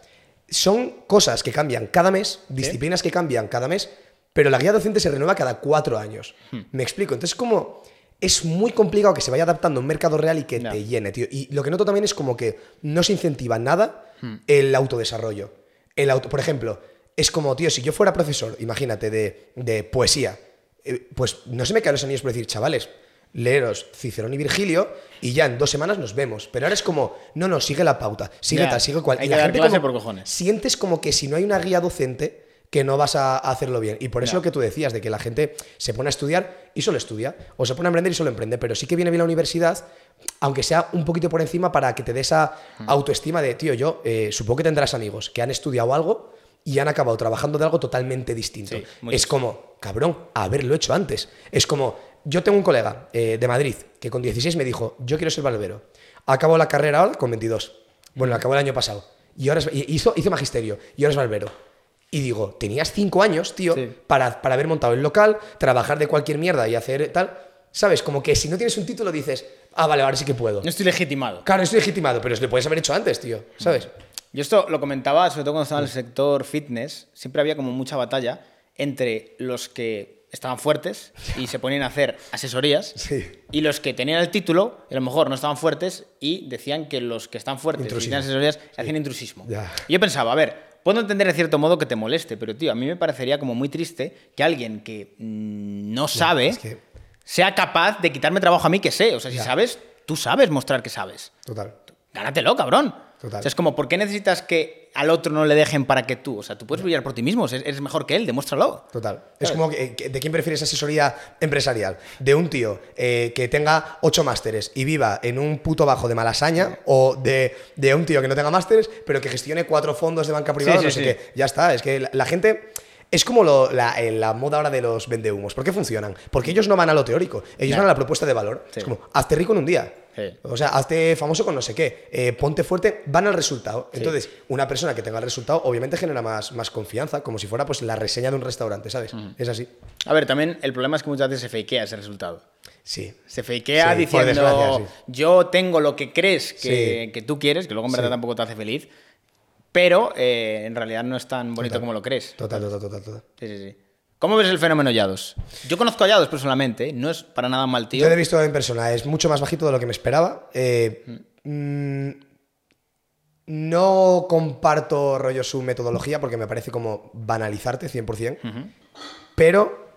son cosas que cambian cada mes, disciplinas que cambian cada mes, pero la guía docente se renueva cada cuatro años. Me explico. Entonces, como es muy complicado que se vaya adaptando a un mercado real y que te llene, tío. Y lo que noto también es como que no se incentiva nada el autodesarrollo. El auto, por ejemplo, es como, tío, si yo fuera profesor, imagínate, de, de poesía, eh, pues no se me caen los anillos por decir, chavales, leeros Cicerón y Virgilio y ya en dos semanas nos vemos. Pero ahora es como, no, no, sigue la pauta, sigue Ya, tal, sigue cual. hay y que la dar gente clase como- por cojones. sientes como que si no hay una guía docente que no vas a a hacerlo bien. Y por eso Ya. lo que tú decías, de que la gente se pone a estudiar y solo estudia, o se pone a emprender y solo emprende, pero sí que viene bien la universidad, aunque sea un poquito por encima para que te dé esa autoestima de, tío, yo eh, supongo que tendrás amigos que han estudiado algo y han acabado trabajando de algo totalmente distinto. Sí, muy es como, cabrón, haberlo hecho antes. Es como, yo tengo un colega eh, de Madrid que con 16 me dijo, yo quiero ser barbero. Acabó la carrera ahora con 22. Bueno, acabó el año pasado. Y ahora es- hizo, hizo magisterio y ahora es barbero. Y digo, tenías cinco años, tío, Sí. para, para haber montado el local, trabajar de cualquier mierda y hacer tal. ¿Sabes? Como que si no tienes un título dices, ah, vale, ahora sí que puedo. No estoy legitimado. Claro, estoy legitimado, pero lo puedes haber hecho antes, tío. ¿Sabes? Yo esto lo comentaba, sobre todo cuando estaba en el sector fitness, siempre había como mucha batalla entre los que estaban fuertes y se ponían a hacer asesorías Sí. y los que tenían el título y a lo mejor no estaban fuertes y decían que los que están fuertes y Intrusismo. tenían asesorías hacían intrusismo. Ya. Y yo pensaba, a ver, puedo entender de cierto modo que te moleste, pero tío, a mí me parecería como muy triste que alguien que mm, no sabe es que- sea capaz de quitarme trabajo a mí que sé. O sea, si Ya. sabes, tú sabes mostrar que sabes. Total. Gánatelo, cabrón. Total. O sea, es como, ¿por qué necesitas que al otro no le dejen para que tú? O sea, tú puedes brillar por ti mismo, eres mejor que él, demuéstralo. Total. Es como, que, que- ¿de quién prefieres asesoría empresarial? ¿De un tío eh, que tenga ocho másteres y viva en un puto bajo de malasaña? ¿O de, de un tío que no tenga másteres, pero que gestione cuatro fondos de banca privada? Sí, no sí, sé sí. qué. Ya está. Es que la, la gente. Es como lo- la, eh, la moda ahora de los vendehumos. ¿Por qué funcionan? Porque ellos no van a lo teórico, ellos Ya. van a la propuesta de valor. Es como, hazte rico en un día. Sí. O sea, hazte famoso con no sé qué. eh, ponte fuerte, van al resultado. Entonces, una persona que tenga el resultado, obviamente genera más, más confianza, como si fuera pues la reseña de un restaurante, ¿sabes? Es así. A ver, también el problema es que muchas veces se fakea ese resultado. Sí. Se fakea Sí, diciendo yo tengo lo que crees que, que tú quieres, que luego en verdad tampoco te hace feliz, pero eh, en realidad no es tan bonito Total. como lo crees. Total, total, total, total. Sí, sí, sí. ¿Cómo ves el fenómeno Yados? Yo conozco a Yados personalmente, ¿eh? no es para nada mal tío. Yo lo he visto en persona, es mucho más bajito de lo que me esperaba. Eh, mm, no comparto rollo su metodología porque me parece como banalizarte 100%. Pero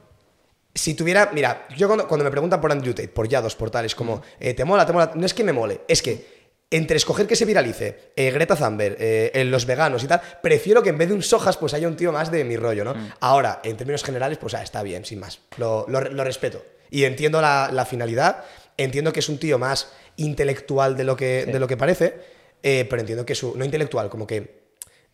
si tuviera. Mira, yo cuando, cuando me preguntan por Andrew Tate, por Yados, por tal, es como, eh, ¿te mola? ¿Te mola? No es que me mole, es que. Entre escoger que se viralice, eh, Greta Thunberg, eh, eh, los veganos y tal, prefiero que en vez de un sojas, pues haya un tío más de mi rollo, ¿no? Ahora, en términos generales, pues ah, está bien, sin más. Lo, lo- lo respeto. Y entiendo la, la finalidad, entiendo que es un tío más intelectual de lo que, de lo que parece, eh, pero entiendo que su. No intelectual, como que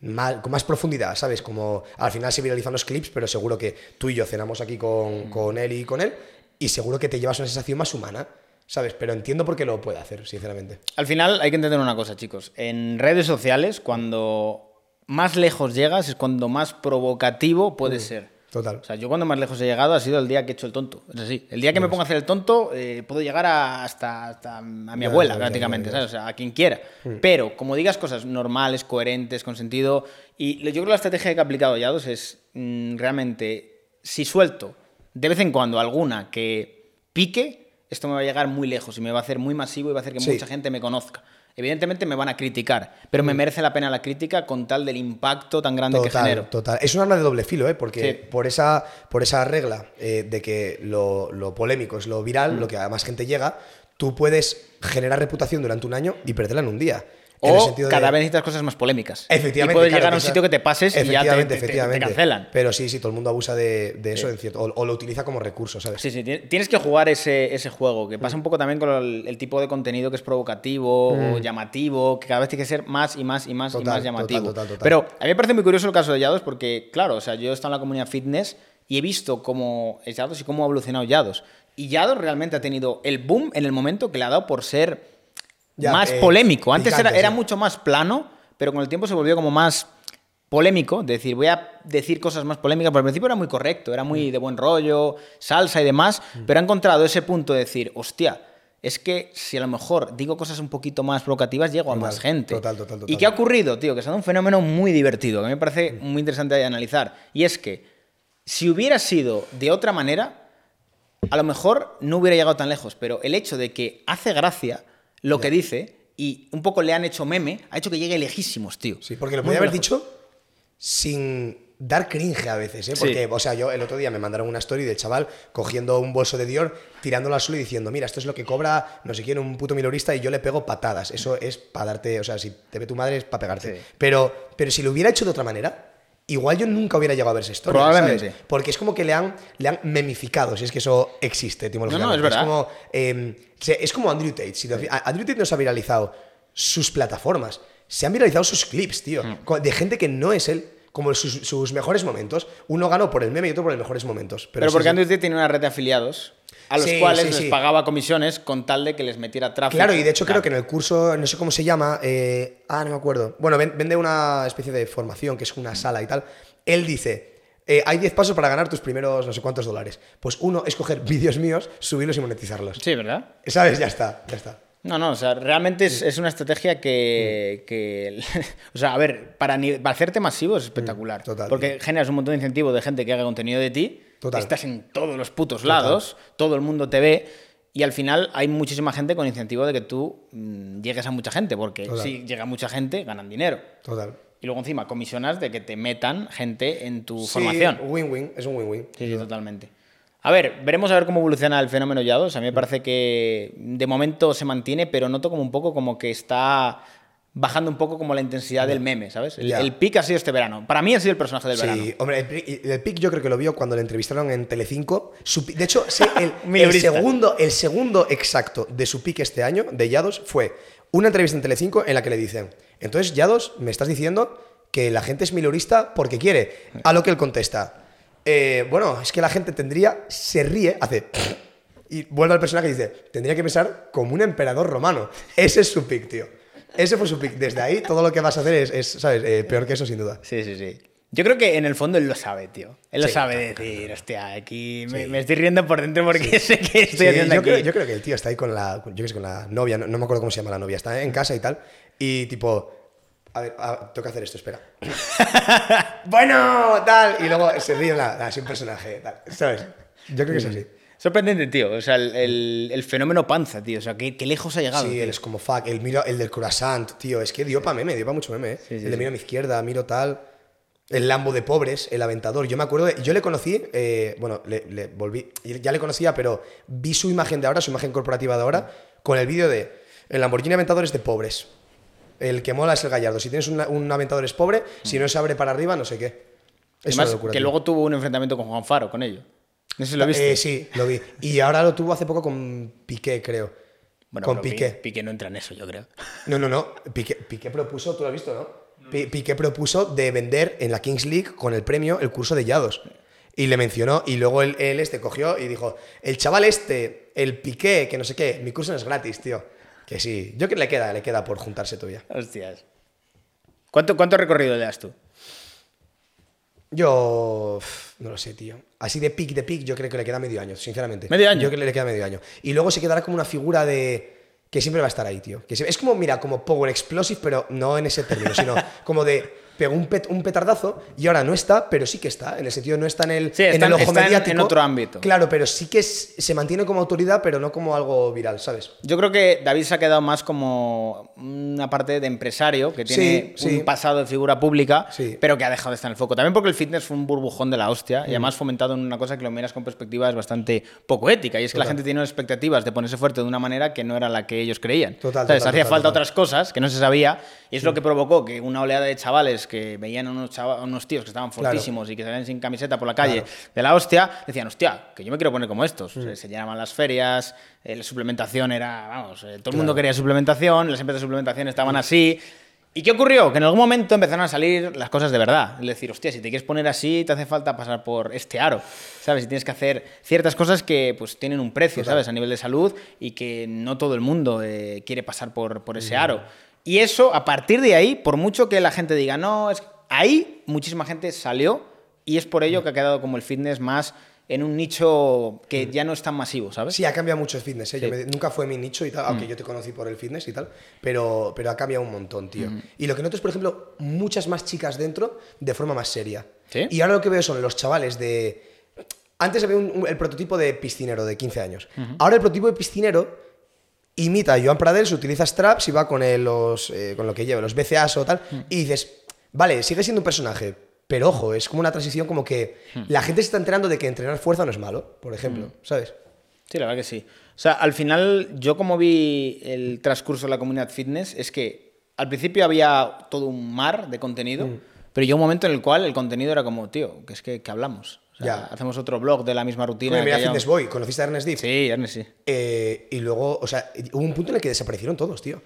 más, con más profundidad, ¿sabes? Como al final se viralizan los clips, pero seguro que tú y yo cenamos aquí con, con él y con él, y seguro que te llevas una sensación más humana, ¿sabes? Pero entiendo por qué lo puede hacer, sinceramente. Al final hay que entender una cosa, chicos. En redes sociales, cuando más lejos llegas, es cuando más provocativo puedes ser. Total. O sea, yo cuando más lejos he llegado ha sido el día que he hecho el tonto. Es así. El día que me pongo a hacer el tonto, eh, puedo llegar a- hasta, hasta a mi Ya, abuela, ya, prácticamente, ya, ya. ¿sabes? O sea, a quien quiera. Pero como digas cosas normales, coherentes, con sentido. Y yo creo que la estrategia que ha aplicado Yados es mm, realmente, si suelto de vez en cuando alguna que pique, esto me va a llegar muy lejos y me va a hacer muy masivo y va a hacer que Sí. mucha gente me conozca. Evidentemente me van a criticar, pero me merece la pena la crítica con tal del impacto tan grande que genero. Total, total. Es un arma de doble filo, ¿eh? Porque Sí. por, esa, por esa regla eh, de que lo, lo polémico es lo viral, Mm. lo que a más gente llega, tú puedes generar reputación durante un año y perderla en un día. O de- cada vez necesitas cosas más polémicas. Efectivamente. Y puedes claro, llegar a un sitio que te pases y ya te, Efectivamente, te- cancelan. Pero sí, sí, todo el mundo abusa de, de eso en cierto, o, o lo utiliza como recurso, ¿sabes? Sí, sí, ti- tienes que jugar ese, ese juego, que pasa un poco también con el, el tipo de contenido que es provocativo o llamativo, que cada vez tiene que ser más y más y más y más llamativo. total, total, total. Pero a mí me parece muy curioso el caso de Yados porque, claro, o sea, yo he estado en la comunidad fitness y he visto cómo es Yados y cómo ha evolucionado Yados. Y Yados realmente ha tenido el boom en el momento que le ha dado por ser Ya, más eh, polémico. Antes era, picante, era sí. mucho más plano, pero con el tiempo se volvió como más polémico, de decir, voy a decir cosas más polémicas, pero al principio era muy correcto, era Mm. muy de buen rollo, salsa y demás, pero ha encontrado ese punto de decir, hostia, es que si a lo mejor digo cosas un poquito más provocativas, llego a más gente. total, total, ¿Y total. qué ha ocurrido, tío? Que es un fenómeno muy divertido, que a mí me parece Mm. muy interesante de analizar. Y es que si hubiera sido de otra manera, a lo mejor no hubiera llegado tan lejos, pero el hecho de que hace gracia lo que dice y un poco le han hecho meme, ha hecho que llegue lejísimos, tío. Sí, porque lo podía haber dicho sin dar cringe a veces, ¿eh? Porque, o sea, yo el otro día me mandaron una story del chaval cogiendo un bolso de Dior, tirándolo al suelo y diciendo, mira, esto es lo que cobra no sé quién, un puto milorista y yo le pego patadas. Eso es para darte, o sea, si te ve tu madre es para pegarte. Sí. Pero, pero si lo hubiera hecho de otra manera, igual yo nunca hubiera llegado a ver esa historia. Probablemente. ¿sabes? Porque es como que le han, le han memificado, si es que eso existe, etimológicamente. es verdad. como, eh, es como Andrew Tate. Si te- Andrew Tate no se ha viralizado sus plataformas, se han viralizado sus clips, tío. Mm. De gente que no es él, como sus, sus mejores momentos. Uno ganó por el meme y otro por los mejores momentos. Pero, Pero, porque sí. Andrew Tate tiene una red de afiliados a los Sí, cuales sí, les sí. pagaba comisiones con tal de que les metiera tráfico. Claro, y de hecho creo que en el curso, no sé cómo se llama, eh, ah, no me acuerdo. Bueno, ven- vende una especie de formación que es una sala y tal. Él dice, eh, hay 10 pasos para ganar tus primeros no sé cuántos dólares. Pues uno es coger vídeos míos, subirlos y monetizarlos. Sí, ¿verdad? ¿Sabes? Ya está, ya está. No, no, o sea, realmente es, es una estrategia Mm. que, que- o sea, a ver, para, hacerte masivo es espectacular. Mm, total, porque generas un montón de incentivo de gente que haga contenido de ti. Total. Estás en todos los putos lados, todo el mundo te ve. Y al final hay muchísima gente con incentivo de que tú mm, llegues a mucha gente, porque Total. si llega mucha gente, ganan dinero. Total. Y luego encima comisionas de que te metan gente en tu Sí, formación. Win-win, es un win-win. Sí, sí, totalmente. A ver, veremos a ver cómo evoluciona el fenómeno Yados. A mí me parece que de momento se mantiene, pero noto como un poco como que está bajando un poco como la intensidad del meme, ¿sabes? El, Ya. el pic ha sido este verano. Para mí ha sido el personaje del verano. Sí, hombre, el, el pic yo creo que lo vio cuando le entrevistaron en Telecinco. Su de hecho, el, el Mileurista. segundo, el segundo exacto de su pick este año, de Yados, fue una entrevista en Telecinco en la que le dicen, entonces Yados, me estás diciendo que la gente es milurista porque quiere. A lo que él contesta, "Eh, bueno, es que la gente tendría, se ríe, hace... Y vuelve al personaje y dice, tendría que pensar como un emperador romano. Ese es su pick, tío. Ese fue su pick. Desde ahí todo lo que vas a hacer es, es, ¿sabes? Eh, peor que eso, sin duda. Sí, sí, sí. Yo creo que en el fondo él lo sabe, tío. Él lo Sí, sabe decir, hostia, aquí me, me estoy riendo por dentro porque sé que estoy Sí, haciendo yo, aquí. creo, yo creo que el tío está ahí con la, yo sé, con la novia, no, no me acuerdo cómo se llama la novia, está en casa y tal, y tipo, a ver, a- tengo que hacer esto, espera. bueno, tal, y luego se ríe, nada, así un personaje, tal, ¿sabes? Yo creo que es así. Sorprendente, tío. O sea, el, el- el fenómeno panza, tío. O sea, qué, qué lejos ha llegado. Sí, tío. él es como fuck, el, miro, el del croissant, tío, es que dio pa' meme, dio pa' mucho meme, ¿eh? Sí, sí, el de miro a mi izquierda, miro tal, el Lambo de pobres, el aventador, yo me acuerdo, de- yo le conocí, eh, bueno, le, le volví, ya le conocía, pero vi su imagen de ahora, su imagen corporativa de ahora, con el vídeo de el Lamborghini Aventador es de pobres. El que mola es el gallardo. Si tienes un, un aventador es pobre, si no se abre para arriba, no sé qué. Es una Además, locura, que tío. luego tuvo un enfrentamiento con Juan Faro, con ello. No sé si lo viste. Eh, sí, lo vi. Y ahora lo tuvo hace poco con Piqué, creo. Bueno, con Piqué. Piqué no entra en eso, yo creo. No, no, no. Piqué, Piqué propuso, tú lo has visto, ¿no? Pi- Piqué propuso de vender en la Kings League con el premio el curso de Yados. Y le mencionó, y luego él, él este cogió y dijo: El chaval este, el Piqué, que no sé qué, mi curso no es gratis, tío. Que sí. Yo que le queda, le queda por juntarse todavía. Hostias. ¿Cuánto, cuánto recorrido le das tú? Yo. No lo sé, tío. Así de pic de pic, yo creo que le queda medio año, sinceramente. ¿Medio año? Yo creo que le queda medio año. Y luego se quedará como una figura de. que siempre va a estar ahí, tío. Que es como, mira, como Power Explosive, pero no en ese término, sino como de. Pegó un, pet- un petardazo y ahora no está, pero sí que está. En el sentido, no está en el, Sí, en está el en- ojo está en- mediático. en otro ámbito. Claro, pero sí que es- se mantiene como autoridad, pero no como algo viral, ¿sabes? Yo creo que David se ha quedado más como una parte de empresario que tiene Sí, sí. un pasado de figura pública, pero que ha dejado de estar en el foco. También porque el fitness fue un burbujón de la hostia y además fomentado en una cosa que lo miras con perspectiva es bastante poco ética. Y es que la Total. gente tiene expectativas de ponerse fuerte de una manera que no era la que ellos creían. Total, ¿Sabes? total, Hacía total, falta otras cosas que no se sabía y es lo que provocó que una oleada de chavales que veían a unos, a unos tíos que estaban Claro. fortísimos y que salían sin camiseta por la calle Claro. de la hostia, decían, hostia, que yo me quiero poner como estos. Se, se llenaban las ferias, eh, la suplementación era, vamos, eh, todo el mundo quería suplementación, las empresas de suplementación estaban así. ¿Y qué ocurrió? Que en algún momento empezaron a salir las cosas de verdad. Es decir, hostia, si te quieres poner así, te hace falta pasar por este aro, ¿sabes? Y tienes que hacer ciertas cosas que pues tienen un precio. ¿sabes? A nivel de salud y que no todo el mundo eh, quiere pasar por, por ese aro. Y eso, a partir de ahí, por mucho que la gente diga, no, es ahí muchísima gente salió y es por ello que ha quedado como el fitness más en un nicho que ya no es tan masivo, ¿sabes? Sí, ha cambiado mucho el fitness. ¿eh? Yo me- nunca fue mi nicho y tal, aunque yo te conocí por el fitness y tal, pero, pero ha cambiado un montón, tío. Y lo que noto es, por ejemplo, muchas más chicas dentro de forma más seria. ¿Sí? Y ahora lo que veo son los chavales de... Antes había un- un- el prototipo de piscinero de 15 años. Ahora el prototipo de piscinero imita a Joan Pradels, utiliza straps y va con, el- los, eh, con lo que lleva, los BCAs o tal, y dices, vale, sigue siendo un personaje, pero ojo, es como una transición como que la gente se está enterando de que entrenar fuerza no es malo, por ejemplo, ¿sabes? Sí, la verdad que sí. O sea, al final, yo como vi el transcurso de la comunidad fitness, es que al principio había todo un mar de contenido, Mm. pero llegó un momento en el cual el contenido era como, tío, que es que, que hablamos. O sea, Ya. Hacemos otro blog de la misma rutina. Mira, mira que Fitness Boy, ¿conociste a Ernest Deep? Sí, Ernest, sí. Eh, y luego, o sea, hubo un punto en el que desaparecieron todos, tío.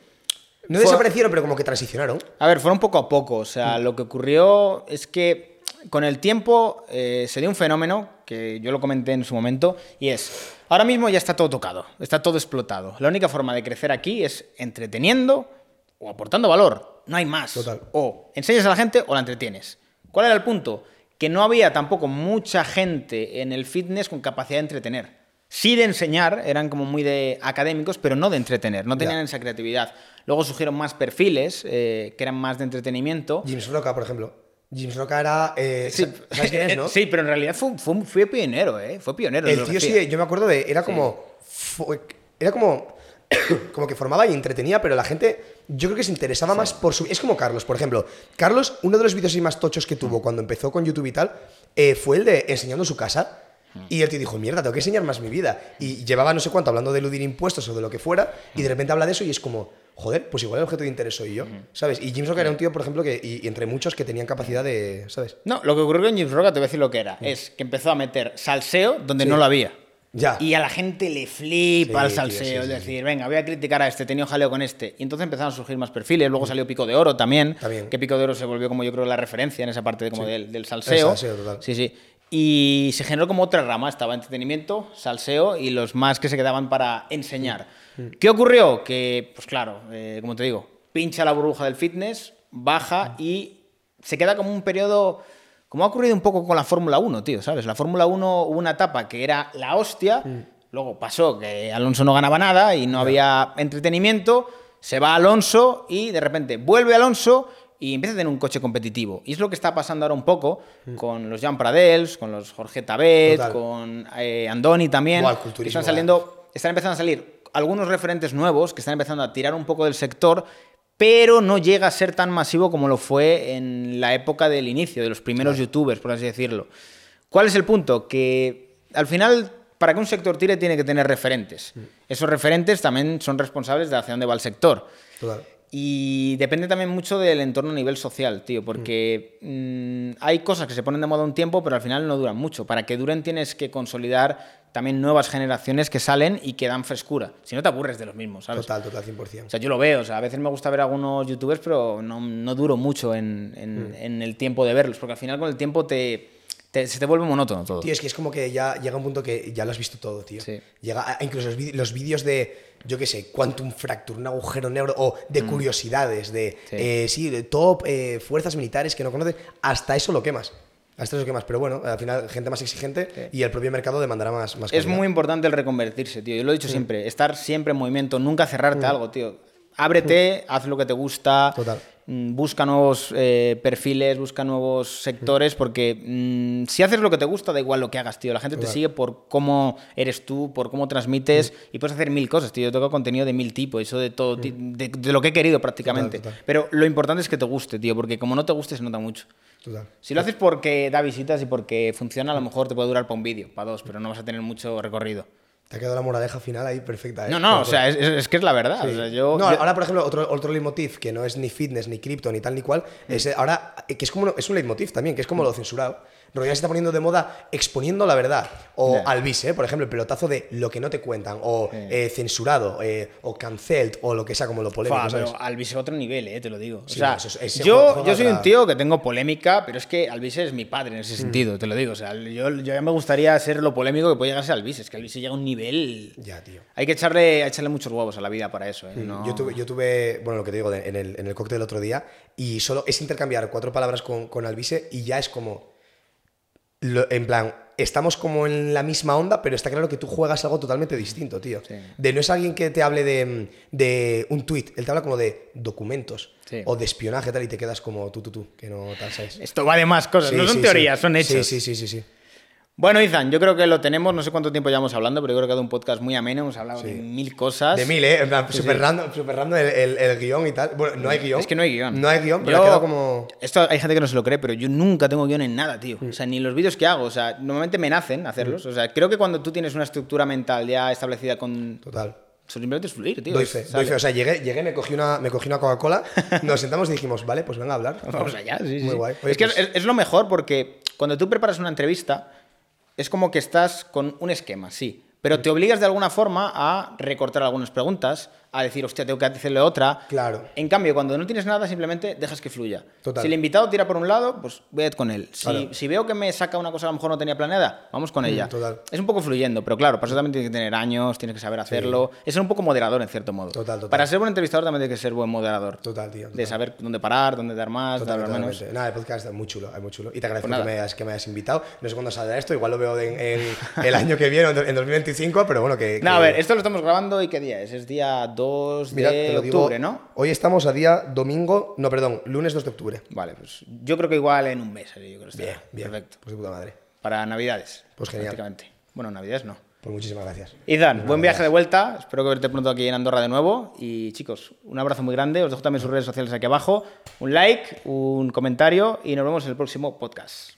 No Fue- desaparecieron, pero como que transicionaron. A ver, fueron poco a poco. O sea, Mm. lo que ocurrió es que con el tiempo eh, se dio un fenómeno que yo lo comenté en su momento y es, ahora mismo ya está todo tocado, está todo explotado. La única forma de crecer aquí es entreteniendo o aportando valor. No hay más. Total. O enseñas a la gente o la entretienes. ¿Cuál era el punto? Que no había tampoco mucha gente en el fitness con capacidad de entretener. Sí de enseñar, eran como muy de académicos, pero no de entretener, no tenían Ya. esa creatividad. Luego surgieron más perfiles eh, que eran más de entretenimiento. James Roca, por ejemplo. James Roca era. eh, Sí, ¿Sabes quién es, no? sí, pero en realidad fue, fue, fue pionero, ¿eh? Fue pionero. El tío sí, yo me acuerdo de. Era como. fue- era como. como que formaba y entretenía, pero la gente. Yo creo que se interesaba más por su. Es como Carlos, por ejemplo. Carlos, uno de los vídeos más tochos que tuvo cuando empezó con YouTube y tal, eh, fue el de enseñando su casa. Y el tío dijo, mierda, tengo que enseñar más mi vida. Y llevaba no sé cuánto hablando de eludir impuestos o de lo que fuera, y de repente habla de eso y es como, joder, pues igual el objeto de interés soy yo, ¿sabes? Y James Roca era un tío, por ejemplo, que, y, y entre muchos que tenían capacidad de, ¿sabes? No, lo que ocurrió con James Roca, te voy a decir lo que era. Es que empezó a meter salseo donde Sí. no lo había. Ya. Y a la gente le flipa Sí, el tío, salseo. sí, es sí, decir, venga, voy a criticar a este, tenía jaleo con este. Y entonces empezaron a surgir más perfiles. Luego salió Pico de Oro también. También. Que Pico de Oro se volvió como yo creo la referencia en esa parte de, como Sí. del, del El salseo. salseo, total. Sí, sí. Y se generó como otra rama. Estaba entretenimiento, salseo y los más que se quedaban para enseñar. ¿Qué ocurrió? Que, pues claro, eh, como te digo, pincha la burbuja del fitness, baja y se queda como un periodo Como ha ocurrido un poco con la Fórmula 1, tío, ¿sabes? La Fórmula 1 hubo una etapa que era la hostia, Mm. luego pasó que Alonso no ganaba nada y no había entretenimiento, se va Alonso y de repente vuelve Alonso y empieza a tener un coche competitivo. Y es lo que está pasando ahora un poco con los Jean Pradels, con los Jorge Tabet, Mm. Total. con eh, Andoni también. El que están saliendo, están empezando a salir algunos referentes nuevos que están empezando a tirar un poco del sector, pero no llega a ser tan masivo como lo fue en la época del inicio, de los primeros youtubers, por así decirlo. ¿Cuál es el punto? Que al final, para que un sector tire, tiene que tener referentes. Esos referentes también son responsables de hacia dónde va el sector. Y depende también mucho del entorno a nivel social, tío, porque mm, hay cosas que se ponen de moda un tiempo, pero al final no duran mucho. Para que duren tienes que consolidar también nuevas generaciones que salen y que dan frescura. Si no te aburres de los mismos, ¿sabes? Total, total, 100%. O sea, yo lo veo, o sea, a veces me gusta ver a algunos youtubers, pero no, no duro mucho en, en- en el tiempo de verlos, porque al final con el tiempo te, te- se te vuelve monótono todo. Tío, es que es como que ya llega un punto que ya lo has visto todo, tío. Sí. Llega a- incluso los, vídeos- de, yo qué sé, Quantum Fracture, un agujero negro, o de curiosidades, de. Sí. eh, sí, de top, eh, fuerzas militares que no conoces, hasta eso lo quemas. Hasta eso lo quemas. Pero bueno, al final, gente más exigente y el propio mercado demandará más, más Es muy importante el reconvertirse, tío. Yo lo he Mm. dicho siempre, estar siempre en movimiento, nunca cerrarte a algo, tío. Ábrete, haz lo que te gusta, Mm. Total. mm, busca nuevos eh, perfiles, busca nuevos sectores, porque mm, si haces lo que te gusta, da igual lo que hagas, tío. La gente te sigue por cómo eres tú, por cómo transmites, y puedes hacer mil cosas, tío. Yo tengo contenido de mil tipos, eso de todo, de, de lo que he querido prácticamente. Total. Pero lo importante es que te guste, tío, porque como no te guste, se nota mucho. Total. Si lo haces porque da visitas y porque funciona, a lo mejor te puede durar para un vídeo, para dos, pero no vas a tener mucho recorrido. Te ha quedado la moraleja final ahí perfecta, ¿eh? No, no, o sea, es, es- que es la verdad. Sí. O sea, yo, no, yo- ahora, por ejemplo, otro, otro leitmotiv que no es ni fitness, ni cripto, ni tal ni cual, Mm. es eh, ahora, eh, que es como es un leitmotiv también, que es como lo censurado. Ya se está poniendo de moda exponiendo la verdad. O Ya. Alvis, ¿eh? por ejemplo, el pelotazo de lo que no te cuentan. O eh, censurado, eh, o cancelled, o lo que sea, como lo polémico, ¿sabes? pero Alvise es otro nivel, eh, te lo digo. O sea, es- yo, juega- yo soy un tío que tengo polémica, pero es que Alvise es mi padre en Mm. ese sentido, te lo digo. O sea, yo, yo ya me gustaría ser lo polémico que puede llegar a ser Alvise. Es que Alvise llega a un nivel. Ya, tío. Hay que echarle, echarle muchos huevos a la vida para eso, eh. no- Mm, Yo, tuve, yo tuve, bueno, lo que te digo, en el, en el cóctel el otro día, y solo es intercambiar cuatro palabras con, con Alvise y ya es como. Lo- en plan, estamos como en la misma onda, pero está claro que tú juegas algo totalmente distinto, tío. Sí. De no es alguien que te hable de, de un tweet, él te habla como de documentos Sí. o de espionaje tal, y te quedas como tú, tú, tú, que no tal, ¿sabes? Esto va de más cosas, Sí, no son teorías, son hechos. Sí, sí, sí, sí. Sí. Bueno, Izan, yo creo que lo tenemos, no sé cuánto tiempo llevamos hablando, pero yo creo que ha quedado un podcast muy ameno, hemos hablado de mil cosas. De mil, ¿eh? Sí, super sí. random, super random el, el- el guion y tal. Bueno, no hay guion. Es que no hay guion. No hay guion, pero Yo- ha quedado como. Esto hay gente que no se lo cree, pero yo nunca tengo guion en nada, tío. Mm. O sea, ni los vídeos que hago. O sea, normalmente me nacen hacerlos. O sea, creo que cuando tú tienes una estructura mental ya establecida con. Total. Simplemente es fluir, tío. Doy fe, doy fe. O sea, llegué, llegué me, cogí una, me cogí una Coca-Cola, nos sentamos y dijimos, vale, pues venga a hablar. Vamos allá, sí, sí. Muy guay. Oye, es que pues- es, es lo mejor porque cuando tú preparas una entrevista, es como que estás con un esquema, sí. Pero te obligas de alguna forma a recortar algunas preguntas, a decir, hostia, tengo que hacerle otra. Claro. En cambio, cuando no tienes nada, simplemente dejas que fluya. Total. Si el invitado tira por un lado, pues voy a ir con él. Si, Claro. si veo que me saca una cosa que a lo mejor no tenía planeada, vamos con ella. Mm, total. Es un poco fluyendo, pero claro, para eso también tienes que tener años, tienes que saber hacerlo. Es ser un poco moderador, en cierto modo. Total, total. Para ser buen entrevistador también tienes que ser buen moderador. Total, tío. De saber dónde parar, dónde dar más, Total, dar menos. Nada, el podcast es muy chulo, es muy chulo. Y te agradezco Pues que, me hayas, que me hayas invitado. No sé cuándo saldrá esto, igual lo veo en, en el año que viene, en 2025, pero bueno, que. No, que- a ver, esto lo estamos grabando y ¿qué día es? Es día 2 Mira, de digo, octubre, ¿no? Hoy estamos a día domingo, no, perdón, lunes 2 de octubre. Vale, pues yo creo que igual en un mes, yo creo que. Bien, bien. Perfecto. Pues de puta madre. Para Navidades. Pues genial. Prácticamente. Bueno, Navidades no. Pues muchísimas gracias. Izan, buen viaje de vuelta. Espero que verte pronto aquí en Andorra de nuevo. Y chicos, un abrazo muy grande. Os dejo también sus redes sociales aquí abajo. Un like, un comentario y nos vemos en el próximo podcast.